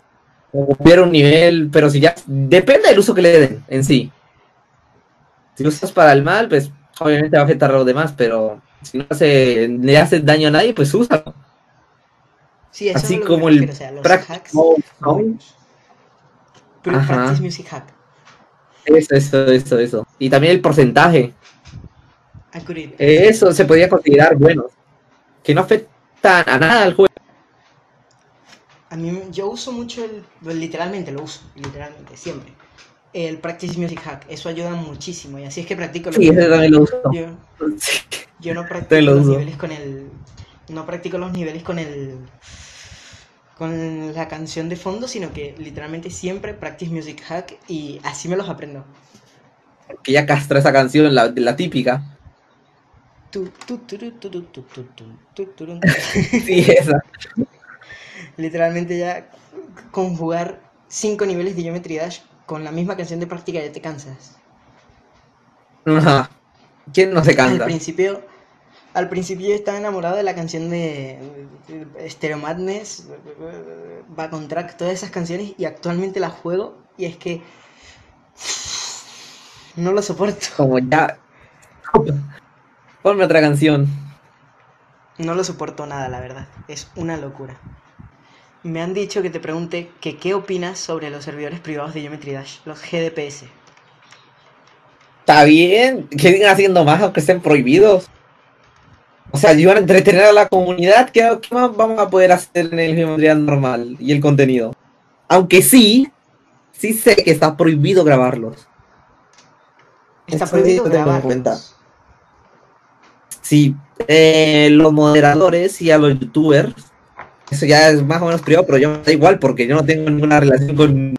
O hubiera un nivel, pero si ya. Depende del uso que le den en sí. Si lo usas para el mal, pues obviamente va a afectar a los demás, pero si no hace, le hace daño a nadie, pues úsalo. Sí, eso Así es como el o sea, los Practice hacks. Practice Music Hack, Eso, eso, eso, eso. Y también el porcentaje. accurate. Eso se podría considerar bueno. Que no afectan a nada al juego. A mí, yo uso mucho el, pues, literalmente lo uso, literalmente, siempre. El Practice Music Hack, eso ayuda muchísimo y así es que practico los Sí, ese también lo uso. Yo. Yo no practico lo los niveles con el. No practico los niveles con el. con la canción de fondo, sino que literalmente siempre practice music hack y así me los aprendo. Que ya castra esa canción, la, la típica. Sí, esa. literalmente ya con jugar cinco niveles de Geometry Dash con la misma canción de práctica ya te cansas. Ajá. ¿Quién no se Al cansa? principio, al principio yo estaba enamorado de la canción de Stereo Madness, Back on Track, todas esas canciones y actualmente las juego y es que no lo soporto, Como ya. Ponme otra canción. no lo soporto nada, la verdad, es una locura. Me han dicho que te pregunte que qué opinas sobre los servidores privados de Geometry Dash, los GDPS. Está bien, que sigan haciendo más aunque estén prohibidos. O sea, ayudan a entretener a la comunidad. ¿Qué, qué más vamos a poder hacer en el Geometría normal y el contenido? Aunque sí, sí sé que está prohibido grabarlos. Está Eso prohibido lo tengo en grabar. cuenta. Sí, eh, los moderadores y a los youtubers, eso ya es más o menos privado, pero yo me da igual porque yo no tengo ninguna relación con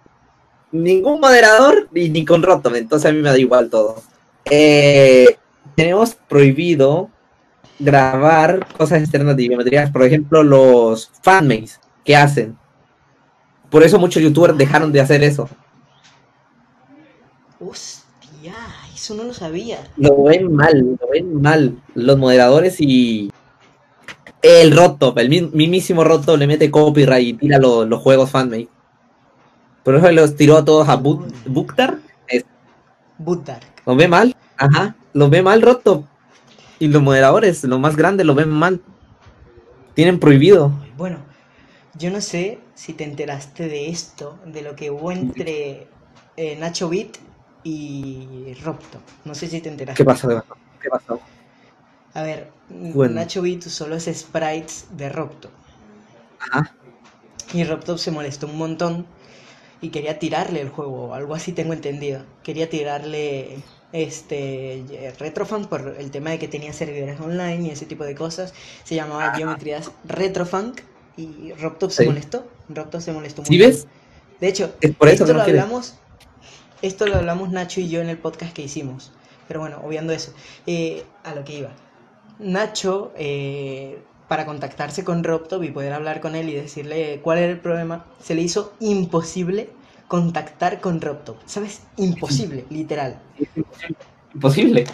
ningún moderador ni, ni con Rotom, entonces a mí me da igual todo. Eh, tenemos prohibido grabar cosas externas de geometría, por ejemplo, los fanmates que hacen. Por eso muchos youtubers dejaron de hacer eso. Hostia, eso no lo sabía. Lo ven mal, lo ven mal los moderadores y el Roto, el mi- mismísimo Roto le mete copyright y tira lo- los juegos fanmade. Por eso los tiró a todos a Buk- Buktar. Dark. Lo ve mal, ajá, lo ve mal roto. Y los moderadores, lo más grande, lo ven mal. Tienen prohibido. Bueno, yo no sé si te enteraste de esto, de lo que hubo entre eh, Nacho Beat y Robto. No sé si te enteraste. ¿Qué pasó? ¿Qué pasó? A ver, Bueno. Nacho Beat usó los sprites de Robto. Ajá. Y Robtop se molestó un montón y quería tirarle el juego, algo así tengo entendido. Quería tirarle este Retrofunk por el tema de que tenía servidores online y ese tipo de cosas. Se llamaba Ajá. Geometrías Retrofunk y Robtop Sí. se molestó. Robtop se molestó ¿Sí montón. ves? De hecho, Es por eso esto no lo hablamos, esto lo hablamos Nacho y yo en el podcast que hicimos. Pero bueno, obviando eso, eh, a lo que iba. Nacho, eh, para contactarse con Robtop y poder hablar con él y decirle cuál era el problema, se le hizo imposible contactar con Robtop. ¿Sabes? Imposible, literal. Imposible.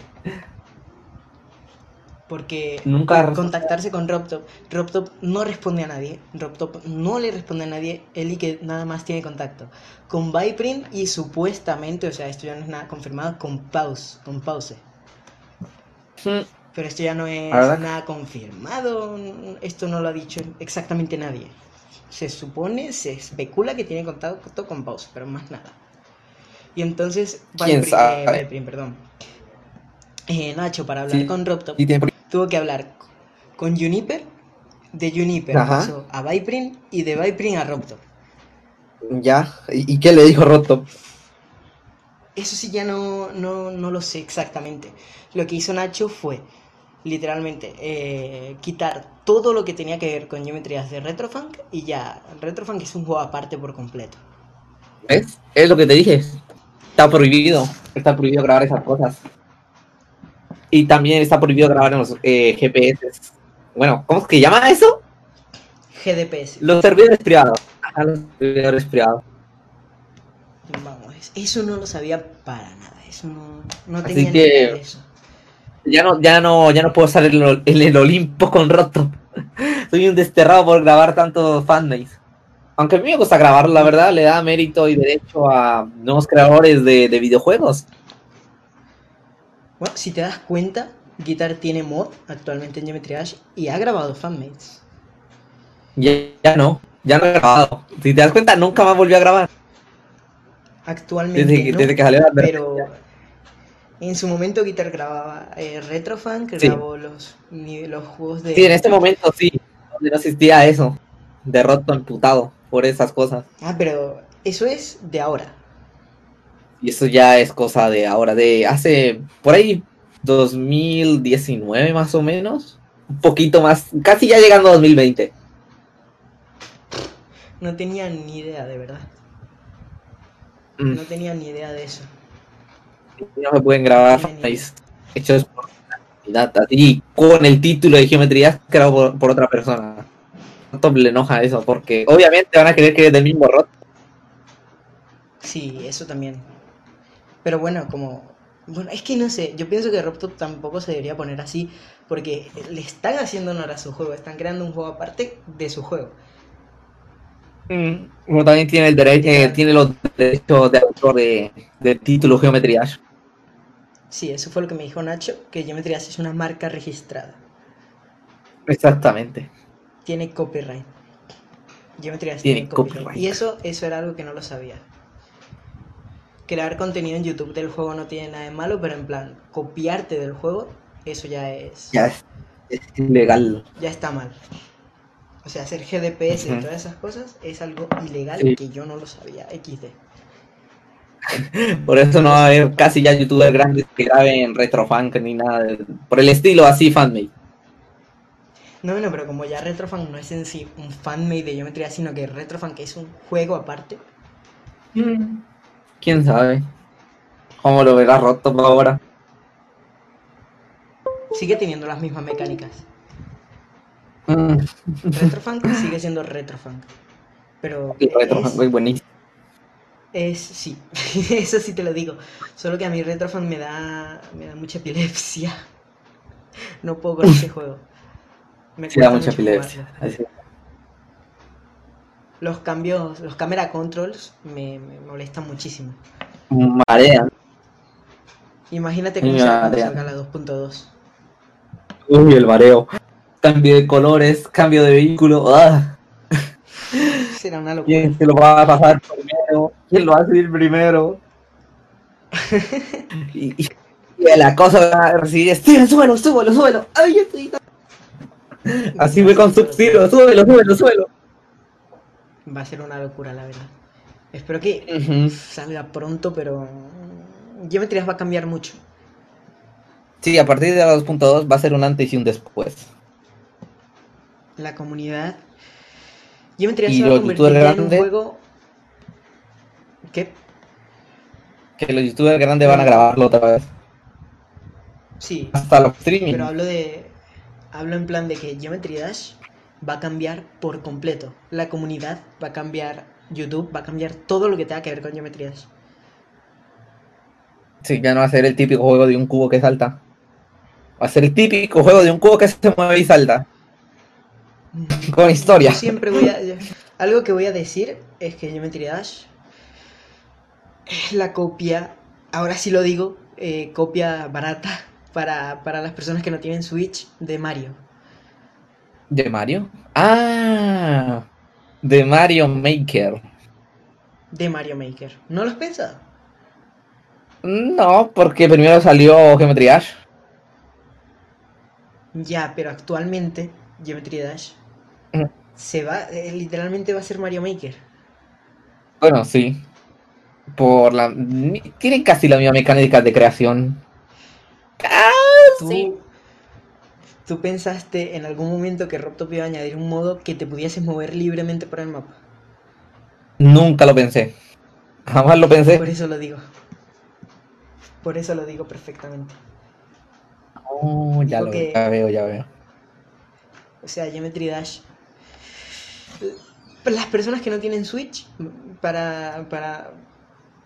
Porque Nunca contactarse con Robtop, Robtop no responde a nadie, Robtop no le responde a nadie, él y que nada más tiene contacto con Viprint y supuestamente, o sea, esto ya no es nada confirmado, con Pause, con Pause. Mm, Pero esto ya no es nada confirmado, esto no lo ha dicho exactamente nadie. Se supone, se especula que tiene contacto con Pause, pero más nada. Y entonces, ¿Quién sabe? eh, Viprint, perdón. Eh, Nacho, para hablar Sí. con Robtop, por- tuvo que hablar con Juniper, de Juniper pasó a Viprint y de Viprint a Robtop. Ya. ¿Y, qué le dijo Roto? Eso sí ya no, no, no lo sé exactamente. Lo que hizo Nacho fue, literalmente, eh, quitar todo lo que tenía que ver con geometrías de Retrofunk y ya, Retrofunk es un juego aparte por completo. ¿Ves? Es lo que te dije. Está prohibido. Está prohibido grabar esas cosas. Y también está prohibido grabar en los eh, GPS. Bueno, ¿cómo es que llama eso? GDPS. Los servidores privados. Los servidores privados. Vamos, es- eso no lo sabía para nada. Eso no, no Así tenía ni que- idea de eso. Ya no, ya no, ya no puedo estar en el, en el Olimpo con Roto. Soy un desterrado por grabar tantos fanmates. Aunque a mí me gusta grabarlo, la verdad, le da mérito y derecho a nuevos creadores de, de videojuegos. Bueno, si te das cuenta, Guitar tiene mod actualmente en Geometry Dash y ha grabado fanmates. Ya, ya no, ya no he grabado. Si te das cuenta, nunca más volví a grabar. Actualmente Desde, que- no, desde que salió la pero en su momento Guitar grababa eh, Retrofunk, Sí. grabó los, los juegos de... Sí, en este momento sí, donde no existía eso. De roto emputado por esas cosas. Ah, pero eso es de ahora. Y eso ya es cosa de ahora, de hace por ahí 2019 más o menos. Un poquito más, casi ya llegando a 2020. No tenía ni idea, de verdad. Mm, No tenía ni idea de eso. No se pueden grabar fanpages hechos por data. Y con el título de geometría creado por, por otra persona. Tanto le enoja eso, porque obviamente van a creer que es del mismo rot. Sí, eso también. Pero bueno, como... Bueno, es que no sé, yo pienso que Robtop tampoco se debería poner así, porque le están haciendo honor a su juego, están creando un juego aparte de su juego. Mm, Como también tiene el derecho, eh, tiene los derechos de autor de, del título Geometría. Sí, eso fue lo que me dijo Nacho, que Geometry Dash es una marca registrada. Exactamente. Tiene copyright. Geometry Dash Tiene tiene, copyright. copyright. Y eso, eso era algo que no lo sabía. Crear contenido en YouTube del juego no tiene nada de malo, pero en plan, copiarte del juego, eso ya es... Ya es, es ilegal. ya está mal. O sea, hacer GDPS y Ujú. todas esas cosas es algo ilegal Sí. que yo no lo sabía. XD. Por eso no va a haber casi ya youtubers grandes que graben retrofunk ni nada. de- por el estilo así, fanmate. No, bueno, pero como ya Retrofunk no es en sí un fanmade de geometría, sino que Retrofunk es un juego aparte, ¿Quién sabe? ¿Cómo lo verá roto por ahora? sigue teniendo las mismas mecánicas. Mm, Retrofunk sigue siendo Retrofunk. Pero retrofunk es, es buenísimo. Es- sí, eso sí te lo digo. Solo que a mí Retrofunk me da, me da mucha epilepsia. No puedo con ese juego. Me Sí, da mucha epilepsia. Así. Los cambios, los camera controls me, me molestan muchísimo. Marean. Imagínate cómo ya. salga la 2.2. Uy, el mareo. Cambio de colores, cambio de vehículo. ¡Ah! Será una locura. ¿Quién se lo va a pasar primero? ¿Quién lo va a primero? y, y, y la cosa va a recibir, Steven, súbelo, súbelo, súbelo. Ay, estoy... Así fue con Sub-Zero, súbelo, súbelo, súbelo. Va a ser una locura, la verdad. Espero que salga pronto, pero Geometry Dash va a cambiar mucho. Sí, a partir de la 2.2 va a ser un antes y un después. La comunidad. Y se va a convertir en un juego. ¿Qué? Que los youtubers grandes van a grabarlo otra vez. Sí, Hasta los streaming. pero hablo de. Hablo en plan de que Geometry Dash va a cambiar por completo. La comunidad va a cambiar. YouTube va a cambiar todo lo que tenga que ver con Geometry Dash. Sí, ya no va a ser el típico juego de un cubo que salta. Va a ser el típico juego de un cubo que se mueve y salta. Con historia. Yo siempre voy a. algo que voy a decir es que Geometry Dash la copia, ahora sí lo digo, eh, copia barata para, para las personas que no tienen Switch de Mario. ¿De Mario? Ah, de Mario Maker. De Mario Maker. ¿No lo has pensado? No, porque primero salió Geometry Dash. Ya, pero actualmente Geometry Dash Mm. se va, eh, literalmente va a ser Mario Maker. Bueno, sí. Por la. Tienen casi la misma mecánica de creación. ¿Tú, ¿Tú pensaste en algún momento que Robtop iba a añadir un modo que te pudieses mover libremente por el mapa? Nunca lo pensé. Jamás lo pensé. Por eso lo digo. Por eso lo digo perfectamente. Oh, ya Digo lo que- ya veo, ya veo. O sea, Geometry Dash. Las personas que no tienen Switch para, para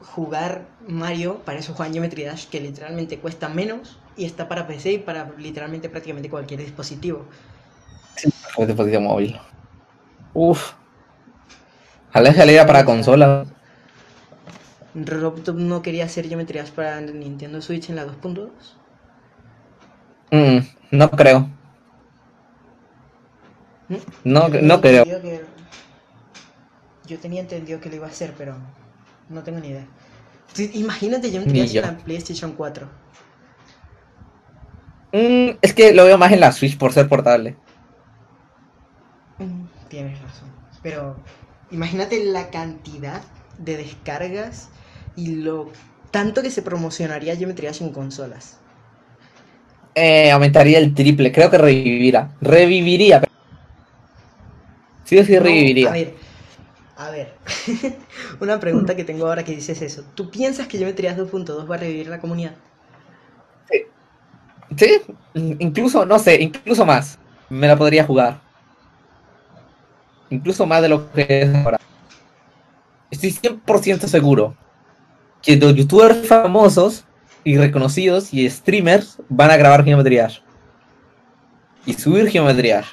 jugar Mario, para eso juegan Geometry Dash, que literalmente cuesta menos y está para PC y para literalmente prácticamente cualquier dispositivo. Fue dispositivo móvil. Uf. Ojalá saliera para consola. Robtop no quería hacer Geometry Dash para Nintendo Switch en la 2.2. Mm, no creo. ¿Mm? No, Yo no creo. que- Yo tenía entendido que lo iba a hacer, pero no tengo ni idea. Imagínate Ni Dash en la PlayStation 4. Mm, es que lo veo más en la Switch por ser portable. Mm, Tienes razón. Pero imagínate la cantidad de descargas y lo tanto que se promocionaría Geometry Dash en consolas. Eh, aumentaría el triple. Creo que revivirá. Reviviría. Sí o sí No, reviviría. a ver, a ver. Una pregunta que tengo ahora que dices eso. ¿Tú piensas que Geometry Dash 2.2 va a revivir la comunidad? Sí, incluso, no sé, incluso más. Me la podría jugar. Incluso más de lo que es ahora. Estoy 100% seguro que los youtubers famosos y reconocidos y streamers van a grabar Geometry Dash. Y subir Geometry Dash.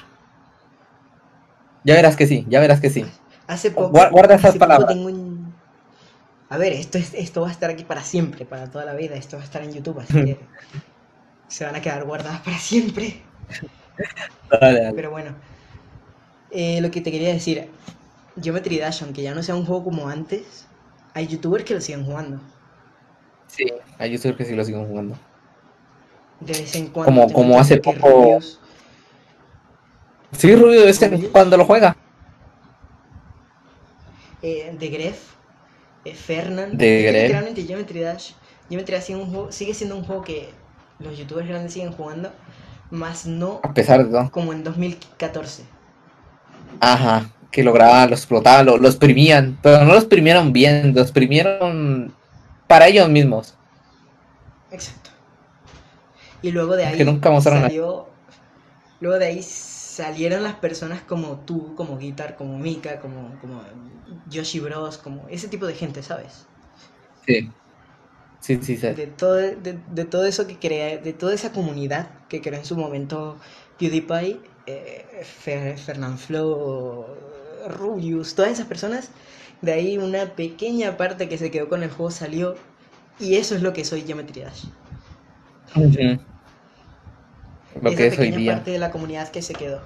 Ya verás que sí, ya verás que sí. Hace poco. Guar- guarda esas palabras. tengo un- A ver, esto, es, esto va a estar aquí para siempre, para toda la vida. Esto va a estar en YouTube, así que se van a quedar guardadas para siempre. Dale, dale. Pero bueno, eh, lo que te quería decir, Geometry Dash, aunque ya no sea un juego como antes, hay youtubers que lo siguen jugando. Sí, hay youtubers que sí lo siguen jugando. De vez en cuando. Como- como hace poco-. Sí, Rubio, ese cuando lo juega. Eh, de Gref, eh, Fernan. Gref. Literalmente Geometry Dash. Geometry Dash sigue, un juego- sigue siendo un juego que los youtubers grandes siguen jugando, más no A pesar de todo. como en 2014. Ajá, que lo grababan, lo explotaban, lo, lo exprimían, pero no lo exprimieron bien, lo exprimieron para ellos mismos. Exacto. Y luego de ahí Que nunca mostraron salió. Luego de ahí salieron las personas como tú, como Guitar, como Mika, como, como Yoshi Bros, como ese tipo de gente, ¿sabes? Sí. Sí, sí, sí. De todo, de, de todo eso que crea, de toda esa comunidad que creó en su momento PewDiePie, eh, Fer, Fernanfloo, Rubius, todas esas personas, de ahí una pequeña parte que se quedó con el juego salió y eso es lo que soy Geometry Dash. Ujú. Lo Esa que es hoy pequeña día. parte de la comunidad que se quedó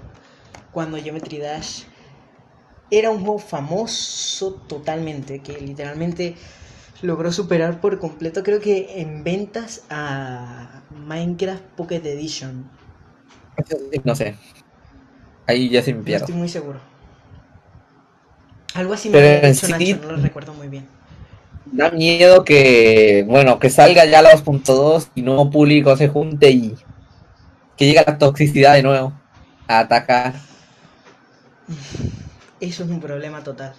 cuando Geometry Dash era un juego famoso totalmente, que literalmente logró superar por completo, creo que en ventas a Minecraft Pocket Edition. No sé. Ahí ya se me No pierdo. estoy muy seguro. Algo así me Pero dicho sí- Nacho, no lo recuerdo muy bien. Da miedo que, bueno, que salga ya la 2.2 y nuevo público se junte y que llegue la toxicidad de nuevo a atacar. Eso es un problema total.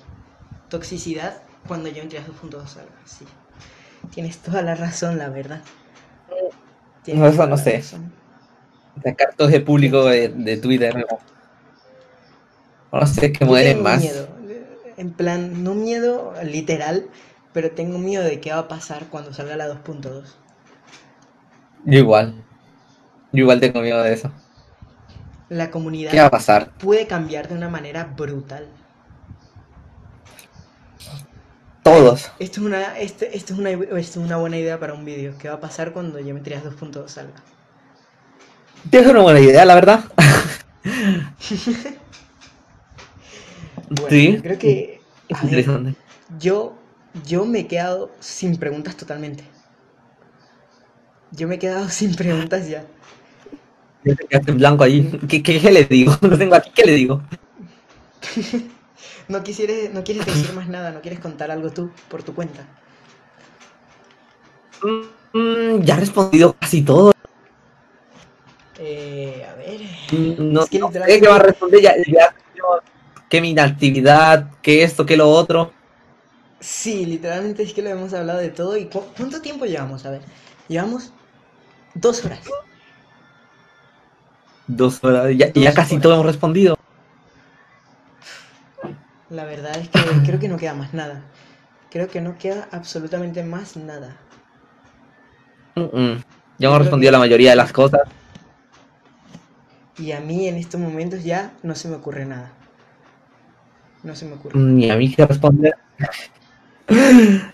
Toxicidad cuando Geometry Dash 2.2 salga, sí. Tienes toda la razón, la verdad. Tienes No, eso no sé. razón. Sacar todo ese público de, de Twitter. No, No sé qué Yo modelen tengo más. miedo, en plan, no miedo literal, pero tengo miedo de qué va a pasar cuando salga la 2.2. Yo igual. Yo igual tengo miedo de eso. La comunidad ¿Qué va a pasar? puede cambiar de una manera brutal. Todos. Esto es una, este- esto es una, esto es una buena idea para un vídeo. ¿Qué va a pasar cuando Geometry Dash 2.2 salga? Es una buena idea, la verdad. Bueno, sí. creo que Es ver, interesante. yo, yo me he quedado sin preguntas totalmente. Yo me he quedado sin preguntas ya. Quedaste en blanco ahí. ¿Qué, qué, qué le digo? No tengo aquí, ¿qué le digo? No quisieres, no quieres decir más nada, no quieres contar algo tú por tu cuenta. Mm, ya he respondido casi todo. Eh, a ver. Mm, No, Es que no sé qué va a responder. Ya, ya que mi inactividad, que esto, que lo otro. Sí, literalmente es que lo hemos hablado de todo. ¿Y cu- cuánto tiempo llevamos? A ver, llevamos dos horas. Dos horas. Ya, Dos ya casi horas. todo hemos respondido. La verdad es que creo que no queda más nada. Creo que no queda absolutamente más nada. Mm, mm. Ya hemos respondido que- la mayoría de las cosas. Y a mí en estos momentos ya no se me ocurre nada. No se me ocurre. Mm, Ni a mí que responder.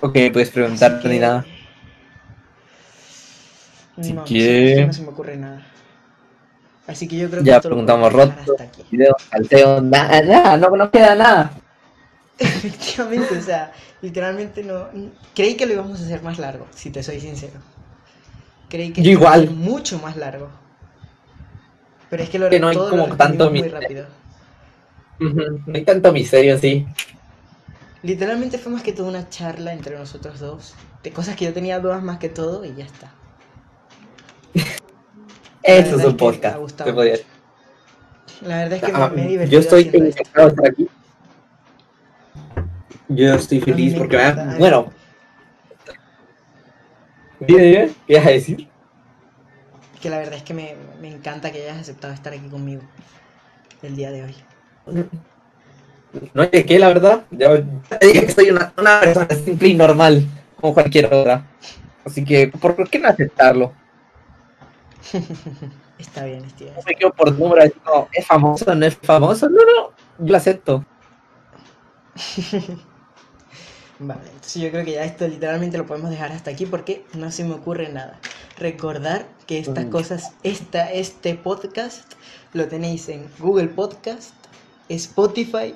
ok, puedes preguntar Así ni que- nada. No, no, quiere- se, no se me ocurre nada. Así que yo creo que Ya esto preguntamos roto. hasta aquí. Video, salteo, nada, nada, no, no queda nada. Efectivamente, o sea, literalmente no. Creí que lo íbamos a hacer más largo, si te soy sincero. Creí que Yo esto iba a igual. ser mucho más largo. Pero es que lo Que no hay todo como lo tanto muy rápido. No hay tanto misterio, sí. Literalmente fue más que todo una charla entre nosotros dos. De cosas que yo tenía dudas más que todo y ya está. Eso es es un que me ha podcast. decir. La verdad es que Ah, me, me he yo divertido estoy haciendo esto. encantado de estar aquí. Yo estoy feliz me porque, encanta, ah, bueno. ¿qué ibas a decir? Que la verdad es que me, me encanta que hayas aceptado estar aquí conmigo el día de hoy. No de qué, la verdad. Yo te dije que soy una, una persona simple y normal, como cualquier otra. Así que, ¿por qué no aceptarlo? Está bien, Steven. No me quedo por número, ¿es famoso no es famoso? No, no, yo lo acepto. Vale, entonces yo creo que ya esto literalmente lo podemos dejar hasta aquí porque no se me ocurre nada. Recordar que estas Mm. cosas, esta, este podcast lo tenéis en Google Podcast, Spotify,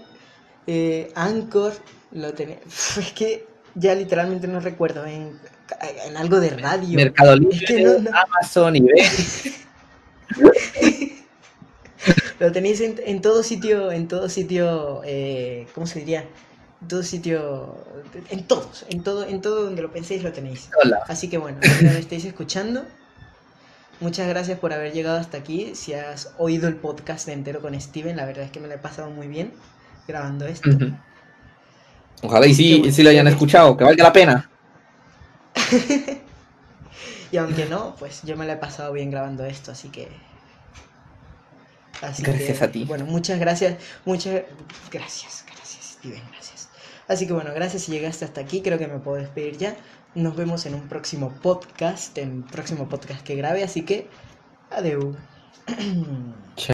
eh, Anchor, lo tenéis... Es que ya literalmente no recuerdo, en, en algo de radio. Mercado Libre, Es que no- no- Amazon, eBay. Lo tenéis en, en todo sitio, en todo sitio, eh, ¿cómo se diría? En todo sitio, en todos, en todo, en todo donde lo penséis lo tenéis. Hola. Así que bueno, si me estáis escuchando, muchas gracias por haber llegado hasta aquí. Si has oído el podcast entero con Steven, la verdad es que me lo he pasado muy bien grabando esto. Ojalá y sí, bueno, sí lo hayan escuchado, que valga la pena. Y aunque no, pues yo me lo he pasado bien grabando esto, así que... Así Gracias que, a ti. Bueno, muchas gracias, muchas gracias, gracias, Steven, gracias. Así que bueno, gracias si llegaste hasta aquí, creo que me puedo despedir ya. Nos vemos en un próximo podcast, en próximo podcast que grabe, así que adiós. Chao.